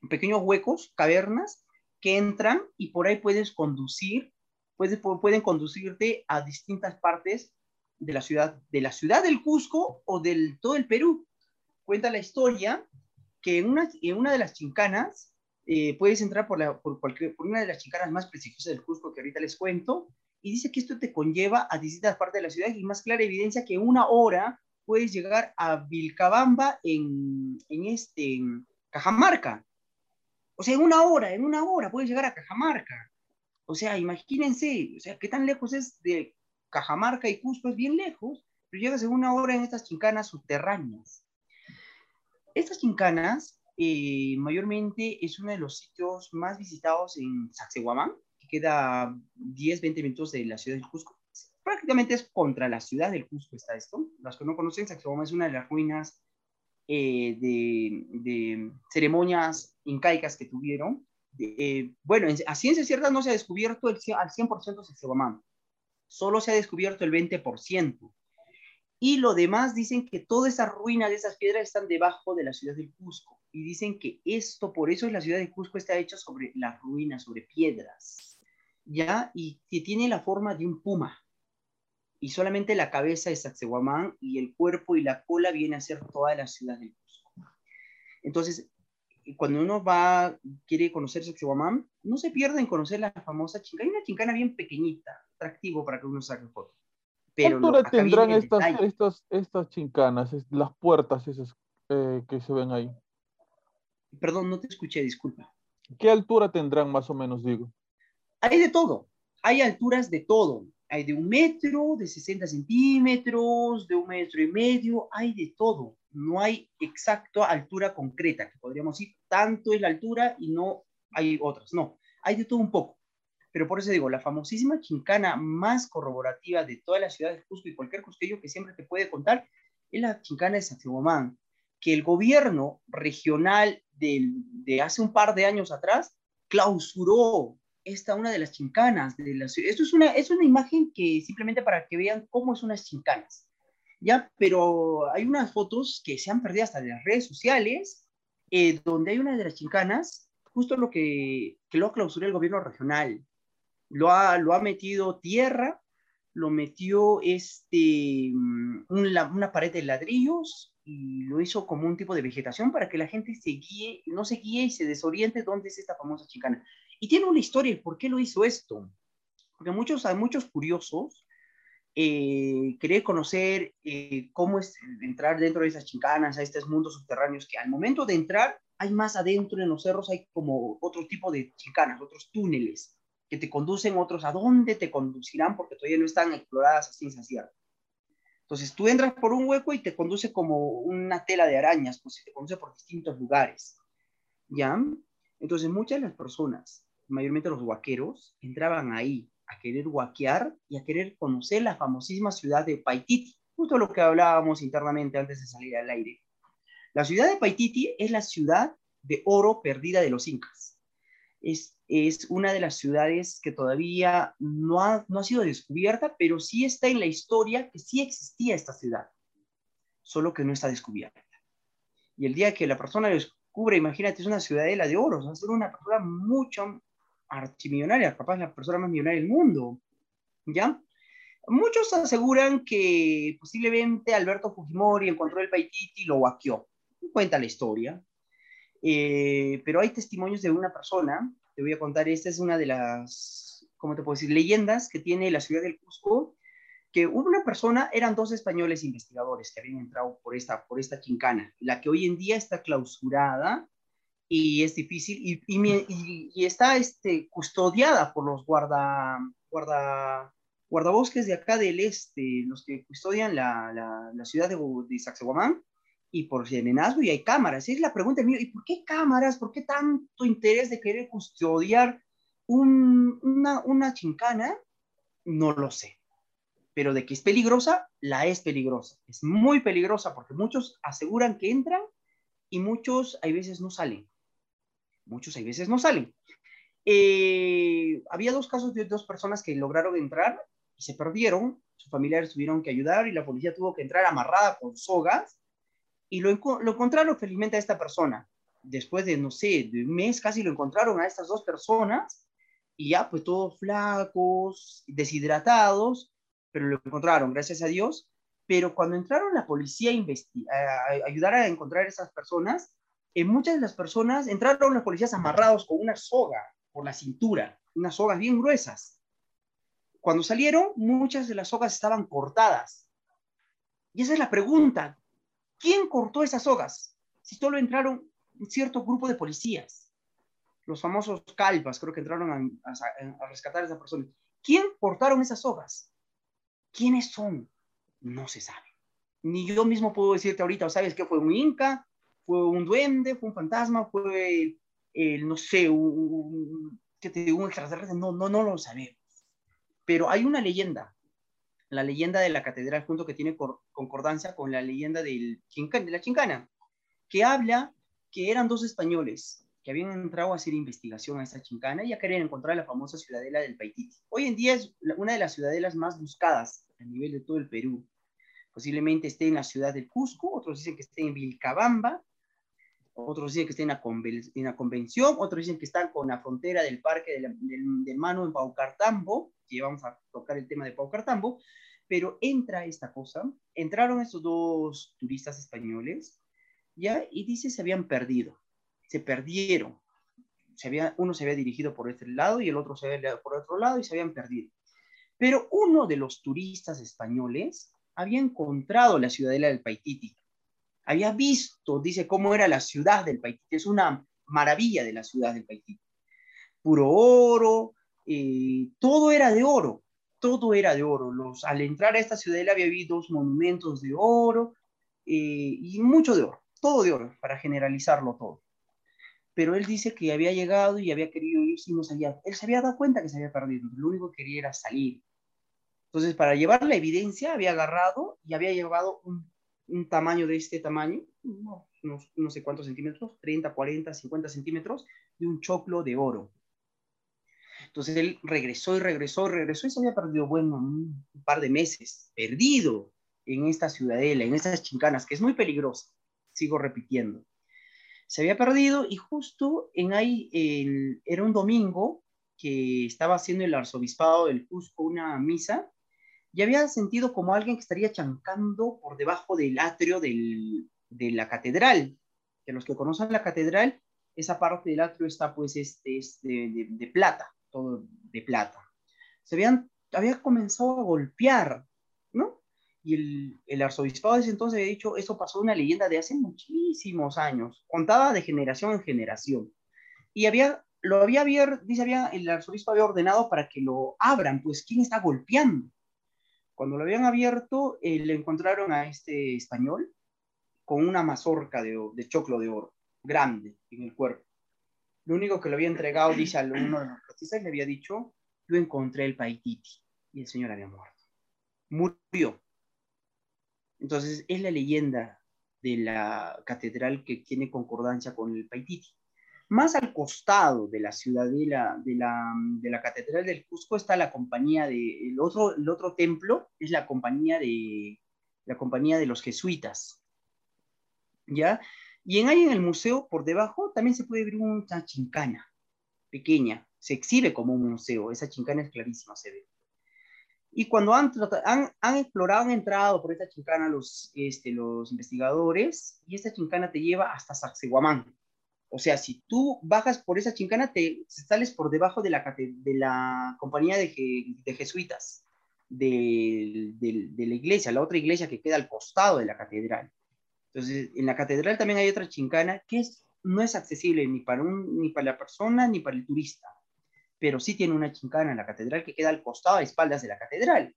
pequeños huecos, cavernas, que entran y por ahí puedes conducir, puedes, pueden conducirte a distintas partes de la ciudad, de la ciudad del Cusco o del todo el Perú. Cuenta la historia que en una, en una de las chincanas eh, puedes entrar por, la, por, cualquier, por una de las chincanas más prestigiosas del Cusco que ahorita les cuento y dice que esto te conlleva a distintas partes de la ciudad y más clara evidencia que una hora puedes llegar a Vilcabamba en, en este, en Cajamarca. O sea, en una hora, en una hora puedes llegar a Cajamarca. O sea, imagínense, o sea, qué tan lejos es de Cajamarca y Cusco, es bien lejos, pero llegas en una hora en estas chincanas subterráneas. Estas chincanas, eh, mayormente, es uno de los sitios más visitados en Sacsayhuamán, que queda 10, 20 minutos de la ciudad del Cusco. Prácticamente es contra la ciudad del Cusco está esto. Los que no conocen, Sacsayhuamán es una de las ruinas eh, de, ceremonias incaicas que tuvieron. Eh, bueno, a ciencia cierta no se ha descubierto el, al 100% Sacsayhuamán, solo se ha descubierto el 20%. Y lo demás dicen que toda esa ruina de esas piedras están debajo de la ciudad del Cusco. Y dicen que esto, por eso es la ciudad de Cusco está hecha sobre las ruinas, sobre piedras. ¿Ya? Y que tiene la forma de un puma. Y solamente la cabeza es Sacsayhuamán y el cuerpo y la cola viene a ser toda la ciudad del Cusco. Entonces, cuando uno va, quiere conocer Sacsayhuamán, no se pierde en conocer la famosa chincana. Hay una chincana bien pequeñita, atractivo para que uno saque foto. ¿Qué altura tendrán estas, estas, estas chincanas, las puertas esas eh, que se ven ahí? Perdón, no te escuché, disculpa. ¿Qué altura tendrán más o menos, digo? Hay de todo, hay alturas de todo. Hay de un metro, de 60 centímetros, de un metro y medio, hay de todo. No hay exacta altura concreta, que podríamos decir, tanto es la altura y no hay otras. No, hay de todo un poco. Pero por eso digo, la famosísima chincana más corroborativa de toda la ciudad de Cusco y cualquier cusqueño que siempre te puede contar es la chincana de Sacsayhuamán, que el gobierno regional de, hace un par de años atrás clausuró esta una de las chincanas de la ciudad. Esto es una, es una imagen que simplemente para que vean cómo son unas chincanas. ¿ya? Pero hay unas fotos que se han perdido hasta de las redes sociales, eh, donde hay una de las chincanas, justo lo que, que lo clausuró el gobierno regional lo ha, lo ha metido tierra, lo metió este, mm, una pared de ladrillos y lo hizo como un tipo de vegetación para que la gente se guíe, no se guíe y se desoriente dónde es esta famosa chicana. Y tiene una historia, ¿por qué lo hizo esto? Porque muchos, hay muchos curiosos eh, querer conocer eh, cómo es entrar dentro de esas chicanas, a estos mundos subterráneos, que al momento de entrar hay más adentro en los cerros, hay como otro tipo de chicanas, otros túneles que te conducen otros a dónde te conducirán porque todavía no están exploradas a ciencia cierta. Entonces tú entras por un hueco y te conduce como una tela de arañas, pues te conduce por distintos lugares. ¿Ya? Entonces muchas de las personas, mayormente los huaqueros, entraban ahí a querer huaquear y a querer conocer la famosísima ciudad de Paititi, justo lo que hablábamos internamente antes de salir al aire. La ciudad de Paititi es la ciudad de oro perdida de los incas. Es es una de las ciudades que todavía no ha, no ha sido descubierta, pero sí está en la historia que sí existía esta ciudad, solo que no está descubierta. Y el día que la persona descubre, imagínate, es una ciudadela de oro, va a ser una persona mucho archimillonaria, capaz la persona más millonaria del mundo, ¿ya? Muchos aseguran que posiblemente Alberto Fujimori encontró el Paititi y lo vaqueó. Cuenta la historia. Eh, pero hay testimonios de una persona te voy a contar, esta es una de las, ¿cómo te puedo decir?, leyendas que tiene la ciudad del Cusco, que una persona, eran dos españoles investigadores que habían entrado por esta, por esta chincana, la que hoy en día está clausurada y es difícil y, está este, custodiada por los guarda, guarda, guardabosques de acá del este, los que custodian la, ciudad de, de y por serenazgo y hay cámaras. es la pregunta mía, ¿y por qué cámaras? ¿Por qué tanto interés de querer custodiar una, una chincana? No lo sé. Pero de que es peligrosa, la es peligrosa. Es muy peligrosa porque muchos aseguran que entran y muchos hay veces no salen. Muchos hay veces no salen. Eh, había dos casos de dos personas que lograron entrar y se perdieron. Sus familiares tuvieron que ayudar y la policía tuvo que entrar amarrada con sogas y lo, lo encontraron felizmente a esta persona. Después de, no sé, de un mes casi lo encontraron a estas dos personas y ya pues todos flacos, deshidratados, pero lo encontraron, gracias a Dios. Pero cuando entraron la policía a, ayudar a encontrar a esas personas, en muchas de las personas entraron los policías amarrados con una soga por la cintura, unas sogas bien gruesas. Cuando salieron, muchas de las sogas estaban cortadas. Y esa es la pregunta, ¿Quién cortó esas sogas? Si solo entraron un cierto grupo de policías, los famosos calvas, creo que entraron a, rescatar a esa persona. ¿Quién cortaron esas sogas? ¿Quiénes son? No se sabe. Ni yo mismo puedo decirte ahorita, ¿sabes qué? Fue un inca, fue un duende, fue un fantasma, fue el, no sé, un, un extraterrestre, no, no, no lo sabemos. Pero hay una leyenda la leyenda de la catedral junto que tiene concordancia con la leyenda del de la chincana. que habla que eran dos españoles que habían entrado a hacer investigación a esta chincana y ya querían encontrar la famosa ciudadela del Paititi. Hoy en día es una de las ciudadelas más buscadas a nivel de todo el Perú. Posiblemente esté en la ciudad del Cusco, otros dicen que esté en Vilcabamba, otros dicen que esté en la, convención, otros dicen que están con la frontera del Parque del, del, Mano en Paucartambo, que vamos a tocar el tema de Paucartambo, pero entra esta cosa, entraron estos dos turistas españoles, ¿ya? Y dice se habían perdido, se perdieron. Se había, uno se había dirigido por este lado y el otro se había por otro lado y se habían perdido. Pero uno de los turistas españoles había encontrado la ciudadela del Paititi. Había visto, dice, cómo era la ciudad del Paititi. Es una maravilla de la ciudad del Paititi. Puro oro, eh, todo era de oro todo era de oro. Los, al entrar a esta ciudadela había habido dos monumentos de oro eh, y mucho de oro, todo de oro, para generalizarlo todo. Pero él dice que había llegado y había querido irse y no sabía. Él se había dado cuenta que se había perdido, lo único que quería era salir. Entonces, para llevar la evidencia, había agarrado y había llevado un, un tamaño de este tamaño, no, no sé cuántos centímetros, 30, 40, 50 centímetros, de un choclo de oro. Entonces él regresó y regresó y regresó y se había perdido, bueno, un par de meses, perdido en esta ciudadela, en estas chincanas, que es muy peligrosa, sigo repitiendo. Se había perdido y justo en ahí, era un domingo que estaba haciendo el arzobispado del Cusco una misa y había sentido como alguien que estaría chancando por debajo del atrio de la catedral. Que los que conocen la catedral, esa parte del atrio está pues este, es de plata todo de plata. Se habían, había comenzado a golpear, ¿no? Y el, el arzobispado de ese entonces había dicho, eso pasó una leyenda de hace muchísimos años, contada de generación en generación. Y había, lo había dice, había, el arzobispo había ordenado para que lo abran, pues, ¿quién está golpeando? Cuando lo habían abierto, eh, le encontraron a este español con una mazorca de, de choclo de oro, grande, en el cuerpo. Lo único que le había entregado, dice a uno de los y le había dicho, yo encontré el Paititi y el señor había muerto. Murió. Entonces, es la leyenda de la catedral que tiene concordancia con el Paititi. Más al costado de la ciudadela de la, de la catedral del Cusco está la compañía de, el otro, el otro templo es la compañía de, la compañía de los jesuitas. ¿Ya? Y en ahí en el museo, por debajo, también se puede ver una chincana pequeña, se exhibe como un museo, esa chincana es clarísima, se ve. Y cuando han, han, explorado, han entrado por esta chincana los, este, los investigadores, y esta chincana te lleva hasta Sacsayhuamán. O sea, si tú bajas por esa chincana, te sales por debajo de la, de la compañía de, jesuitas, de, de, la iglesia, la otra iglesia que queda al costado de la catedral. Entonces, en la catedral también hay otra chincana que es, no es accesible ni para, un, ni para la persona ni para el turista pero sí tiene una chincana en la catedral que queda al costado a espaldas de la catedral.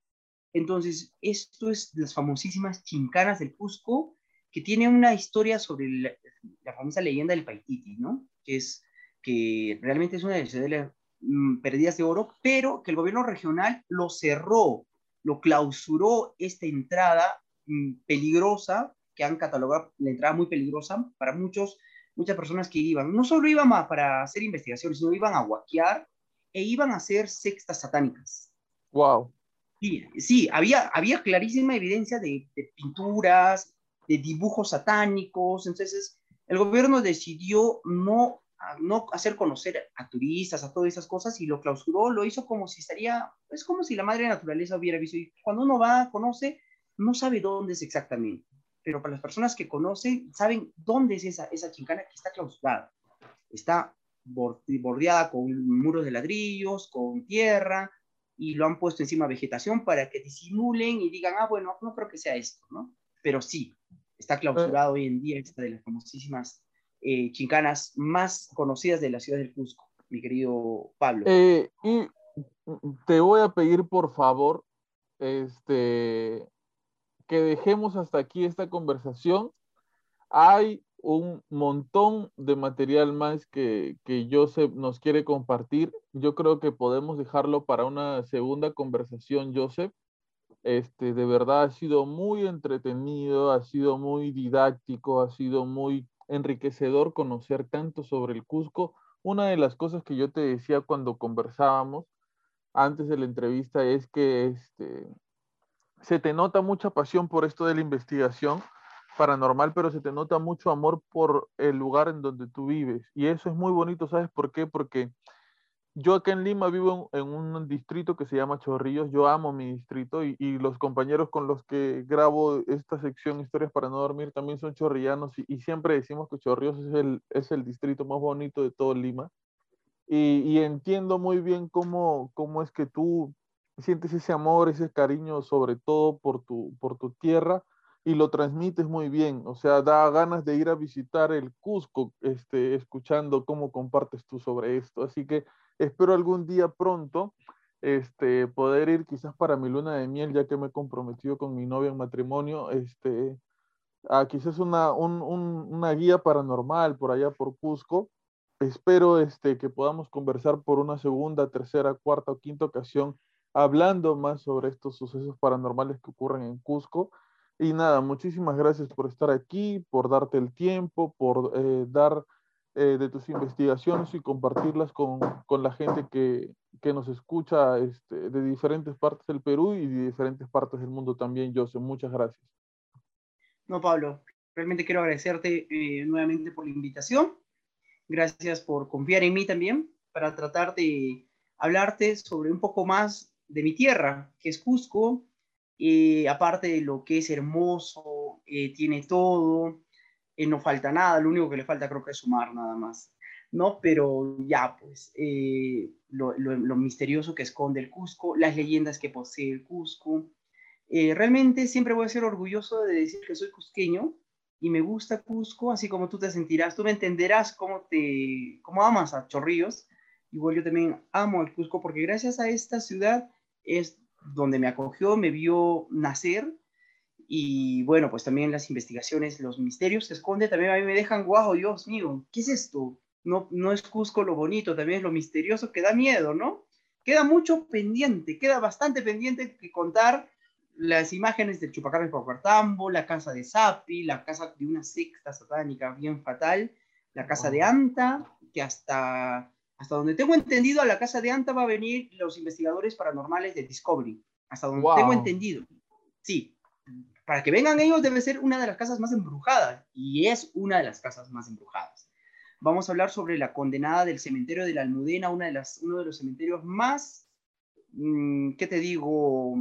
Entonces, esto es las famosísimas chincanas del Cusco, que tiene una historia sobre la, famosa leyenda del Paititi, ¿no? Que es que realmente es una de las mm, perdidas de oro, pero que el gobierno regional lo cerró, lo clausuró esta entrada mm, peligrosa, que han catalogado la entrada muy peligrosa para muchos, muchas personas que iban. No solo iban para hacer investigaciones, sino iban a guaquear e iban a ser sextas satánicas. Wow. Sí, sí había, había clarísima evidencia de, pinturas, de dibujos satánicos. Entonces, el gobierno decidió no, no hacer conocer a turistas, a todas esas cosas, y lo clausuró, lo hizo como si estaría, es como si la madre naturaleza hubiera visto. Y cuando uno va, conoce, no sabe dónde es exactamente. Pero para las personas que conocen, saben dónde es esa, esa chincana que está clausurada. Está bordeada con muros de ladrillos, con tierra, y lo han puesto encima vegetación para que disimulen y digan, ah, bueno, no creo que sea esto, ¿no? Pero sí, está clausurado hoy en día esta de las famosísimas eh, chincanas más conocidas de la ciudad del Cusco, mi querido Pablo. Eh, y te voy a pedir, por favor, este, que dejemos hasta aquí esta conversación. Hay un montón de material más que, que Joseph nos quiere compartir. Yo creo que podemos dejarlo para una segunda conversación, Joseph. Este, de verdad ha sido muy entretenido, ha sido muy didáctico, ha sido muy enriquecedor conocer tanto sobre el Cusco. Una de las cosas que yo te decía cuando conversábamos antes de la entrevista es que este, se te nota mucha pasión por esto de la investigación paranormal, pero se te nota mucho amor por el lugar en donde tú vives. Y eso es muy bonito, ¿sabes por qué? Porque yo acá en Lima vivo en, un distrito que se llama Chorrillos, yo amo mi distrito y, los compañeros con los que grabo esta sección Historias para no dormir también son chorrillanos y, siempre decimos que Chorrillos es el, es el distrito más bonito de todo Lima. Y, entiendo muy bien cómo, cómo es que tú sientes ese amor, ese cariño sobre todo por tu, por tu tierra y lo transmites muy bien, o sea, da ganas de ir a visitar el Cusco, este, escuchando cómo compartes tú sobre esto. Así que espero algún día pronto este, poder ir quizás para mi luna de miel, ya que me he comprometido con mi novia en matrimonio, este, a quizás una, una guía paranormal por allá por Cusco. Espero este, que podamos conversar por una segunda, tercera, cuarta o quinta ocasión hablando más sobre estos sucesos paranormales que ocurren en Cusco. Y nada, muchísimas gracias por estar aquí, por darte el tiempo, por eh, dar eh, de tus investigaciones y compartirlas con, con la gente que, que, nos escucha este, de diferentes partes del Perú y de diferentes partes del mundo también, José. Muchas gracias. No, Pablo, realmente quiero agradecerte eh, nuevamente por la invitación. Gracias por confiar en mí también para tratar de hablarte sobre un poco más de mi tierra, que es Cusco, eh, aparte de lo que es hermoso, eh, tiene todo, eh, no falta nada, lo único que le falta creo que es sumar nada más, ¿no? Pero ya, pues, lo, lo, misterioso que esconde el Cusco, las leyendas que posee el Cusco. realmente siempre voy a ser orgulloso de decir que soy cusqueño y me gusta Cusco, así como tú te sentirás, tú me entenderás cómo, te, cómo amas a Chorrillos, igual yo también amo el Cusco porque gracias a esta ciudad es donde me acogió, me vio nacer y bueno, pues también las investigaciones, los misterios que esconde también a mí me dejan guau, Dios mío, ¿qué es esto? No, no es Cusco lo bonito, también es lo misterioso que da miedo, ¿no? Queda mucho pendiente, queda bastante pendiente que contar las imágenes del Chupacabra de Paucartambo, la casa de Sapi, la casa de una secta satánica bien fatal, la casa de Anta, que hasta hasta donde tengo entendido, a la casa de Anta va a venir los investigadores paranormales de Discovery. Hasta donde tengo entendido. Sí. Para que vengan ellos debe ser una de las casas más embrujadas. Y es una de las casas más embrujadas. Vamos a hablar sobre la condenada del cementerio de la Almudena, una de las, uno de los cementerios más, mm, ¿qué te digo?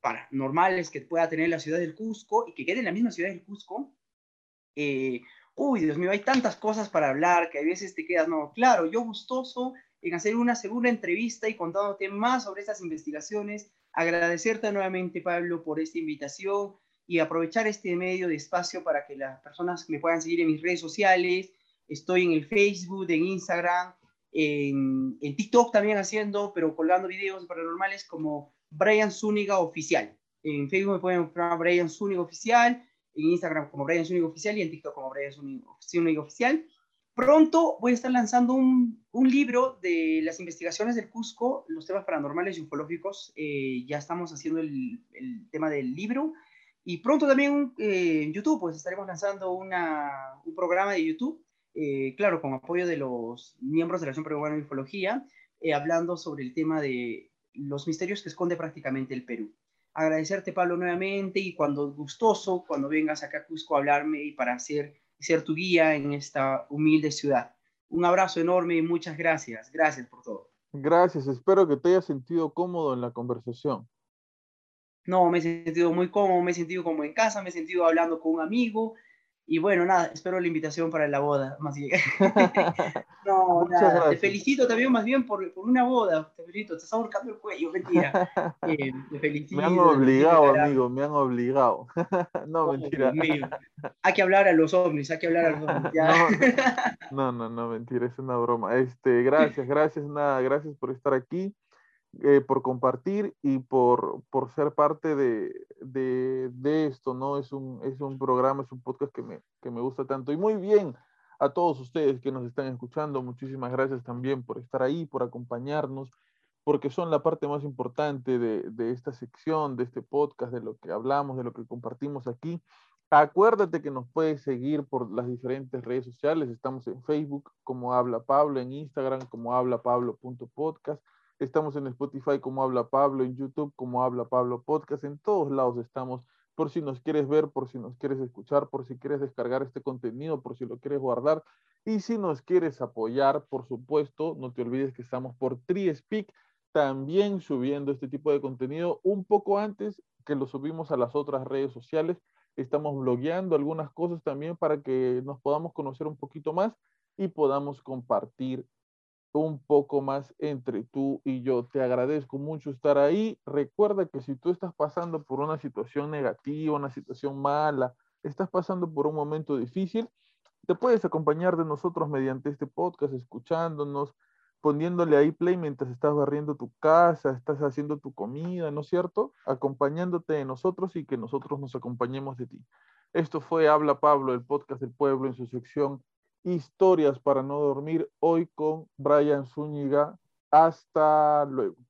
paranormales que pueda tener la ciudad del Cusco y que quede en la misma ciudad del Cusco. Eh, uy, Dios mío, hay tantas cosas para hablar que a veces te quedas, no, claro, yo gustoso en hacer una segunda entrevista y contándote más sobre estas investigaciones, agradecerte nuevamente, Pablo, por esta invitación y aprovechar este medio de espacio para que las personas me puedan seguir en mis redes sociales. Estoy en el Facebook, en Instagram, en, en TikTok también haciendo, pero colgando videos paranormales como Brian Zúñiga Oficial. En Facebook me pueden encontrar Brian Zúñiga Oficial en Instagram como Brian Zúñiga Oficial y en TikTok como Brian Zúñiga Oficial. Pronto voy a estar lanzando un, libro de las investigaciones del Cusco, los temas paranormales y ufológicos. Eh, ya estamos haciendo el, tema del libro. Y pronto también eh, en YouTube, pues estaremos lanzando un programa de YouTube, eh, claro, con apoyo de los miembros de la Asociación Peruana de Ufología, hablando sobre el tema de los misterios que esconde prácticamente el Perú agradecerte, Pablo, nuevamente y cuando gustoso, cuando vengas acá a Cusco a hablarme y para ser, ser tu guía en esta humilde ciudad. Un abrazo enorme y muchas gracias. Gracias por todo. Gracias, espero que te hayas sentido cómodo en la conversación. No, me he sentido muy cómodo, me he sentido como en casa, me he sentido hablando con un amigo, y bueno, nada, espero la invitación para la boda, más bien. no, nada, te felicito también más bien por, por, una boda, te felicito, te estás ahorcando el cuello, mentira. Eh, te felicito. Me han obligado, amigo, me han obligado. no, mentira. Hay que hablar a los ovnis, hay que hablar a los ovnis. No, no, no, mentira, es una broma. Este, gracias, gracias, nada, gracias por estar aquí. Eh, por compartir y por, por ser parte de, de, de, esto, ¿no? Es un, es un programa, es un podcast que me, que me gusta tanto. Y muy bien a todos ustedes que nos están escuchando, muchísimas gracias también por estar ahí, por acompañarnos, porque son la parte más importante de, de esta sección, de este podcast, de lo que hablamos, de lo que compartimos aquí. Acuérdate que nos puedes seguir por las diferentes redes sociales. Estamos en Facebook como Habla Pablo, en Instagram como habla Pablo.podcast. Estamos en Spotify como Habla Pablo, en YouTube como Habla Pablo Podcast. En todos lados estamos por si nos quieres ver, por si nos quieres escuchar, por si quieres descargar este contenido, por si lo quieres guardar. Y si nos quieres apoyar, por supuesto, no te olvides que estamos por TriSpeak, también subiendo este tipo de contenido un poco antes que lo subimos a las otras redes sociales. Estamos blogueando algunas cosas también para que nos podamos conocer un poquito más y podamos compartir un poco más entre tú y yo. Te agradezco mucho estar ahí. Recuerda que si tú estás pasando por una situación negativa, una situación mala, estás pasando por un momento difícil, te puedes acompañar de nosotros mediante este podcast, escuchándonos, poniéndole ahí play mientras estás barriendo tu casa, estás haciendo tu comida, ¿no es cierto? Acompañándote de nosotros y que nosotros nos acompañemos de ti. Esto fue Habla Pablo, el podcast del pueblo en su sección Historias para no dormir, hoy con Brian Zúñiga. Hasta luego.